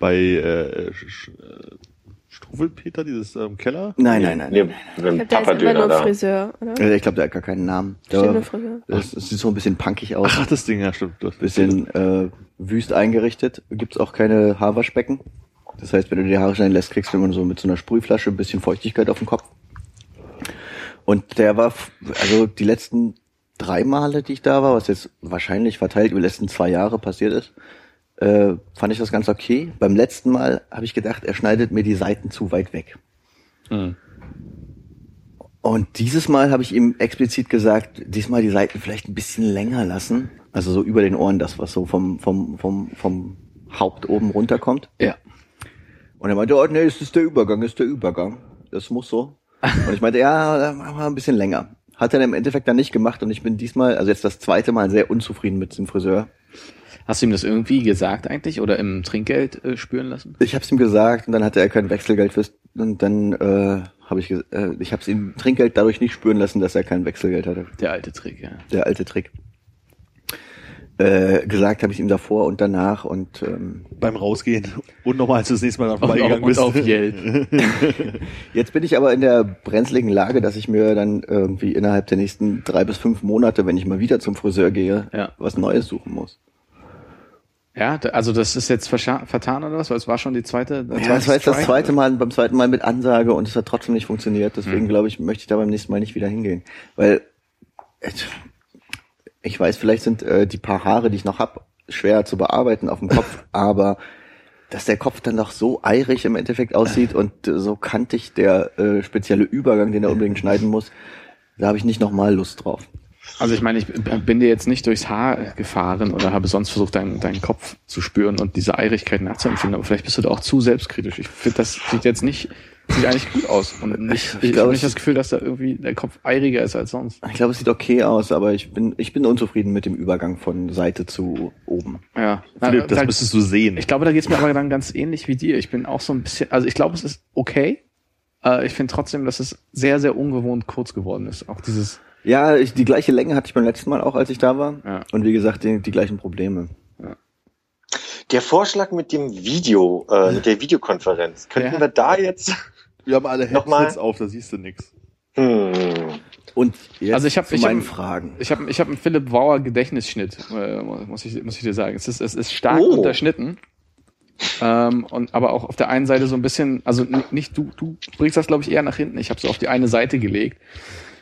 Bei äh, Sch- Sch- äh, Struwelpeter, dieses ähm, Keller. Nein, nein, nein. Nee, nein. mit ich dem glaube, der ist Papadöner nur da. Friseur, oder? Also ich glaube, der hat gar keinen Namen. Der, Friseur. das, es sieht so ein bisschen punkig aus. Ach, das Ding, ja, stimmt. Du hast- bisschen äh, wüst eingerichtet. Gibt's auch keine Haarwaschbecken. Das heißt, wenn du die Haare schneiden lässt, kriegst du immer so mit so einer Sprühflasche ein bisschen Feuchtigkeit auf dem Kopf. Und der war, also die letzten drei Male, die ich da war, was jetzt wahrscheinlich verteilt über die letzten zwei Jahre passiert ist, äh, fand ich das ganz okay. Beim letzten Mal habe ich gedacht, er schneidet mir die Seiten zu weit weg. Mhm. Und dieses Mal habe ich ihm explizit gesagt, diesmal die Seiten vielleicht ein bisschen länger lassen. Also so über den Ohren, das, was so vom, vom, vom, vom Haupt oben runterkommt. Ja. Und er meinte, oh nee, es ist der Übergang, es ist der Übergang. Das muss so. Und ich meinte, ja, machen wir ein bisschen länger. Hat er im Endeffekt dann nicht gemacht und ich bin diesmal, also jetzt das zweite Mal sehr unzufrieden mit dem Friseur. Hast du ihm das irgendwie gesagt eigentlich oder im Trinkgeld äh, spüren lassen? Ich habe es ihm gesagt und dann hatte er kein Wechselgeld fürs und dann äh, habe ich äh, ich habe es ihm Trinkgeld dadurch nicht spüren lassen, dass er kein Wechselgeld hatte. Der alte Trick, ja. Der alte Trick. Äh, gesagt habe ich ihm davor und danach und ähm, Beim Rausgehen und nochmal, als du das nächste Mal vorbeigegangen auf, bist. auf Yelp. *laughs* Jetzt bin ich aber in der brenzligen Lage, dass ich mir dann irgendwie innerhalb der nächsten drei bis fünf Monate, wenn ich mal wieder zum Friseur gehe, Ja. was Neues suchen muss. Ja, also das ist jetzt vertan oder was? Weil es war schon die zweite. Ja, das war jetzt das zweite Mal, beim zweiten Mal mit Ansage und es hat trotzdem nicht funktioniert. Deswegen Mhm. glaube ich, möchte ich da beim nächsten Mal nicht wieder hingehen. Weil äh, ich weiß, vielleicht sind äh, die paar Haare, die ich noch hab, schwer zu bearbeiten auf dem Kopf, *laughs* aber dass der Kopf dann doch so eirig im Endeffekt aussieht und äh, so kantig der äh, spezielle Übergang, den er unbedingt schneiden muss, da habe ich nicht nochmal Lust drauf. Also ich meine, ich bin dir jetzt nicht durchs Haar gefahren oder habe sonst versucht, deinen, deinen Kopf zu spüren und diese Eirigkeit nachzuempfinden, aber vielleicht bist du da auch zu selbstkritisch. Ich finde, das sieht jetzt nicht, sieht eigentlich gut aus. Und ich, ich, glaube, habe es- nicht das Gefühl, dass da irgendwie der Kopf eiriger ist als sonst. Ich glaube, es sieht okay aus, aber ich bin, ich bin unzufrieden mit dem Übergang von Seite zu oben. Ja. Philipp, das Da- müsstest du sehen. Ich glaube, da geht's mir aber dann ganz ähnlich wie dir. Ich bin auch so ein bisschen, also ich glaube, es ist okay. Äh, ich finde trotzdem, dass es sehr, sehr ungewohnt kurz geworden ist. Auch dieses, Ja, ich, die gleiche Länge hatte ich beim letzten Mal auch, als ich da war. Ja. Und wie gesagt, die, die gleichen Probleme. Der Vorschlag mit dem Video, äh, mit der Videokonferenz, könnten Ja. wir da jetzt. Wir haben alle. Headsets auf, da siehst du nix. Hm. Und jetzt Also ich hab- zu ich meinen hab- Fragen. ich habe ich hab einen Philipp Bauer Gedächtnisschnitt, äh, muss, ich, muss ich dir sagen. Es ist, es ist stark Oh. unterschnitten. Ähm, und aber auch auf der einen Seite so ein bisschen, also nicht du, du bringst das glaube ich eher nach hinten. Ich habe so auf die eine Seite gelegt,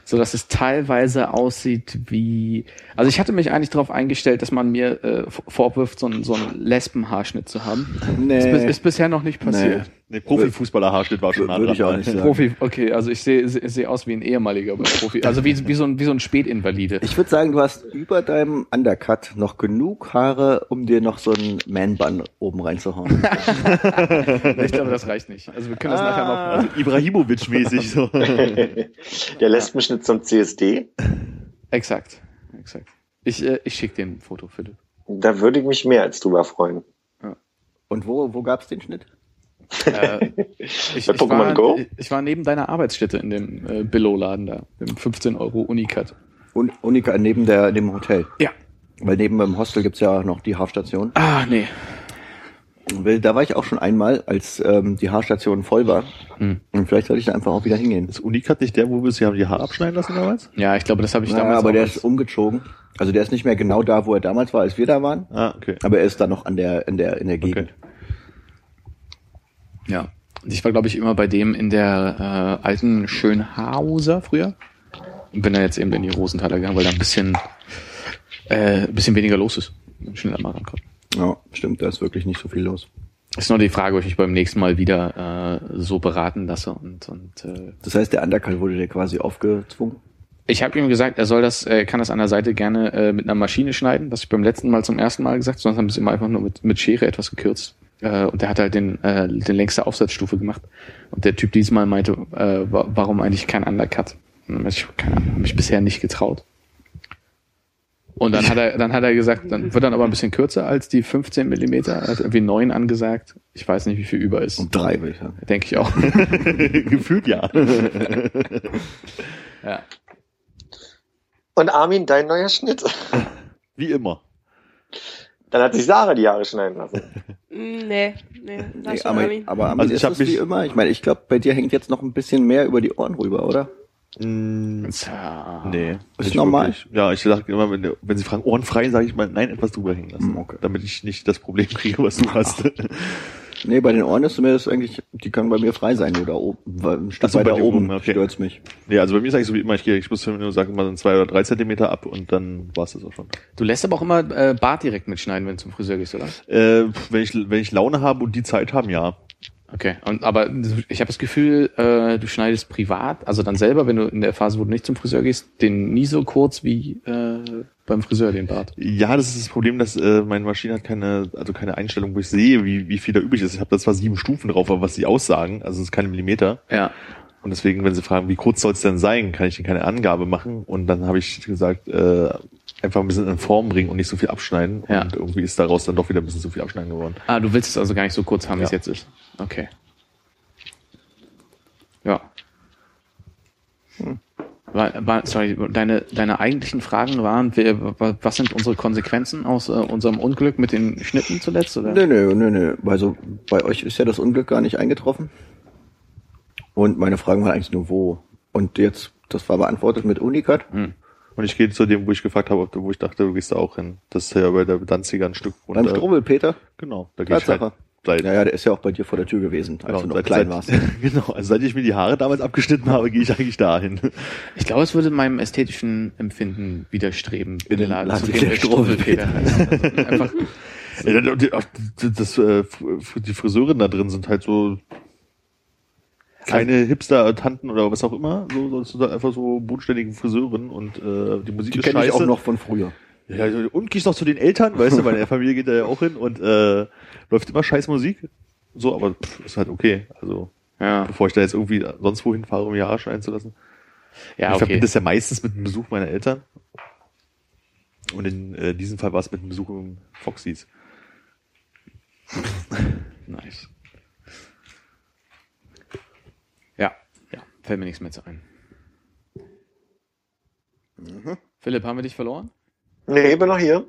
so dass es teilweise aussieht wie, also ich hatte mich eigentlich darauf eingestellt, dass man mir äh, vorwirft, so einen so einen Lesbenhaarschnitt zu haben. Nee. Ist, ist bisher noch nicht passiert. Nee, Profifußballer-Haarschnitt war schon nah Würde ich auch nicht sagen. Profi, okay, also ich sehe seh, seh aus wie ein ehemaliger Profi, also wie, wie so ein wie so ein Spätinvalide. Ich würde sagen, du hast über deinem Undercut noch genug Haare, um dir noch so einen Man-Bun oben reinzuhauen. *laughs* Ich glaube, das reicht nicht. Also wir können das nachher noch. Also Ibrahimovic-mäßig so. *laughs* Der Lesbenschnitt zum CSD. Exakt, exakt. Ich, äh, ich schicke dir ein Foto, Philipp. Da würde ich mich mehr als drüber freuen. Und wo, wo gab's den Schnitt? Äh, *laughs* ich, Bei Pokémon war, Go? ich war neben deiner Arbeitsstätte in dem äh, Billo-Laden da, im 15 Euro Unicut. Und Unica neben der, dem Hotel. Ja. Weil neben dem Hostel gibt's ja noch die Haarstation. Ah, nee. Weil Da war ich auch schon einmal, als ähm, die Haarstation voll war. Hm. Und vielleicht sollte ich da einfach auch wieder hingehen. Ist Unikat nicht der, wo wir sie haben die Haare abschneiden lassen damals? Ja, ich glaube, das habe ich Naja, damals aber auch der als- ist umgezogen. Also der ist nicht mehr genau da, wo er damals war, als wir da waren. Ah, okay. Aber er ist da noch an der, in der, in der Gegend. Ja. Und ich war, glaube ich, immer bei dem in der äh, alten Schönhauser früher. Und bin dann jetzt eben in die Rosenthaler gegangen, weil da ein bisschen, äh, ein bisschen weniger los ist. Schneller mal rankommen. Ja, stimmt, da ist wirklich nicht so viel los. Ist nur die Frage, ob ich mich beim nächsten Mal wieder äh, so beraten lasse. Und, und äh, Das heißt, der Undercut wurde dir quasi aufgezwungen. ich habe ihm gesagt, er soll das, er kann das an der Seite gerne äh, mit einer Maschine schneiden. Hab ich beim letzten Mal zum ersten Mal gesagt, sonst haben wir es immer einfach nur mit, mit Schere etwas gekürzt. Äh, und der hat halt den, äh, den längste Aufsatzstufe gemacht. Und der Typ diesmal meinte, äh, wa- warum eigentlich kein Undercut? Und ich keine Ahnung, hab mich bisher nicht getraut. Und dann hat er, dann hat er gesagt, dann wird dann aber ein bisschen kürzer als die 15 Millimeter, er hat irgendwie 9 angesagt. Ich weiß nicht, wie viel über ist. Und drei, würde ich sagen. Denke ich auch. *laughs* Gefühlt ja. *laughs* ja. Und Armin, dein neuer Schnitt. Wie immer. Dann hat sich Sarah die Haare schneiden lassen. *laughs* Mm, Nee, nee, sag Nee, aber, aber Armin, Also ich ist hab das wie mich- immer? Ich meine, ich glaube, bei dir hängt jetzt noch ein bisschen mehr über die Ohren rüber, oder? Mm, Tja. nee. Ist nicht normal? wirklich. Ja, ich sage immer, wenn, wenn sie fragen, ohrenfrei, sage ich mal, nein, etwas drüber hängen lassen. Hm, okay. Damit ich nicht das Problem kriege, was du hast. Nee, bei den Ohren ist mir das eigentlich, die können bei mir frei sein, nur da oben, ein Stück so, bei weiter oben oben, okay. stört's mich. nee, also bei mir ist eigentlich so wie immer, ich gehe, ich muss nur sagen, mal so zwei oder drei Zentimeter ab und dann war's das auch schon. Du lässt aber auch immer äh, Bart direkt mitschneiden, wenn du zum Friseur gehst, oder? Äh, wenn ich, wenn ich Laune habe und die Zeit haben, ja. Okay. Und aber ich habe das Gefühl, äh, du schneidest privat, also dann selber, wenn du in der Phase, wo du nicht zum Friseur gehst, den nie so kurz wie äh, beim Friseur den Bart. Ja, das ist das Problem, dass äh, meine Maschine hat keine, also keine Einstellung, wo ich sehe, wie, wie viel da übrig ist. Ich habe da zwar sieben Stufen drauf, aber was sie aussagen, also es ist keine Millimeter. Ja. Und deswegen, wenn sie fragen, wie kurz soll es denn sein, kann ich ihnen keine Angabe machen. Und dann habe ich gesagt, äh, einfach ein bisschen in Form bringen und nicht so viel abschneiden. Ja. Und irgendwie ist daraus dann doch wieder ein bisschen zu viel abschneiden geworden. Ah, du willst es also gar nicht so kurz haben, wie es Ja. jetzt ist. Okay. War, war, sorry, deine, deine eigentlichen Fragen waren, wer, wa- was sind unsere Konsequenzen aus äh, unserem Unglück mit den Schnitten zuletzt? Oder? Nö, nö, nö, nö. Also bei euch ist ja das Unglück gar nicht eingetroffen. Und meine Fragen waren eigentlich nur wo. Und jetzt, das war beantwortet mit Unikat. Und ich gehe zu dem, wo ich gefragt habe, ob du- wo ich dachte, du gehst da auch hin. Das ist ja bei der Danziger ein Stück Beim Strubbelpeter. Genau, da gehe ich Tatsache. halt seit, Ja, ja, der ist ja auch bei dir vor der Tür gewesen, als genau, du noch seit, klein warst. *laughs* Genau, also seit ich mir die Haare damals abgeschnitten habe, gehe ich eigentlich dahin. Ich glaube, es würde meinem ästhetischen Empfinden widerstreben, in den Laden zu gehen, der. Struwwelpeter heißt. Einfach, Ja, die, das, äh, die Friseurinnen da drin sind halt so, Kleine Hipster-Tanten oder was auch immer, so, sonst sind einfach so bodenständige Friseurin und äh, die Musik Die ist kenne ich scheiße. auch noch von früher. Ja, also, und gehst noch zu den Eltern, weißt du, meine Familie geht da ja auch hin und äh, läuft immer scheiß Musik. So, aber pff, ist halt okay. Also, Ja, bevor ich da jetzt irgendwie sonst wohin fahre, um Jahre scheinen zu lassen. ja ich okay. verbinde es ja meistens mit einem Besuch meiner Eltern. Und in äh, diesem Fall war es mit einem Besuch im Foxys. *laughs* Nice. Ja, ja, fällt mir nichts mehr zu ein. Philipp, haben wir dich verloren? Nee, ich bin noch hier.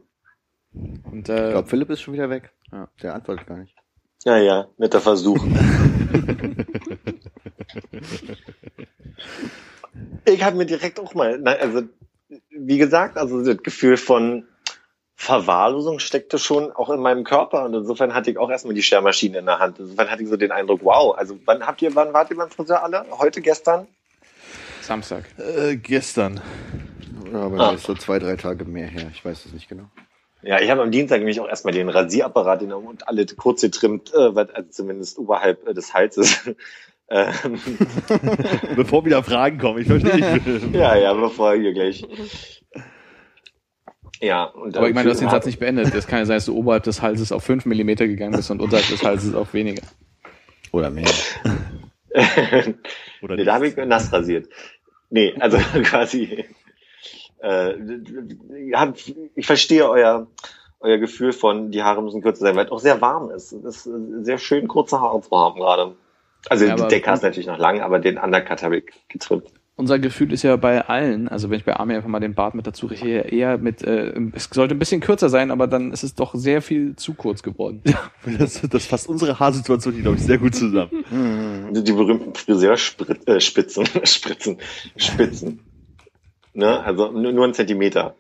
Und Ich äh, glaube, Philipp ist schon wieder weg. Ja. Der antwortet gar nicht. Ja, ja, netter Versuch. *laughs* ich habe mir direkt auch mal, na, also wie gesagt, also das Gefühl von Verwahrlosung steckte schon auch in meinem Körper und insofern hatte ich auch erstmal die Schermaschine in der Hand. Insofern hatte ich so den Eindruck, wow, also wann habt ihr, wann wart ihr beim Friseur alle? Heute, gestern? Samstag. Äh, gestern. Aber Ah. das ist so zwei, drei Tage mehr her. Ich weiß es nicht genau. Ja, ich habe am Dienstag nämlich auch erstmal den Rasierapparat in der und alle kurz getrimmt, äh, was- also zumindest oberhalb äh, des Halses. *laughs* ähm, *laughs* Bevor wieder Fragen kommen, ich verstehe nicht. *laughs* ja, ja, bevor hier gleich. Ja, und Aber ich meine, du hast den Satz nicht beendet. Es kann ja sein, dass du oberhalb des Halses auf 5 Millimeter gegangen bist und unterhalb des Halses auf weniger. Oder mehr. Oder nee, da habe ich nicht. nass rasiert. Nee, also quasi. Äh, hab, ich verstehe euer, euer Gefühl von, die Haare müssen kürzer sein, weil es auch sehr warm ist. Es ist sehr schön, kurze Haare zu haben gerade. Also Ja, die Decker ist natürlich noch lang, aber den Undercut habe ich getrimmt. Unser Gefühl ist ja bei allen, also wenn ich bei Armin einfach mal den Bart mit dazu richte, eher mit, äh, es sollte ein bisschen kürzer sein, aber dann ist es doch sehr viel zu kurz geworden. Das, das fasst unsere Haarsituation hier, glaube ich, sehr gut zusammen. Die, berühmten Friseurspitzen, äh, Spitzen, *laughs* Spritzen, Spitzen. Ne? Also nur, ein Zentimeter.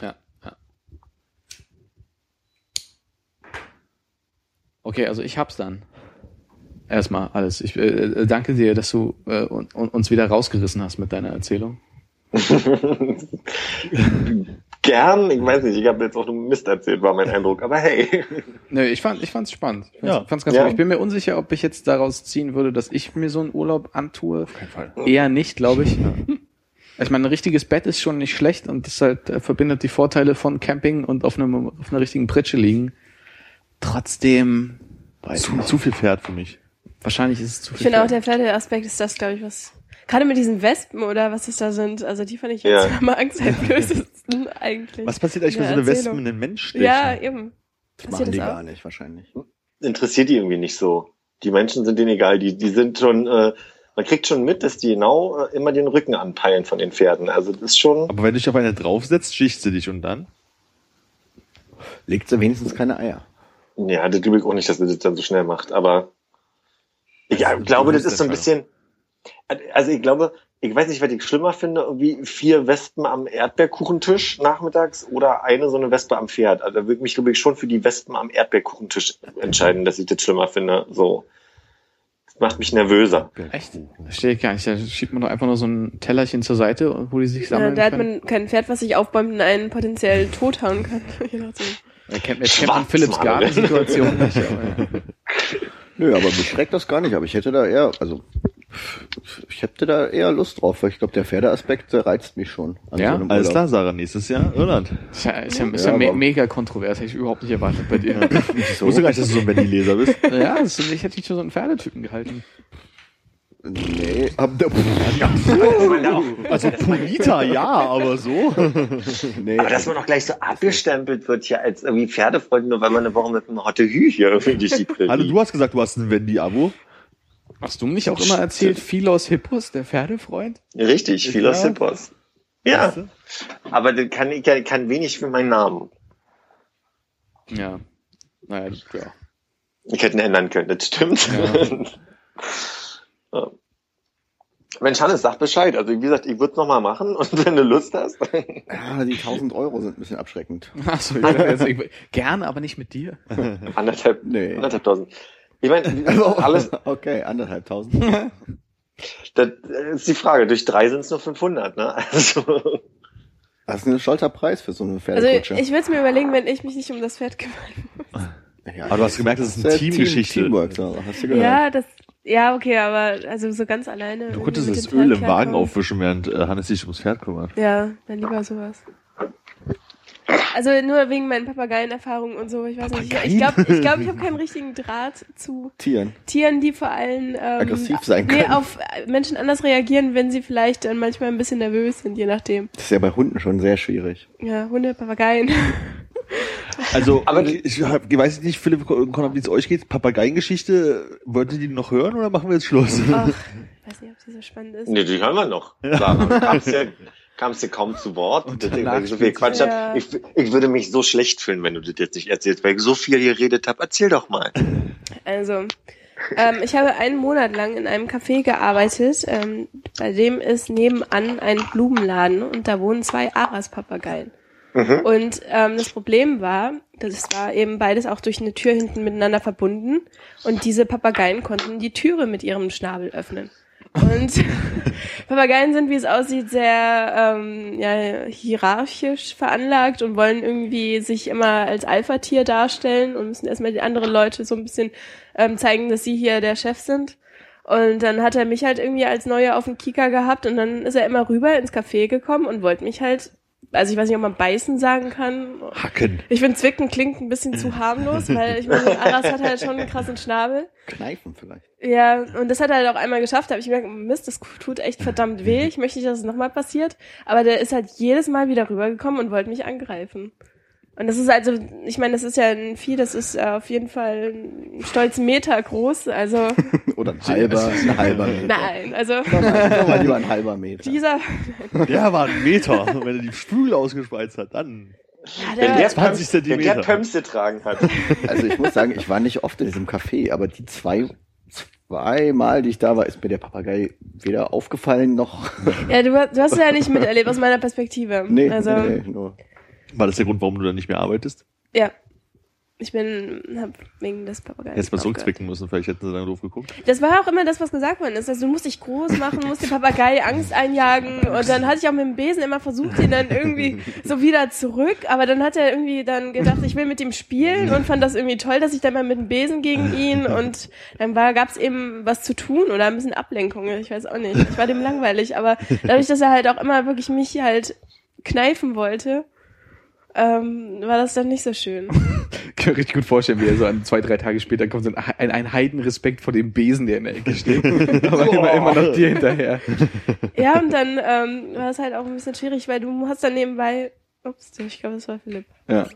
Ja, ja. Okay, also ich hab's dann. Erstmal alles. Ich äh, danke dir, dass du äh, un, un, uns wieder rausgerissen hast mit deiner Erzählung. *laughs* Gern, ich weiß nicht, ich habe jetzt auch nur Mist erzählt, war mein Eindruck, aber hey. *laughs* Nö, ich fand, ich fand's spannend. Ich fand's, Ja. fand's ganz Ja. gut. Ich bin mir unsicher, ob ich jetzt daraus ziehen würde, dass ich mir so einen Urlaub antue. Auf keinen Fall. Eher nicht, glaube ich. Ich meine, ein richtiges Bett ist schon nicht schlecht und das halt äh, verbindet die Vorteile von Camping und auf einem auf einer richtigen Pritsche liegen. Trotzdem, weiß ich Zu, nicht. zu viel Pferd für mich. wahrscheinlich ist es zu Ich viel. finde auch der Pferdeaspekt ist das, glaube ich, was. Gerade mit diesen Wespen oder was es da sind. Also die fand ich Ja. jetzt *laughs* am angsteinflößendsten *laughs* eigentlich. Was passiert eigentlich, wenn so eine Wespe einen Mensch stechen? Ja, eben. Das Passiert machen die das auch? gar nicht, wahrscheinlich. Interessiert die irgendwie nicht so. Die Menschen sind denen egal, die, die sind schon, äh, man kriegt schon mit, dass die genau äh, immer den Rücken anpeilen von den Pferden. Also das ist schon, Aber wenn du dich auf eine draufsetzt, sticht sie dich und dann? Legt sie wenigstens keine Eier. ja, das glaube ich auch nicht, dass sie das dann so schnell macht, aber ich Das glaube, das ist so ein bisschen, also ich glaube, ich weiß nicht, was ich schlimmer finde, irgendwie vier Wespen am Erdbeerkuchentisch nachmittags oder eine so eine Wespe am Pferd. Also da würde ich mich, glaube ich, schon für die Wespen am Erdbeerkuchentisch entscheiden, dass ich das schlimmer finde. So. Das macht mich nervöser. Echt? Verstehe ich gar nicht. Da schiebt man doch einfach nur so ein Tellerchen zur Seite, wo die sich Ja, sammeln da hat man kein Pferd, was sich aufbäumt und einen potenziell tothauen kann. *laughs* Da kennt, jetzt kennt man Philipps Schwarzmann. Gartensituation nicht. Aber, ja. *laughs* Nö, aber mich schreckt das gar nicht. Aber ich hätte da eher, also ich hätte da eher Lust drauf, weil ich glaube, der Pferdeaspekt der reizt mich schon. An Ja? einem Alles klar, Sarah, nächstes Jahr Irland. Ist ja, ist ja, ist Ja, ja, me aber- mega kontrovers. Hätte ich überhaupt nicht erwartet bei dir. *laughs* Ich wusste gar nicht, dass du so ein Benny-Leser bist. *laughs* ja, das ist, ich hätte dich für so einen Pferdetypen gehalten. Nee, hab der, *laughs* Also Polita, ja, aber so. nee, Aber dass man auch gleich so abgestempelt wird hier als irgendwie Pferdefreund, nur weil man eine Woche mit einem Hotte Hü hier irgendwie durch die Prärie. Hallo, du hast gesagt, du hast ein Wendy-Abo. Hast du mir nicht auch immer erzählt, Philos Hippos, der Pferdefreund? Richtig, Philos Ja. Hippos. Ja, aber das kann, ich kann wenig für meinen Namen. Ja. Naja, ja. Ich hätte ihn ändern können, das stimmt. Ja. *laughs* Mensch, Hannes, sag Bescheid. Also, wie gesagt, ich würde es nochmal machen und wenn du Lust hast. *laughs* ja, die 1000 Euro sind ein bisschen abschreckend. Achso, ich jetzt, ich, gerne, aber nicht mit dir. *laughs* anderthalb, Nee. anderthalb tausend. Ich meine, *laughs* alles, Okay, anderthalb tausend. *laughs* das ist die Frage. Durch drei sind es nur 500, ne? Also, Das ist ein stolzer Preis für so eine Also Pferdekutsche. ich würde es mir überlegen, wenn ich mich nicht um das Pferd kümmere. *laughs* ja, Aber du hast gemerkt, das ist eine ja Teamgeschichte. Team, Teamwork, so, hast du gehört. Ja, das, Ja, okay, aber also so ganz alleine. Du konntest das Öl im Wagen aufwischen, während äh, Hannes sich ums Pferd kümmert. Ja, dann lieber sowas. Also nur wegen meinen Papageienerfahrungen und so. Ich weiß nicht. Ich- Ich glaube, ich, glaub, ich habe keinen richtigen Draht zu Tieren. Tieren, die vor allem ähm, Aggressiv sein nee, können. auf Menschen anders reagieren, wenn sie vielleicht dann manchmal ein bisschen nervös sind, je nachdem. Das ist ja bei Hunden schon sehr schwierig. Ja, Hunde, Papageien. Also, *laughs* Aber- ich hab, ich weiß nicht, Philipp Conor, wie es euch geht. Papageiengeschichte, wollt ihr die noch hören oder machen wir jetzt Schluss? Ach, ich weiß nicht, ob sie so spannend ist. Nee, die hören wir noch. Ja, *laughs* kamst ja kaum zu Wort. Deswegen, weil ich so viel Quatsch Ja. hab. Ich, ich würde mich so schlecht fühlen, wenn du das jetzt nicht erzählst, weil ich so viel geredet habe. Erzähl doch mal. *laughs* Also, ähm, ich habe einen Monat lang in einem Café gearbeitet, ähm, bei dem ist nebenan ein Blumenladen und da wohnen zwei Aras-Papageien. Und ähm, das Problem war, das war eben beides auch durch eine Tür hinten miteinander verbunden und diese Papageien konnten die Türe mit ihrem Schnabel öffnen. Und *laughs* Papageien sind, wie es aussieht, sehr ähm, ja, hierarchisch veranlagt und wollen irgendwie sich immer als Alpha-Tier darstellen und müssen erstmal die anderen Leute so ein bisschen ähm, zeigen, dass sie hier der Chef sind. Und dann hat er mich halt irgendwie als Neue auf den Kika gehabt und dann ist er immer rüber ins Café gekommen und wollte mich halt, also ich weiß nicht, ob man beißen sagen kann. Hacken. Ich finde, Zwicken klingt ein bisschen zu *laughs* harmlos, weil ich meine, Aras hat halt schon einen krassen Schnabel. Kneifen vielleicht. Ja, und das hat er halt auch einmal geschafft. Da habe ich gemerkt, Mist, das tut echt verdammt weh. Ich möchte nicht, dass es nochmal passiert. Aber der ist halt jedes Mal wieder rübergekommen und wollte mich angreifen. Und das ist also, ich meine, das ist ja ein Vieh, das ist äh, auf jeden Fall ein stolz Meter groß. Also, *laughs* Oder ein halber, ein halber Meter. nein, also Sag mal, sag mal lieber ein halber Meter. dieser, Der war ein Meter. Und wenn er die Flügel ausgespreizt hat, dann. ja, Wenn der, der, 20 Pumps, wenn Zentimeter. der Pumps getragen hat. Also ich muss sagen, ich war nicht oft in diesem Café, aber die zwei, zweimal, die ich da war, ist mir der Papagei weder aufgefallen noch. ja, du, du hast es ja nicht miterlebt aus meiner Perspektive. nee, also, nee, nee, nur. War das der Grund, warum du dann nicht mehr arbeitest? ja. Ich bin, hab wegen des Papageien. Hättest mal zurückzwicken müssen, vielleicht hätten sie dann doof geguckt. Das war auch immer das, was gesagt worden ist. Also du musst dich groß machen, musst dem Papagei Angst einjagen. Und dann hatte ich auch mit dem Besen immer versucht, ihn dann irgendwie so wieder zurück. Aber dann hat er irgendwie dann gedacht, ich will mit ihm spielen und fand das irgendwie toll, dass ich dann mal mit dem Besen gegen ihn und dann war, gab's eben was zu tun oder ein bisschen Ablenkung. Ich weiß auch nicht. Ich war dem langweilig. Aber dadurch, dass er halt auch immer wirklich mich halt kneifen wollte, ähm, war das dann nicht so schön. *laughs* kann mir richtig gut vorstellen, wie er so an zwei, drei Tage später kommt, so ein, ein, ein Heidenrespekt vor dem Besen, der in der Ecke steht. *laughs* Aber immer, immer noch dir hinterher. Ja, und dann ähm, war es halt auch ein bisschen schwierig, weil du hast dann nebenbei, ups, ich glaube, das war Philipp. Ja.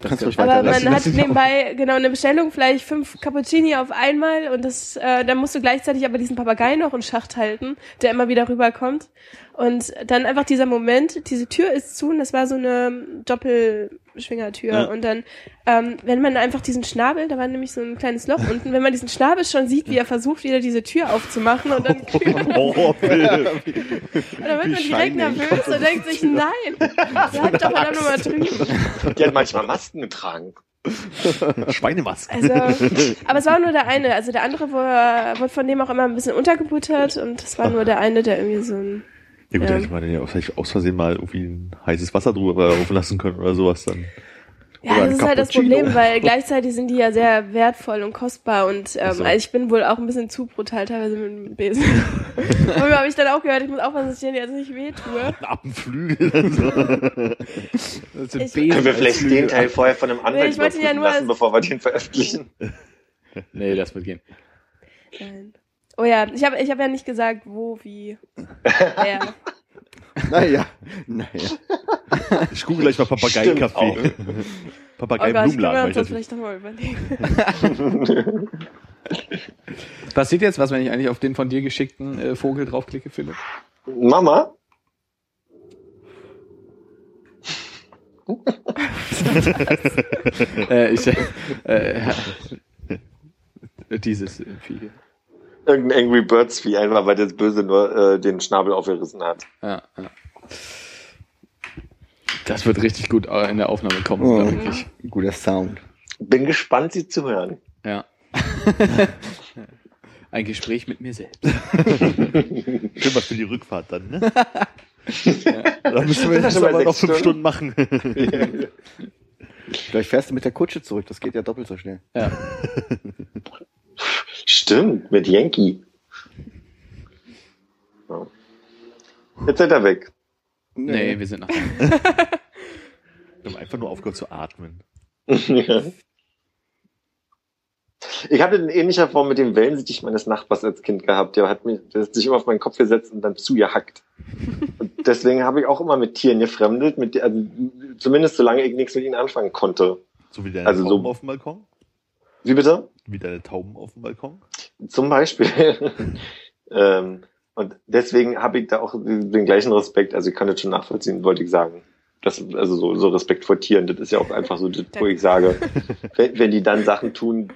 Kannst ruhig Aber man hat nebenbei genau eine Bestellung, vielleicht fünf Cappuccini auf einmal und das, äh, dann musst du gleichzeitig aber diesen Papagei noch in Schacht halten, der immer wieder rüberkommt. Und dann einfach dieser Moment, diese Tür ist zu und das war so eine Doppelschwingertür. Ja. Und dann, ähm, wenn man einfach diesen Schnabel, da war nämlich so ein kleines Loch unten, wenn man diesen Schnabel schon sieht, wie er versucht, wieder diese Tür aufzumachen und dann, *laughs* *laughs* und Oh, Philipp. dann wird man direkt nervös und denkt sich, *laughs* nein, bleib doch verdammt nochmal drüben. Die hat manchmal Masken getragen. Schweinemaske. Also, aber es war nur der eine. Also der andere wurde, wurde von dem auch immer ein bisschen untergebuttert und es war nur der eine, der irgendwie so ein. Ja gut, da hätte man ja auch vielleicht aus Versehen mal irgendwie ein heißes Wasser drüber laufen lassen können oder sowas dann. Ja, Oder das ist halt das. Problem, weil *laughs* gleichzeitig sind die ja sehr wertvoll und kostbar und ähm, so. also ich bin wohl auch ein bisschen zu brutal teilweise mit dem Besen. *laughs* und habe ich dann auch gehört, ich muss aufpassen, dass ich den jetzt nicht wehtue. Ein Appenflügel. Also. *laughs* Das sind Ich- Besen Können wir vielleicht Flügel. den Teil vorher von einem Anwalt Nee, ich ja nur lassen, bevor wir den veröffentlichen? Nee, das wird gehen. Nein. Oh ja, ich habe ich hab ja nicht gesagt, wo, wie, *laughs* wer. Naja, naja. *laughs* Ich google gleich mal Papagei-Kaffee. Oh Gott, können wir uns ich das vielleicht doch mal überlegen. Was *laughs* passiert jetzt, was, wenn ich eigentlich auf den von dir geschickten äh, Vogel draufklicke, Philipp? Mama? äh, ich, äh, äh, dieses äh, Vieh. hier. Irgendein Angry Birds Vieh, einfach weil das Böse nur äh, den Schnabel aufgerissen hat. Ja, ja. Das wird richtig gut äh, in der Aufnahme kommen, Oh. glaub ich. Guter Sound. Bin gespannt, sie zu hören. Ja. *laughs* Ein Gespräch mit mir selbst. *laughs* Schön was für die Rückfahrt dann, ne? Da müssen wir Das jetzt ist schon mal aber noch fünf Stunden machen. *laughs* Vielleicht fährst du mit der Kutsche zurück, das geht ja doppelt so schnell. Ja. Stimmt, mit Yankee. Ja. Jetzt seid ihr weg. Nee, wir sind noch. *laughs* Wir haben einfach nur aufgehört zu atmen. Ja. Ich hatte in ähnlicher Form mit dem Wellensittich meines Nachbars als Kind gehabt. Der hat, mich, der hat sich immer auf meinen Kopf gesetzt und dann zugehackt. Und deswegen habe ich auch immer mit Tieren gefremdet, mit, also, zumindest solange ich nichts mit ihnen anfangen konnte. So wie deine Also so- Tauben auf dem Balkon? Wie bitte? Wie deine Tauben auf dem Balkon? Zum Beispiel. *laughs* ähm, und deswegen habe ich da auch den gleichen Respekt. Also ich kann das schon nachvollziehen, wollte ich sagen. Das, also so, so Respekt vor Tieren, das ist ja auch einfach so, das, wo ich sage, *laughs* wenn, wenn die dann Sachen tun,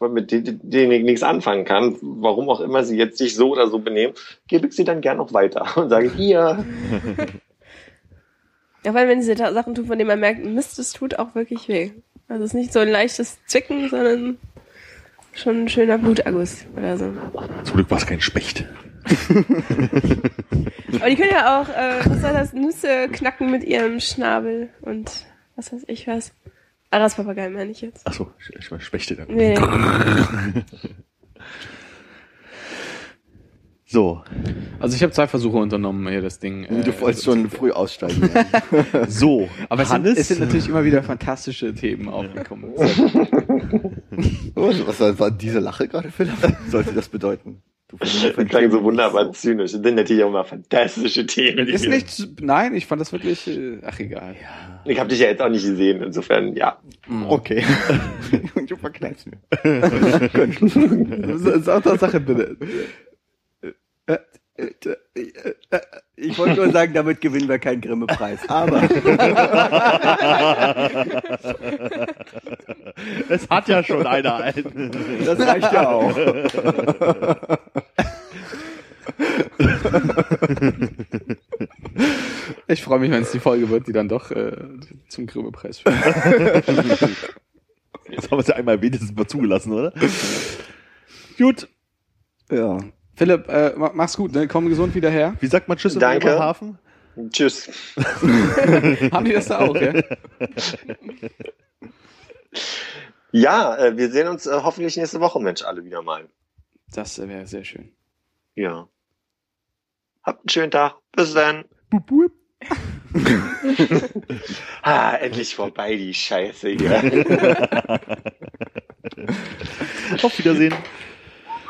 mit denen ich nichts anfangen kann, warum auch immer sie jetzt sich so oder so benehmen, gebe ich sie dann gern noch weiter *laughs* und sage, hier, Ja, weil wenn Ta- Sachen tun, von denen man merkt, Mist, es tut auch wirklich weh. Also es ist nicht so ein leichtes Zwicken, sondern schon ein schöner Bluterguss oder so. Zum Glück war es kein Specht. *laughs* Aber die können ja auch, äh, was soll das, Nüsse knacken mit ihrem Schnabel und was weiß ich was. Araspapagei meine ich jetzt. Achso, ich, ich meine Spechte dann. Nee. *laughs* So, Also ich habe zwei Versuche unternommen, hier das Ding. äh, Du wolltest schon früh aussteigen. Ja. *laughs* so. Aber es sind, es sind natürlich immer wieder fantastische Themen aufgekommen. Was, was war, war diese Lache gerade, Philipp? Sollte das bedeuten? Das klang so wunderbar zynisch. Das sind natürlich auch mal fantastische Themen. die Ist nicht, nein, ich fand das wirklich, äh, ach egal. Ich habe dich ja jetzt auch nicht gesehen, insofern, ja. Okay. *laughs* du verkneifst mir. *laughs* Sag doch Sache bitte. Ich wollte nur sagen, damit gewinnen wir keinen Grimme-Preis. Aber es hat ja schon einer einen. das reicht ja auch. Ich freue mich, wenn es die Folge wird, die dann doch äh, zum Grimme-Preis führt. Jetzt haben wir es ja einmal wenigstens mal zugelassen, oder? Gut. Ja. Philipp, äh, ma- mach's gut, ne? komm gesund wieder her. Wie sagt man Tschüss in Danke. Bremerhaven? Tschüss. *laughs* Haben die das da auch, ja? Ja, äh, wir sehen uns äh, hoffentlich nächste Woche, Mensch, alle wieder mal. Das äh, wäre sehr schön. Ja. Habt einen schönen Tag. Bis dann. *laughs* ah, endlich vorbei, die Scheiße hier. *laughs* Auf Wiedersehen.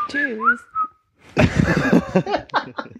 Tschüss. ハハハハ!